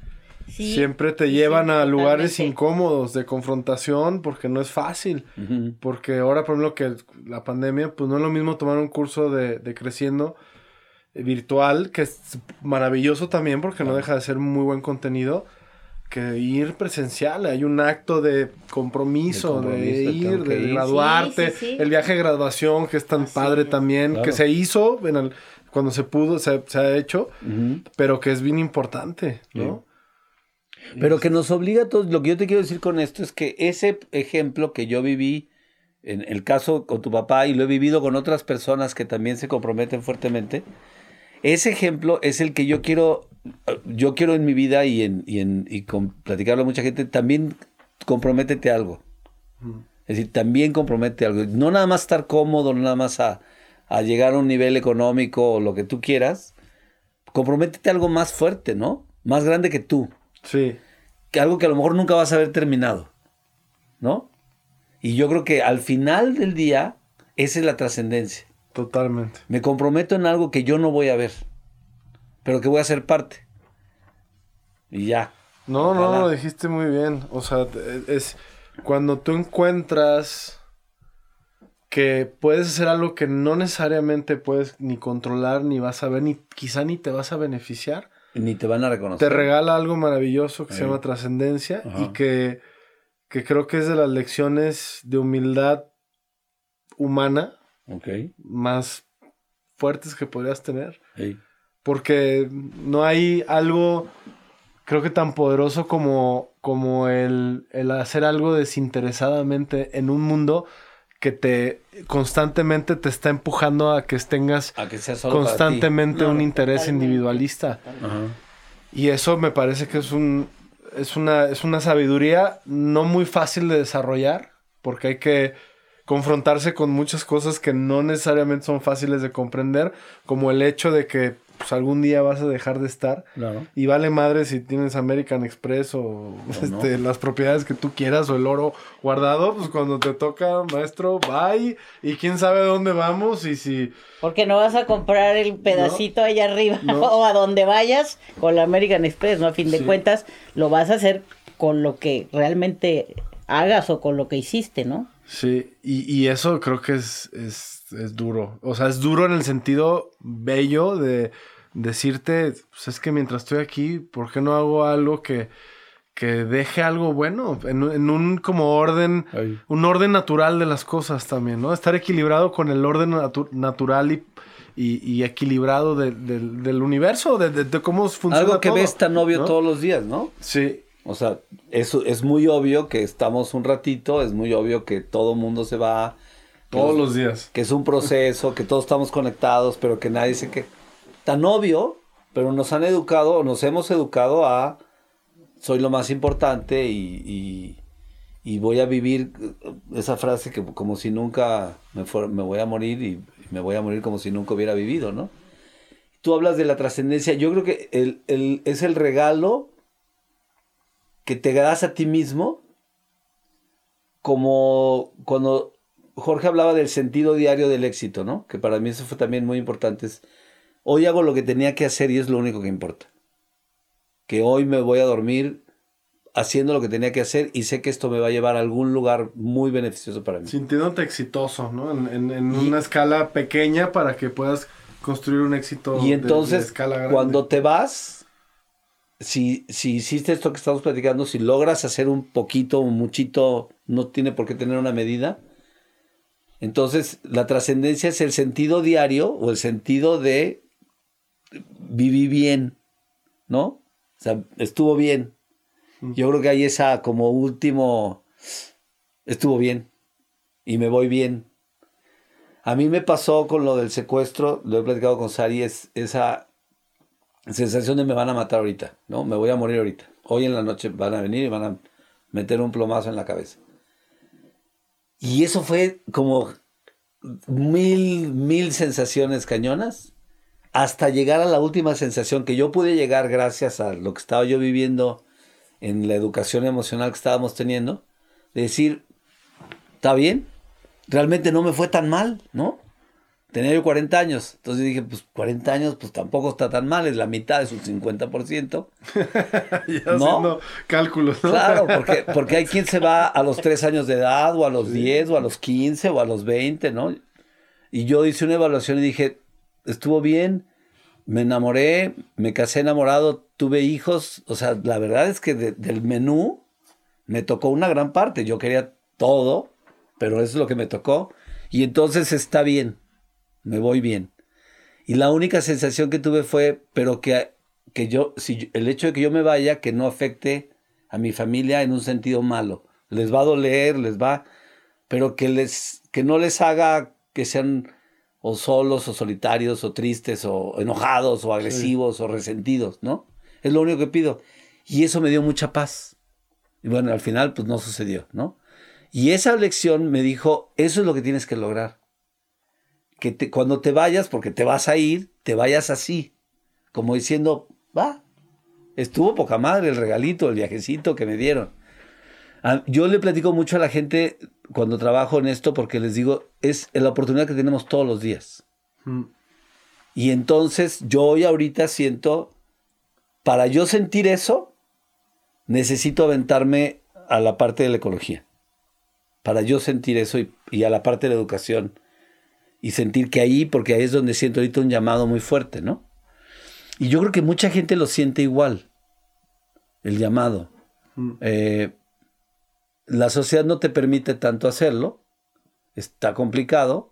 Sí, siempre te llevan sí, a lugares totalmente. incómodos de confrontación porque no es fácil. Ujú. Porque ahora, por ejemplo, que la pandemia, pues no es lo mismo tomar un curso de, de creciendo eh, virtual, que es maravilloso también porque no deja de ser muy buen contenido, que ir presencial. Hay un acto de compromiso, de, De compromiso, ir, de ir. graduarte, Sí, sí, sí. el viaje de graduación, que es tan Así padre es. también, Claro. que se hizo en el- cuando se pudo, se, se ha hecho, Ujú. pero que es bien importante, ¿no? Pero que nos obliga a todos. Lo que yo te quiero decir con esto es que ese ejemplo que yo viví en el caso con tu papá y lo he vivido con otras personas que también se comprometen fuertemente, ese ejemplo es el que yo quiero, yo quiero en mi vida y en, y en y con platicarlo a mucha gente, también comprométete a algo. Es decir, también compromete algo. No nada más estar cómodo, no nada más a, a llegar a un nivel económico o lo que tú quieras. Comprométete a algo más fuerte, ¿no? más grande que tú, Sí. que algo que a lo mejor nunca vas a ver terminado, ¿no? Y yo creo que al final del día, esa es la trascendencia. Totalmente. Me comprometo en algo que yo no voy a ver, pero que voy a ser parte. Y ya. No, no, lo dijiste muy bien. O sea, es cuando tú encuentras que puedes hacer algo que no necesariamente puedes ni controlar, ni vas a ver, ni quizá ni te vas a beneficiar, Ni te van a reconocer. te regala algo maravilloso que se llama trascendencia y que, que creo que es de las lecciones de humildad humana más fuertes que podrías tener. Porque no hay algo, creo que tan poderoso como, como el, el hacer algo desinteresadamente en un mundo que te constantemente te está empujando a que tengas A que sea solo para ti. constantemente No, un no, interés totalmente. individualista. Y eso me parece que es un es una es una sabiduría no muy fácil de desarrollar porque hay que confrontarse con muchas cosas que no necesariamente son fáciles de comprender, como el hecho de que pues, algún día vas a dejar de estar Claro. y vale madre si tienes American Express o este, las propiedades que tú quieras o el oro guardado, pues cuando te toca, maestro, bye y quién sabe a dónde vamos y si Porque no vas a comprar el pedacito allá arriba No. o a donde vayas con la American Express, ¿no? A fin de Sí. cuentas, lo vas a hacer con lo que realmente hagas o con lo que hiciste, ¿no? Sí, y, y eso creo que es, es, es duro. O sea, es duro en el sentido bello de decirte, pues es que mientras estoy aquí, ¿por qué no hago algo que, que deje algo bueno? En, un- en un como orden, un orden natural de las cosas también, ¿no? Estar equilibrado con el orden natu- natural y, y, y equilibrado de- del- del universo, de, de- cómo funciona Algo que todo, ves tan obvio ¿no? todos los días, ¿no? Sí, O sea, eso es muy obvio que estamos un ratito, es muy obvio que todo mundo se va. todos los- los días. que es un proceso, que todos estamos conectados, pero que nadie se que tan obvio, pero nos han educado, nos hemos educado a soy lo más importante y, y- voy a vivir eh, esa frase que como si nunca me, me voy a morir y me voy a morir como si nunca hubiera vivido, ¿no? Tú hablas de la trascendencia, yo creo que el- el- es el regalo que te das a ti mismo como cuando Jorge hablaba del sentido diario del éxito, ¿no? Que para mí eso fue también muy importante. Hoy hago lo que tenía que hacer y es lo único que importa. Que hoy me voy a dormir haciendo lo que tenía que hacer y sé que esto me va a llevar a algún lugar muy beneficioso para mí. Sintiéndote exitoso, ¿no? En, en- en Y- una escala pequeña para que puedas construir un éxito Y de entonces, escala grande. cuando te vas, si, si hiciste esto que estamos platicando, si logras hacer un poquito, un muchito, no tiene por qué tener una medida. Entonces, la trascendencia es el sentido diario o el sentido de vivir bien, ¿no? O sea, estuvo bien. Yo creo que hay esa como último, estuvo bien y me voy bien. A mí me pasó con lo del secuestro, lo he platicado con Sari, es esa sensación de me van a matar ahorita, ¿no? Me voy a morir ahorita. Hoy en la noche van a venir y van a meter un plomazo en la cabeza. Y eso fue como mil, mil sensaciones cañonas hasta llegar a la última sensación que yo pude llegar gracias a lo que estaba yo viviendo en la educación emocional que estábamos teniendo, de decir, está bien, realmente no me fue tan mal, ¿no? Tenía yo 40 años, entonces dije, pues 40 años, pues tampoco está tan mal, es la mitad, es un 50%. ya ¿no? haciendo cálculos, ¿no? Claro, porque, porque hay quien se va a los 3 años de edad, o a los 10, o a los 15, o a los 20, ¿no? Y yo hice una evaluación y dije, estuvo bien, me enamoré, me casé enamorado, tuve hijos, o sea, la verdad es que de- del menú me tocó una gran parte, yo quería todo, pero eso es lo que me tocó, y entonces está bien, me voy bien. Y la única sensación que tuve fue, pero que, que yo, si el hecho de que yo me vaya, que no afecte a mi familia en un sentido malo. Les va a doler, les va, pero que les, que no les haga que sean o solos, o solitarios, o tristes, o enojados, o agresivos, o resentidos, ¿no? Es lo único que pido. Y eso me dio mucha paz. Y bueno, al final, pues no sucedió, ¿no? Y esa lección me dijo, eso es lo que tienes que lograr. Que te- cuando te vayas, porque te vas a ir, te vayas así, como diciendo, va, Estuvo poca madre el regalito, el viajecito que me dieron. Ah, Yo le platico mucho a la gente cuando trabajo en esto porque les digo, es la oportunidad que tenemos todos los días. Mm. Y entonces yo hoy ahorita siento, para yo sentir eso, necesito aventarme a la parte de la ecología. Para yo sentir eso y, y a la parte de la educación. Y sentir que ahí, porque ahí es donde siento ahorita un llamado muy fuerte, ¿no? Y yo creo que mucha gente lo siente igual, el llamado. Mm. Eh, la sociedad no te permite tanto hacerlo, está complicado.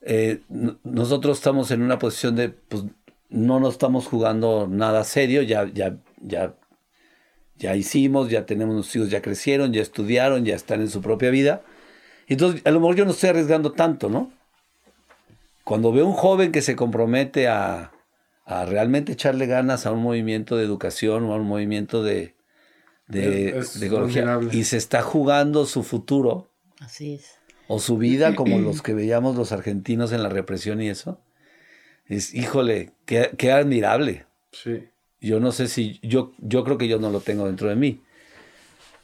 Eh, nosotros estamos en una posición de, pues, no nos estamos jugando nada serio, ya, ya, ya, ya hicimos, ya tenemos nuestros hijos, ya crecieron, ya estudiaron, ya están en su propia vida. Entonces, a lo mejor yo no estoy arriesgando tanto, ¿no? Cuando veo un joven que se compromete a, a realmente echarle ganas a un movimiento de educación o a un movimiento de, de, Es- es de ecología y se está jugando su futuro Así es. o su vida como los que veíamos los argentinos en la represión y eso, es, híjole, qué, qué admirable. Sí. Yo no sé si, yo, yo creo que yo no lo tengo dentro de mí.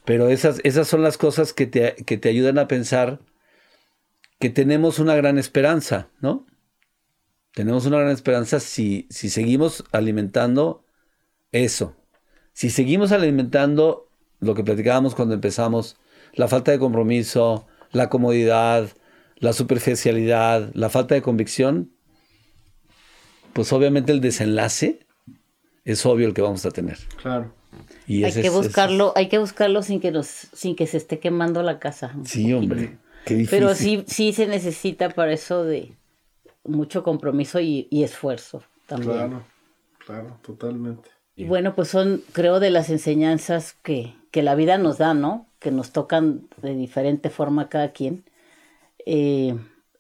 Pero esas, esas son las cosas que te, que te ayudan a pensar que tenemos una gran esperanza, ¿no? Tenemos una gran esperanza si, si seguimos alimentando eso. Si seguimos alimentando lo que platicábamos cuando empezamos, la falta de compromiso, la comodidad, la superficialidad, la falta de convicción, pues obviamente el desenlace es obvio el que vamos a tener. Claro. Y hay ese que ese buscarlo, hay que buscarlo sin que nos, sin que se esté quemando la casa. Sí, hombre. Qué difícil. Pero sí, sí se necesita para eso de mucho compromiso y, y esfuerzo también. Claro. Claro, totalmente. Y bueno, pues son, creo, de las enseñanzas que, que la vida nos da, ¿no? Que nos tocan de diferente forma a cada quien. Eh,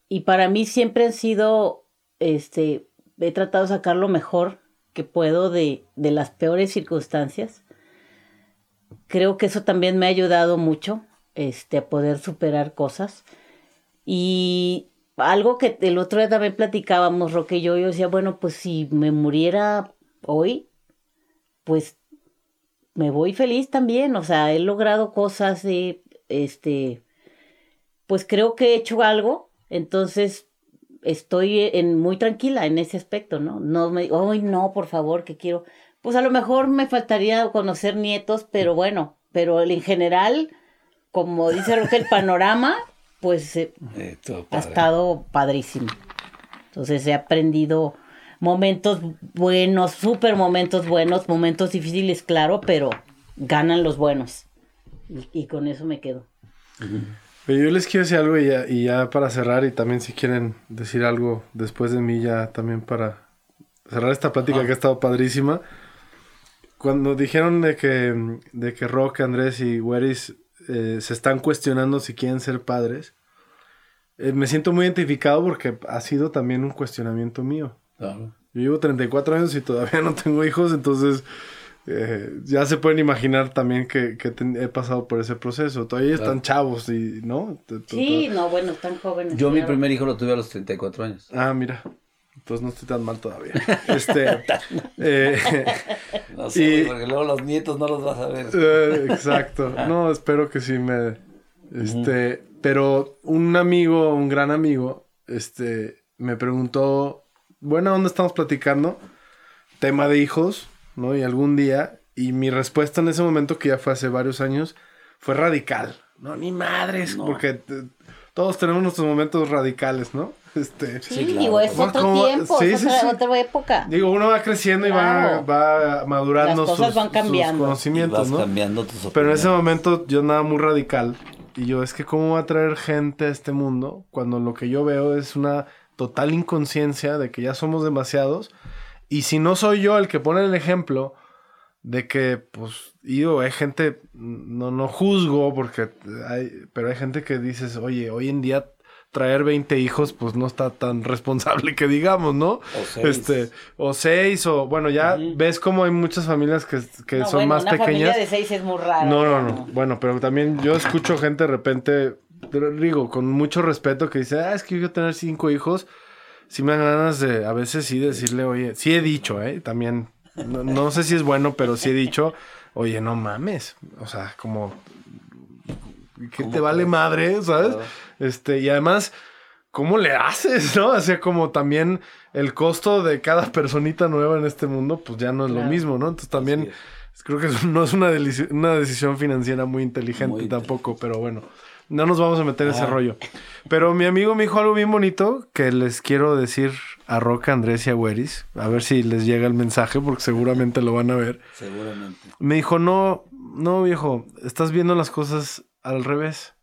y para mí siempre han sido, este, he tratado de sacar lo mejor que puedo de, de las peores circunstancias. Creo que eso también me ha ayudado mucho, este, a poder superar cosas. Y algo que el otro día también platicábamos, Roque y yo, yo decía, bueno, pues si me muriera hoy, pues me voy feliz también, o sea, he logrado cosas de, este, pues creo que he hecho algo, entonces estoy en, muy tranquila en ese aspecto, ¿no? No me digo, ay, no, por favor, que quiero, pues a lo mejor me faltaría conocer nietos, pero bueno, pero en general, como dice Roque, el panorama, pues eh, ha estado padrísimo. Entonces he aprendido momentos buenos, súper momentos buenos, momentos difíciles, claro, pero ganan los buenos. Y, y con eso me quedo. Pero yo les quiero decir algo y ya, y ya para cerrar y también si quieren decir algo después de mí ya también para cerrar esta plática que ha estado padrísima. Cuando dijeron de que, de que Rock, Andrés y Weris eh, se están cuestionando si quieren ser padres, eh, me siento muy identificado porque ha sido también un cuestionamiento mío. Claro. Yo llevo 34 años y todavía no tengo hijos, entonces eh, ya se pueden imaginar también que, que ten- he pasado por ese proceso. Todavía están chavos y, ¿no? Sí, no, bueno, están jóvenes. Yo mi primer hijo lo tuve a los 34 años. Ah, mira. Entonces no estoy tan mal todavía. Este. eh, No sé, Y- porque luego los nietos no los vas a ver. eh, exacto. No, espero que sí me. Este. Pero un amigo, un gran amigo, este, me preguntó. Bueno, ¿dónde estamos platicando? Tema de hijos, ¿no? Y algún día. Y mi respuesta en ese momento, que ya fue hace varios años, fue radical. No, ni madres, porque eh, todos tenemos nuestros momentos radicales, ¿no? Este. Sí, Sí, claro. digo, es otro como- tiempo, sí, es sí, otra, sí. otra época. Digo, uno va creciendo y va, Claro. va madurando Las cosas sus, van sus cambiando. Y conocimientos, vas ¿no? cambiando tus opiniones. Pero en ese momento yo andaba muy radical. Y yo, es que cómo va a traer gente a este mundo cuando lo que yo veo es una total inconsciencia de que ya somos demasiados. Y si no soy yo el que pone el ejemplo de que, pues, digo, hay gente, no, no juzgo porque hay, pero hay gente que dices, oye, hoy en día traer 20 hijos, pues no está tan responsable que digamos, ¿no? O seis. Este, o seis, o bueno, ya ves como hay muchas familias que, que No, son bueno, más una pequeñas. familia de seis es muy rara. No, no, no. Bueno, pero también yo escucho gente de repente, digo, con mucho respeto, que dice, ah, es que yo quiero tener cinco hijos. Sí me dan ganas de, a veces sí decirle, oye, sí he dicho, ¿eh? También No, no sé si es bueno, pero sí he dicho, oye, no mames. O sea, como que ¿Cómo te vale madre, ¿sabes? Claro. Este, y además, ¿cómo le haces, no? O sea, como también el costo de cada personita nueva en este mundo, pues ya no es lo mismo, ¿no? Entonces también creo que no es una, una decisión financiera muy inteligente Muy tampoco, pero bueno, no nos vamos a meter en ese Ah. rollo. Pero mi amigo me dijo algo bien bonito que les quiero decir a Roca, Andrés y a Weris, a ver si les llega el mensaje, porque seguramente lo van a ver. Seguramente. Me dijo, no, no, viejo, estás viendo las cosas al revés.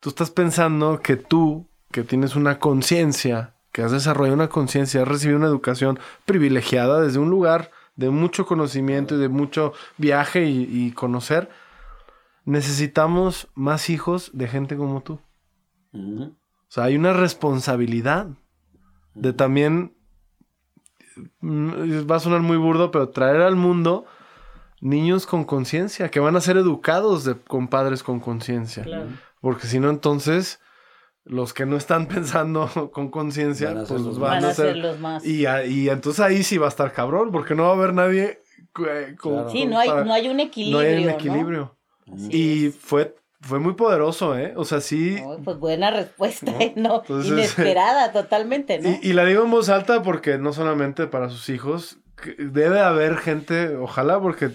Tú estás pensando que tú, que tienes una conciencia, que has desarrollado una conciencia, has recibido una educación privilegiada desde un lugar de mucho conocimiento y de mucho viaje y, y conocer, necesitamos más hijos de gente como tú. O sea, hay una responsabilidad de también, mm, va a sonar muy burdo, pero traer al mundo niños con conciencia, que van a ser educados de, con padres con conciencia. Claro. Porque si no, entonces, los que no están pensando con conciencia, Van a ser pues los van, Van a ser... los más. Y, y entonces ahí sí va a estar cabrón, porque no va a haber nadie... eh, con- Claro. Sí, no hay, para- no hay un no equilibrio. hay un ¿no? Así Y es. fue, fue muy poderoso, ¿eh? O sea, sí... No, pues buena respuesta, ¿No? ¿eh? no, Entonces, inesperada totalmente, ¿no? Y, y la digo en voz alta porque no solamente para sus hijos, que debe haber gente, ojalá, porque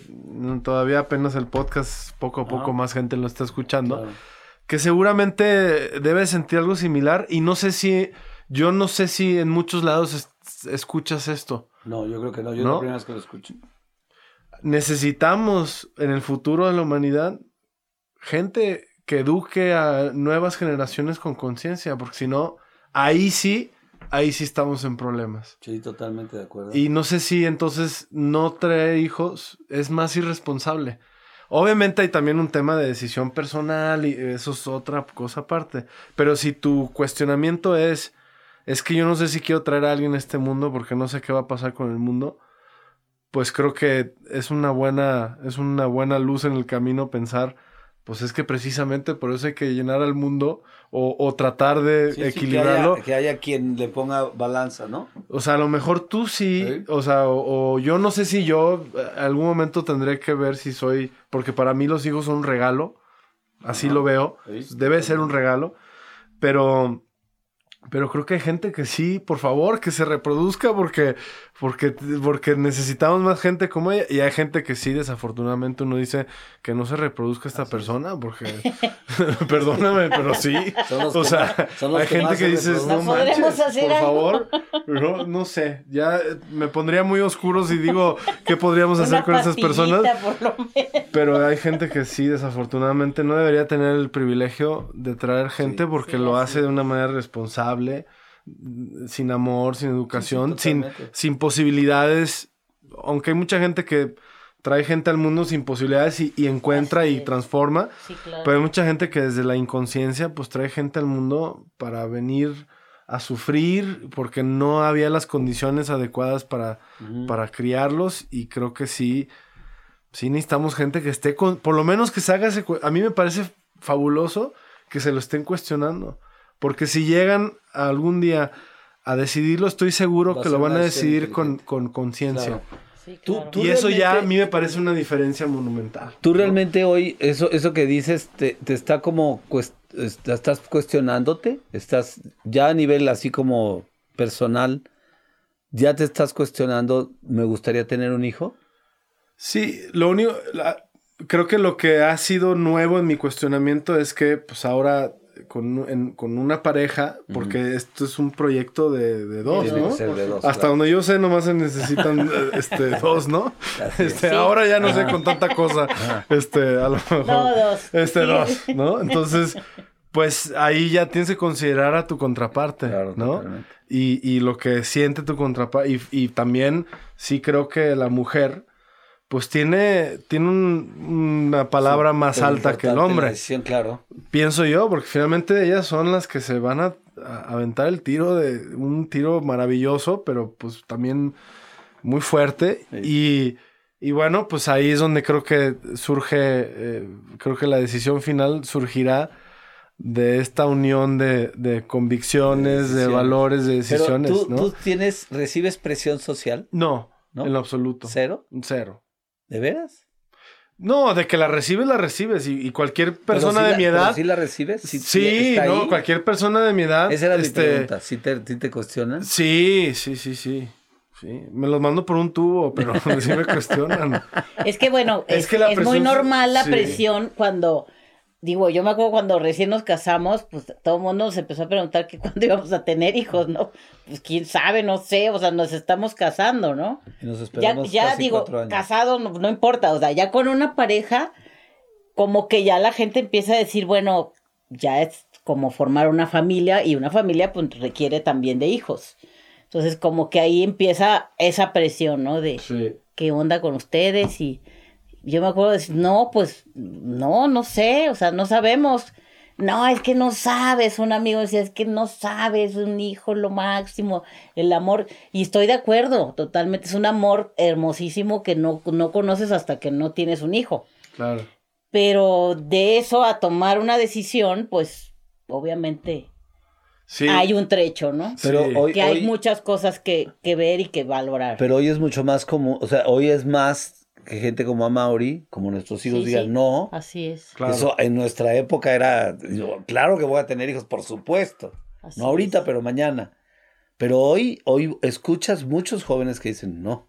todavía apenas el podcast, poco a poco Ah. más gente lo está escuchando, Claro. que seguramente debe sentir algo similar y no sé si, yo no sé si en muchos lados es- escuchas esto. No, yo creo que no. Yo es ¿No? la primera vez que lo escucho. Necesitamos en el futuro de la humanidad gente que eduque a nuevas generaciones con conciencia, porque si no, ahí sí, ahí sí estamos en problemas. Sí, totalmente de acuerdo. Y no sé si entonces no traer hijos es más irresponsable. Obviamente hay también un tema de decisión personal y eso es otra cosa aparte. Pero si tu cuestionamiento es, es que yo no sé si quiero traer a alguien a este mundo porque no sé qué va a pasar con el mundo, pues creo que es una buena, es una buena luz en el camino pensar, pues es que precisamente por eso hay que llenar al mundo o, o tratar de Sí, sí, equilibrarlo. Que haya, que haya quien le ponga balanza, ¿no? O sea, a lo mejor tú sí, Sí. o sea, o, o yo no sé si yo eh, algún momento tendré que ver si soy, porque para mí los hijos son un regalo, así Ajá. lo veo, Sí. debe ser un regalo, pero, pero creo que hay gente que sí, por favor, que se reproduzca porque, porque, porque necesitamos más gente como ella, y hay gente que sí, desafortunadamente uno dice que no se reproduzca esta persona, porque, perdóname, pero sí, Son los o sea, hay que gente que se dices, no manches, hacer por algo". favor. No, no sé, ya me pondría muy oscuro si digo qué podríamos hacer con esas personas. Pero hay gente que sí, desafortunadamente, no debería tener el privilegio de traer gente Sí. porque Sí, lo hace de una manera responsable, sin amor, sin educación, Sí, sin, sin posibilidades. Aunque hay mucha gente que trae gente al mundo sin posibilidades y, y encuentra Así y es. transforma. Sí, claro. Pero hay mucha gente que desde la inconsciencia pues trae gente al mundo para venir a sufrir porque no había las condiciones adecuadas para, para criarlos y creo que sí, sí necesitamos gente que esté con, por lo menos que se haga ese, a mí me parece fabuloso que se lo estén cuestionando, porque si llegan algún día a decidirlo, estoy seguro Va que lo van a decidir con conciencia. Claro. Sí, Tú- claro. tú- Y eso ya a mí me parece una diferencia monumental. Tú realmente hoy, eso, eso que dices, te, te está como, cuest- estás cuestionándote, estás ya a nivel así como personal, ya te estás cuestionando, me gustaría tener un hijo. Sí, lo único, la- creo que lo que ha sido nuevo en mi cuestionamiento es que pues ahora con, en- con una pareja, porque esto es un proyecto de, de dos, Tiene ¿no? que ser de dos, Hasta claro. donde yo sé, nomás se necesitan eh, este, dos, ¿no? Así. Este, Sí. Ahora ya no sé con tanta cosa. Este, a lo mejor. No, dos. Este, Sí. dos, ¿no? Entonces, pues ahí ya tienes que considerar a tu contraparte, Claro, ¿no? Y, y lo que siente tu contraparte. Y, y también sí creo que la mujer, pues tiene, tiene un- una palabra más Pero alta que el hombre. decisión, claro. Pienso yo, porque finalmente ellas son las que se van a, a aventar el tiro de un tiro maravilloso, pero pues también muy fuerte. Y, y bueno, pues ahí es donde creo que surge, eh, creo que la decisión final surgirá de esta unión de, de convicciones, de, valores, de Pero decisiones, tú, ¿no? tú tienes, recibes presión social. No, ¿no? En lo absoluto. ¿Cero? Cero. ¿De veras? No, de que la recibes, la recibes. Y, y cualquier persona de la- mi edad. ¿Sí la recibes? ¿Sí, no, ahí? cualquier persona de mi edad. Esa era mi este, pregunta. ¿Sí te, sí te cuestionan? Sí, sí, sí, sí. Sí, me los mando por un tubo, pero sí me cuestionan. Es que bueno, Es es, que la es muy normal la sí. presión cuando, digo, yo me acuerdo cuando recién nos casamos, pues todo el mundo se empezó a preguntar que cuándo íbamos a tener hijos, ¿no? Pues quién sabe, no sé, o sea, nos estamos casando, ¿no? Y nos Ya, esperamos ya casi digo, cuatro años. casado no, no importa, o sea, ya con una pareja, como que ya la gente empieza a decir, bueno, ya es como formar una familia y una familia pues requiere también de hijos. Entonces como que ahí empieza esa presión, ¿no? De Sí. qué onda con ustedes y yo me acuerdo de decir, no, pues no, no sé, o sea, no sabemos. No, es que no sabes, un amigo decía, es que no sabes, un hijo lo máximo, el amor, y estoy de acuerdo, totalmente, es un amor hermosísimo que no, no conoces hasta que no tienes un hijo. Claro. Pero de eso a tomar una decisión, pues obviamente Sí. hay un trecho, ¿no? Pero Sí. hoy, que hay hoy- muchas cosas que, que ver y que valorar. pero hoy es mucho más común, o sea, hoy es más que gente como Amaury, como nuestros hijos Sí, digan, sí. no, Así es. Claro. eso en nuestra época era, yo, claro que voy a tener hijos, por supuesto. así no ahorita, es. pero mañana. Pero hoy, hoy escuchas muchos jóvenes que dicen no.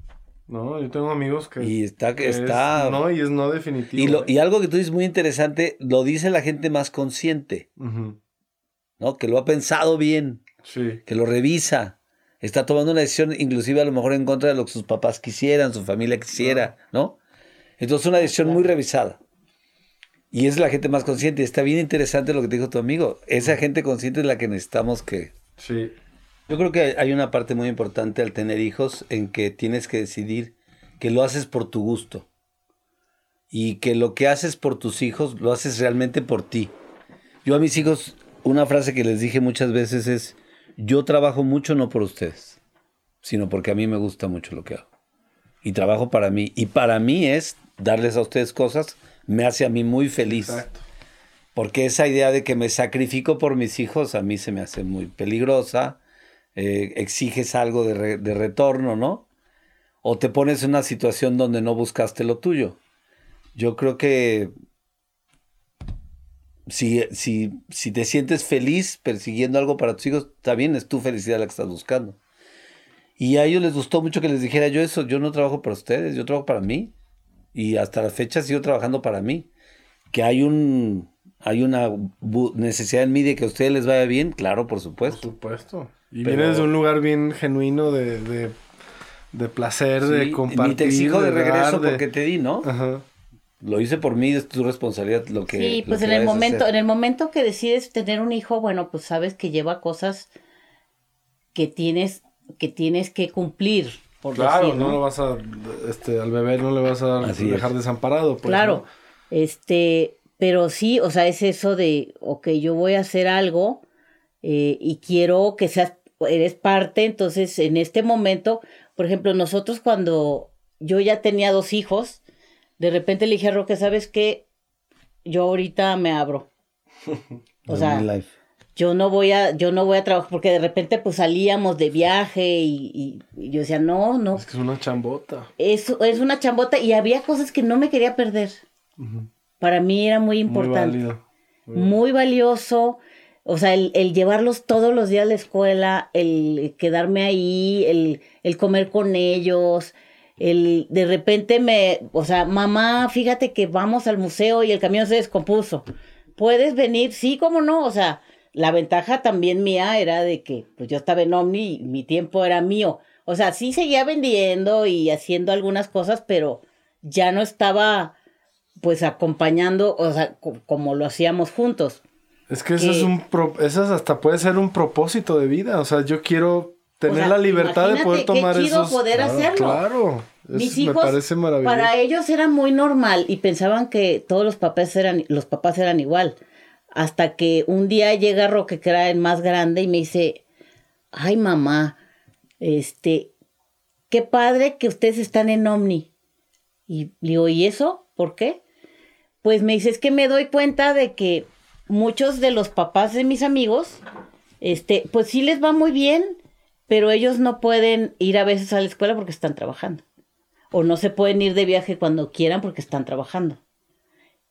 No, yo tengo amigos que. Y está que que es está. no, y es no definitivo. y, lo, ¿eh? y algo que tú dices muy interesante, lo dice la gente más consciente. ¿no? Que lo ha pensado bien, Sí. que lo revisa. Está tomando una decisión, inclusive a lo mejor en contra de lo que sus papás quisieran, su familia quisiera, ¿no? Entonces una decisión muy revisada. Y es la gente más consciente. Está bien interesante lo que te dijo tu amigo. Esa gente consciente es la que necesitamos que, Sí. Yo creo que hay una parte muy importante al tener hijos en que tienes que decidir que lo haces por tu gusto y que lo que haces por tus hijos lo haces realmente por ti. Yo a mis hijos, una frase que les dije muchas veces es, yo trabajo mucho no por ustedes, sino porque a mí me gusta mucho lo que hago. Y trabajo para mí. Y para mí es darles a ustedes cosas, me hace a mí muy feliz. Exacto. Porque esa idea de que me sacrifico por mis hijos a mí se me hace muy peligrosa. eh, exiges algo de, re- de retorno, ¿no? O te pones en una situación donde no buscaste lo tuyo. Yo creo que si, si, si te sientes feliz persiguiendo algo para tus hijos, también es tu felicidad la que estás buscando. Y a ellos les gustó mucho que les dijera yo eso, yo no trabajo para ustedes, yo trabajo para mí. Y hasta la fecha sigo trabajando para mí que hay un hay una necesidad en mí de que a ustedes les vaya bien, claro, por Por supuesto. supuesto. Y Pero- vienes de un lugar bien genuino de, de, de placer, de compartir. ni te exijo de regreso dar, porque te di, ¿no? Ajá. Lo hice por mí, es tu responsabilidad lo que Sí, pues que en el momento, en el momento que decides tener un hijo, bueno, pues sabes que lleva cosas que tienes, que tienes que cumplir, por Claro, decir, no ¿no? lo vas a, este, al bebé no le vas a Así dejar es. desamparado. pues, Claro, este, pero sí, o sea, es eso de, ok, yo voy a hacer algo eh, y quiero que seas, eres parte, entonces en este momento, por ejemplo, nosotros cuando yo ya tenía dos hijos, de repente le dije a Roque, ¿sabes qué? Yo ahorita me abro. O sea, yo no voy a, yo no voy a trabajar, porque de repente pues salíamos de viaje y, y- y yo decía, no, no, Es que es una chambota. es, es una chambota y había cosas que no me quería perder. Para mí era muy Muy importante, válido. muy, valioso. O sea, el, el llevarlos todos los días a la escuela, el quedarme ahí, el, el comer con ellos, el de repente me, o sea, mamá, fíjate que vamos al museo y el camión se descompuso. ¿Puedes venir? Sí, cómo no. O sea, la ventaja también mía era de que pues yo estaba en Omni y mi tiempo era mío. O sea, sí seguía vendiendo y haciendo algunas cosas, pero ya no estaba pues acompañando, o sea, co- como lo hacíamos juntos. Es que eso que- es un pro- eso es hasta puede ser un propósito de vida. O sea, yo quiero tener O sea, la libertad de poder imagínate qué tomar chido esos. poder claro, hacerlo. Claro. Es- Mis me hijos, parece maravilloso. para ellos era muy normal y pensaban que todos los papás eran, los papás eran igual. Hasta que un día llega Roque, que era el más grande, y me dice, ay mamá, este, qué padre que ustedes están en Omni. Y le digo, ¿y eso? ¿Por qué? Pues me dice, es que me doy cuenta de que muchos de los papás de mis amigos, este, pues sí les va muy bien, pero ellos no pueden ir a veces a la escuela porque están trabajando. o no se pueden ir de viaje cuando quieran porque están trabajando.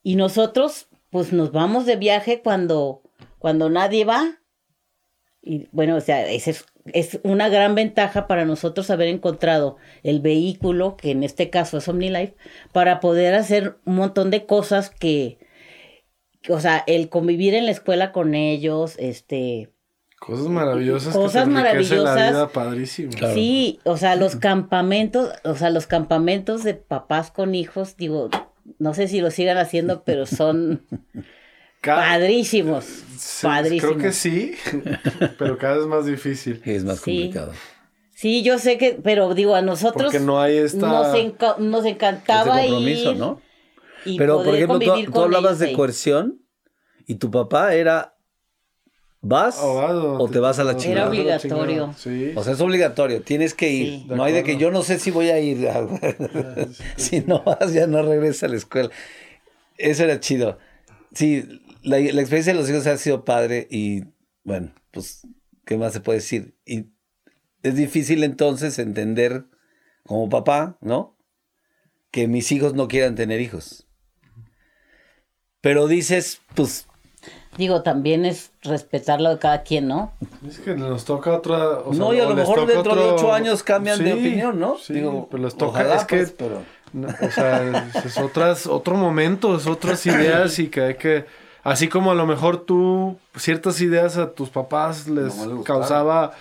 Y nosotros, pues nos vamos de viaje cuando, cuando nadie va. Y bueno, o sea, es, es una gran ventaja para nosotros haber encontrado el vehículo, que en este caso es OmniLife, para poder hacer un montón de cosas que, o sea, el convivir en la escuela con ellos, este, Cosas maravillosas. Cosas que te enriquecen La maravillosas. vida padrísimo. Claro. Sí, o sea, los campamentos, o sea, los campamentos de papás con hijos, digo, no sé si lo sigan haciendo, pero son padrísimos, Sí, padrísimos. Creo que sí, pero cada vez más difícil. Es más Sí. complicado. Sí, yo sé que, pero digo, a nosotros Porque no hay esta- nos, enca- nos encantaba Ese compromiso, ir ¿no? y Pero, poder por ejemplo, tú, hablabas ellos de coerción y tu papá era, ¿vas O vas o te vas a la chingada? vas a la obligatorio. Sí. O sea, es obligatorio, tienes que ir. Sí. No hay de que yo no sé si voy a ir. si no vas, ya no regresas a la escuela. Eso era chido. Sí, la, la experiencia de los hijos ha sido padre y bueno, pues, ¿qué más se puede decir? Y es difícil entonces entender como papá, ¿no? Que mis hijos no quieran tener hijos. Pero dices, pues, Digo, también es respetar lo de cada quien, ¿no? Es que nos toca otra. o sea, no, y a lo mejor dentro de ocho años cambian de Sí, opinión, ¿no? Sí, Digo, pero les toca. ojalá, es que. pues, pero- no, o sea, es, es otras, otro momento, es otras ideas y que hay que. Así como a lo mejor tú, ciertas ideas a tus papás les No les gustaron. causaba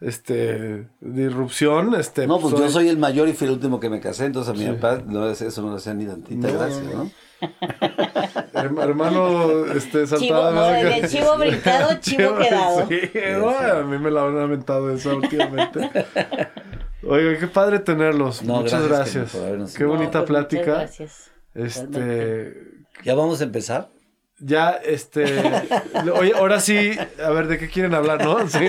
este disrupción, este No, pues yo soy el mayor y fui el último que me casé, entonces a mi papá no, eso no le hacía ni tantita No, gracia, no, hermano este Chivo, saltaba no, de chivo brincado, chivo quedado. Sí, no, a mí me la han aventado eso últimamente. Oiga, qué padre tenerlos. No, Muchas gracias, Qué No, bonita pues, muchas plática. gracias. Este, ¿Ya vamos a empezar? ya, este, oye, ahora sí, a ver, ¿de qué quieren hablar, no? Sí.